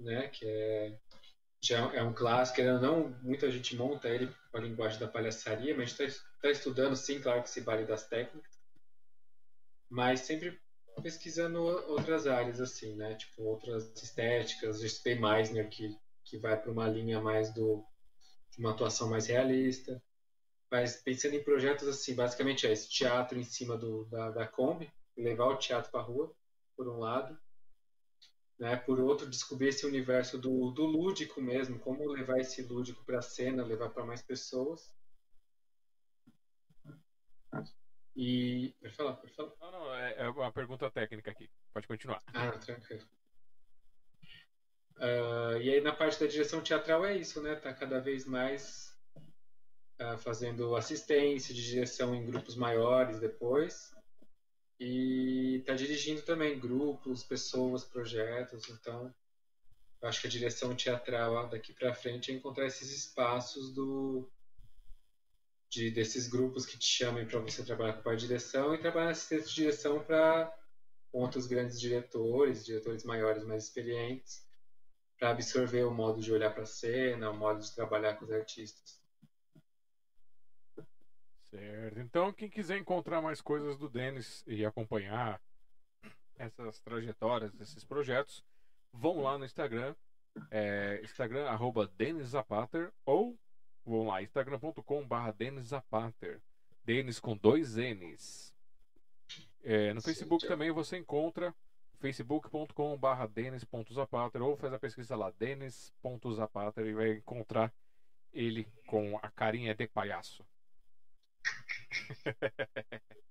né? Que é já é um clássico, ou não, muita gente monta ele com a linguagem da palhaçaria, mas está estudando, sim, claro que se vale das técnicas, mas sempre pesquisando outras áreas, assim, né? Tipo, outras estéticas, estudei Meisner, que, que vai para uma linha mais do, de uma atuação mais realista, mas pensando em projetos assim, basicamente é esse teatro em cima do, da, da Kombi, levar o teatro para a rua, por um lado, né? por outro, descobrir esse universo do, do lúdico mesmo, como levar esse lúdico para a cena, levar para mais pessoas. E. Pode falar, pode falar. Não, não, é, é uma pergunta técnica aqui. Pode continuar. Ah, tranquilo. Ah, e aí na parte da direção teatral é isso, né? Tá cada vez mais ah, fazendo assistência de direção em grupos maiores depois. E tá dirigindo também grupos, pessoas, projetos. Então, acho que a direção teatral daqui para frente é encontrar esses espaços do de, desses grupos que te chamem para você trabalhar com a direção e trabalhar assistência de direção para outros grandes diretores, diretores maiores, mais experientes, para absorver o modo de olhar para a cena, o modo de trabalhar com os artistas. Certo. Então, quem quiser encontrar mais coisas do Denis e acompanhar essas trajetórias desses projetos, vão lá no Instagram, é, Instagram arroba Denis Zapater ou vão lá, instagram.com.br Denis Zapater. Denis com dois N's. É, no Sim, Facebook tchau. também você encontra facebook.com.br denis.zapater ou faz a pesquisa lá, denis.zapater e vai encontrar ele com a carinha de palhaço. *laughs*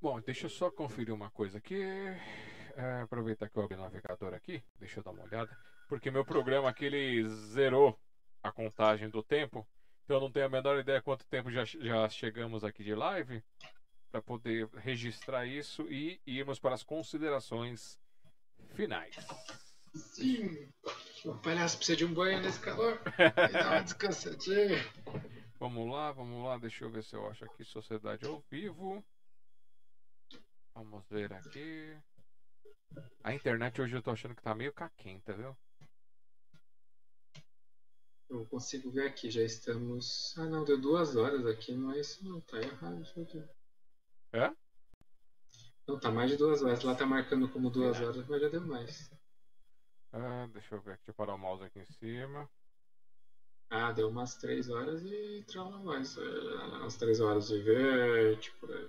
Bom, deixa eu só conferir uma coisa aqui. É, aproveitar que eu abri o navegador aqui, deixa eu dar uma olhada. Porque meu programa aqui ele zerou a contagem do tempo. Então eu não tenho a menor ideia quanto tempo já, já chegamos aqui de live. Para poder registrar isso e irmos para as considerações finais. Sim! O palhaço precisa de um banho nesse calor. *laughs* E dá uma descansadinha. Vamos lá, vamos lá, deixa eu ver se eu acho aqui Sociedade ao vivo. Vamos ver aqui. A internet hoje eu tô achando que tá meio caquenta, viu? Eu consigo ver aqui, já estamos. Ah não, deu duas horas aqui, não é isso não, tá errado, deixa eu ver. É? Não, tá mais de duas horas. Lá tá marcando como duas horas, mas já deu mais. Ah, deixa eu ver aqui, deixa eu parar o mouse aqui em cima. Ah, deu umas três horas e trava mais. é, Umas três horas e vinte, por aí.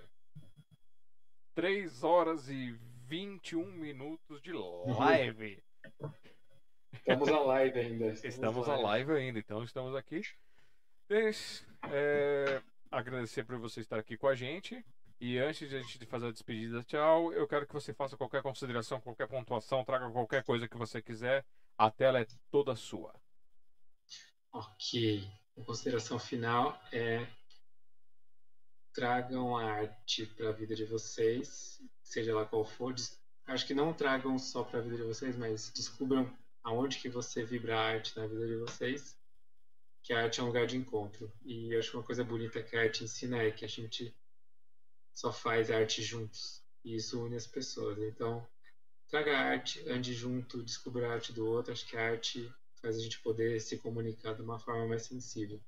3 horas e 21 minutos de live. Estamos a live ainda. *laughs* Estamos a live ainda, então estamos aqui. É, agradecer por você estar aqui com a gente. E antes de a gente fazer a despedida, tchau, eu quero que você faça qualquer consideração, qualquer pontuação, traga qualquer coisa que você quiser. A tela é toda sua. Ok. A consideração final é tragam a arte para a vida de vocês, seja lá qual for. Acho que não tragam só para a vida de vocês, mas descubram aonde que você vibra a arte na vida de vocês, que a arte é um lugar de encontro. E eu acho uma coisa bonita que a arte ensina é que a gente só faz arte juntos. E isso une as pessoas. Então, traga a arte, ande junto, descubra a arte do outro. Acho que a arte faz a gente poder se comunicar de uma forma mais sensível.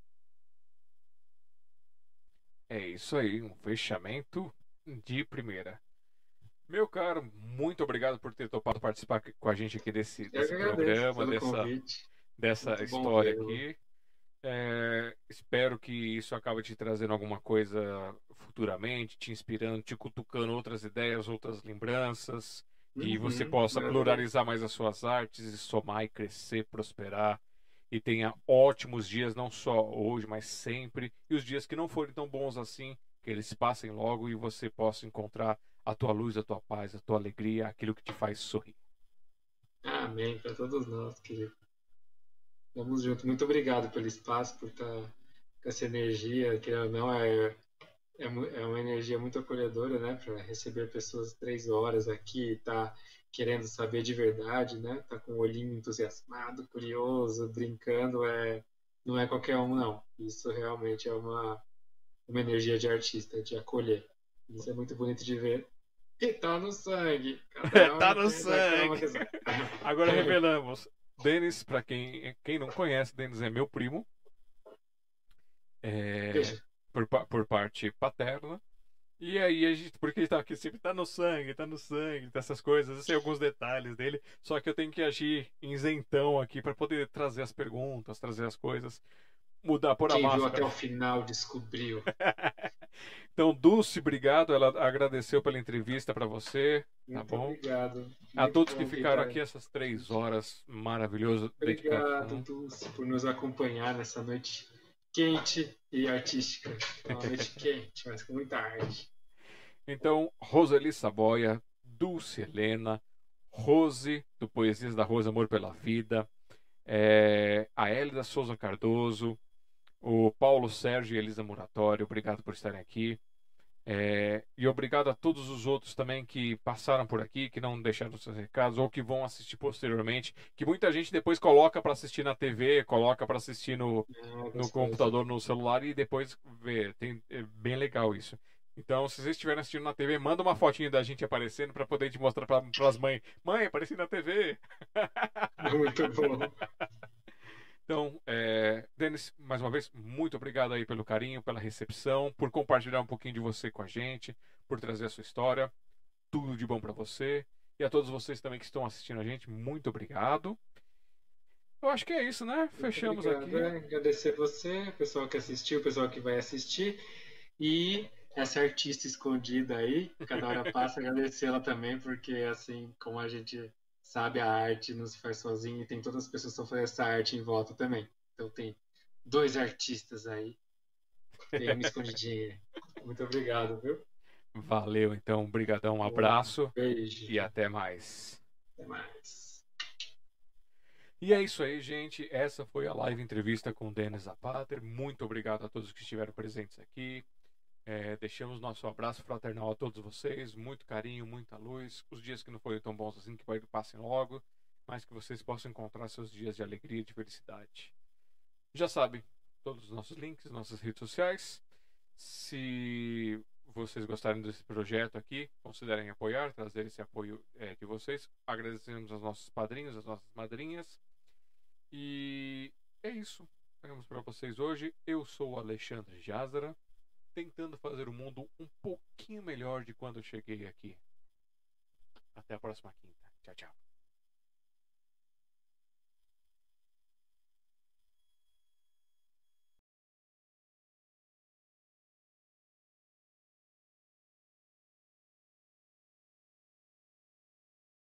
É isso aí, um fechamento de primeira. Meu caro, muito obrigado por ter topado participar com a gente aqui desse, desse programa, dessa, convite. dessa Muito história aqui. É, espero que isso acabe te trazendo alguma coisa futuramente, te inspirando, te cutucando outras ideias, outras lembranças, e você Uhum, possa maravilha. pluralizar mais as suas artes e somar e crescer, prosperar. E tenha ótimos dias, não só hoje, mas sempre. E os dias que não forem tão bons assim, que eles passem logo e você possa encontrar a tua luz, a tua paz, a tua alegria, aquilo que te faz sorrir. Amém para todos nós, querido. Vamos junto. Muito obrigado pelo espaço, por estar com essa energia, que não é, é, é uma energia muito acolhedora, né? Para receber pessoas três horas aqui tá querendo saber de verdade, né? Tá com o olhinho entusiasmado, curioso, brincando, é, não é qualquer um, não. Isso realmente é uma, uma energia de artista, de acolher. Isso é muito bonito de ver. E tá no sangue. Cada *laughs* um Tá no sangue. *laughs* Agora revelamos. Denis, para quem, quem não conhece, Denis é meu primo. É, Beijo. Por, por parte paterna. E aí a gente, porque ele tá aqui sempre tá no sangue, tá no sangue, tá essas coisas, eu sei alguns detalhes dele, só que eu tenho que agir isentão aqui para poder trazer as perguntas, trazer as coisas, mudar por a Quem viu máscara. até o final descobriu. *laughs* Então, Dulce, obrigado, ela agradeceu pela entrevista para você, Muito bom. obrigado. a Muito todos bom que ficaram ficar- aqui essas três horas maravilhoso Obrigado, dedicado. Dulce, por nos acompanhar nessa noite quente e artística. Uma noite quente, mas com muita arte. Então, Roseli Saboia, Dulce Helena, Rose, do Poesias da Rosa Amor pela Vida, é, a Hélida Souza Cardoso, o Paulo Sérgio e Elisa Muratório, obrigado por estarem aqui. É, e obrigado a todos os outros também que passaram por aqui, que não deixaram seus recados ou que vão assistir posteriormente. Que muita gente depois coloca para assistir na TV, coloca para assistir no, É, no computador, no celular e depois vê. Tem, é bem legal isso. Então, se vocês estiverem assistindo na TV, manda uma fotinha da gente aparecendo para poder te mostrar para as mães. Mãe, apareci na TV. Muito bom. *laughs* Então, é, Denis, mais uma vez, muito obrigado aí pelo carinho, pela recepção, por compartilhar um pouquinho de você com a gente, por trazer a sua história. Tudo de bom para você. E a todos vocês também que estão assistindo a gente, muito obrigado. Eu acho que é isso, né? Fechamos Obrigado, aqui. é. Agradecer você, o pessoal que assistiu, o pessoal que vai assistir. E essa artista escondida aí, cada hora passa, *laughs* agradecê-la também, porque assim, como a gente sabe, a arte não se faz sozinho e tem todas as pessoas que estão fazendo essa arte em volta também. Então tem dois artistas aí. Tem uma escondidinha. Muito obrigado, viu? Valeu, então. Obrigadão, um abraço Beijo. e até mais. Até mais. E é isso aí, gente. Essa foi a live entrevista com o Denis Zapater. Muito obrigado a todos que estiveram presentes aqui. É, deixamos nosso abraço fraternal a todos vocês. Muito carinho, muita luz. Os dias que não foram tão bons assim, que passem logo. Mas que vocês possam encontrar seus dias de alegria e de felicidade. Já sabem, todos os nossos links, nossas redes sociais. Se vocês gostarem desse projeto aqui, considerem apoiar, trazer esse apoio é, de vocês. Agradecemos aos nossos padrinhos, às nossas madrinhas. E é isso. Temos para vocês hoje. Eu sou o Alexandre Jazara, tentando fazer o mundo um pouquinho melhor de quando eu cheguei aqui. Até a próxima quinta. Tchau, tchau.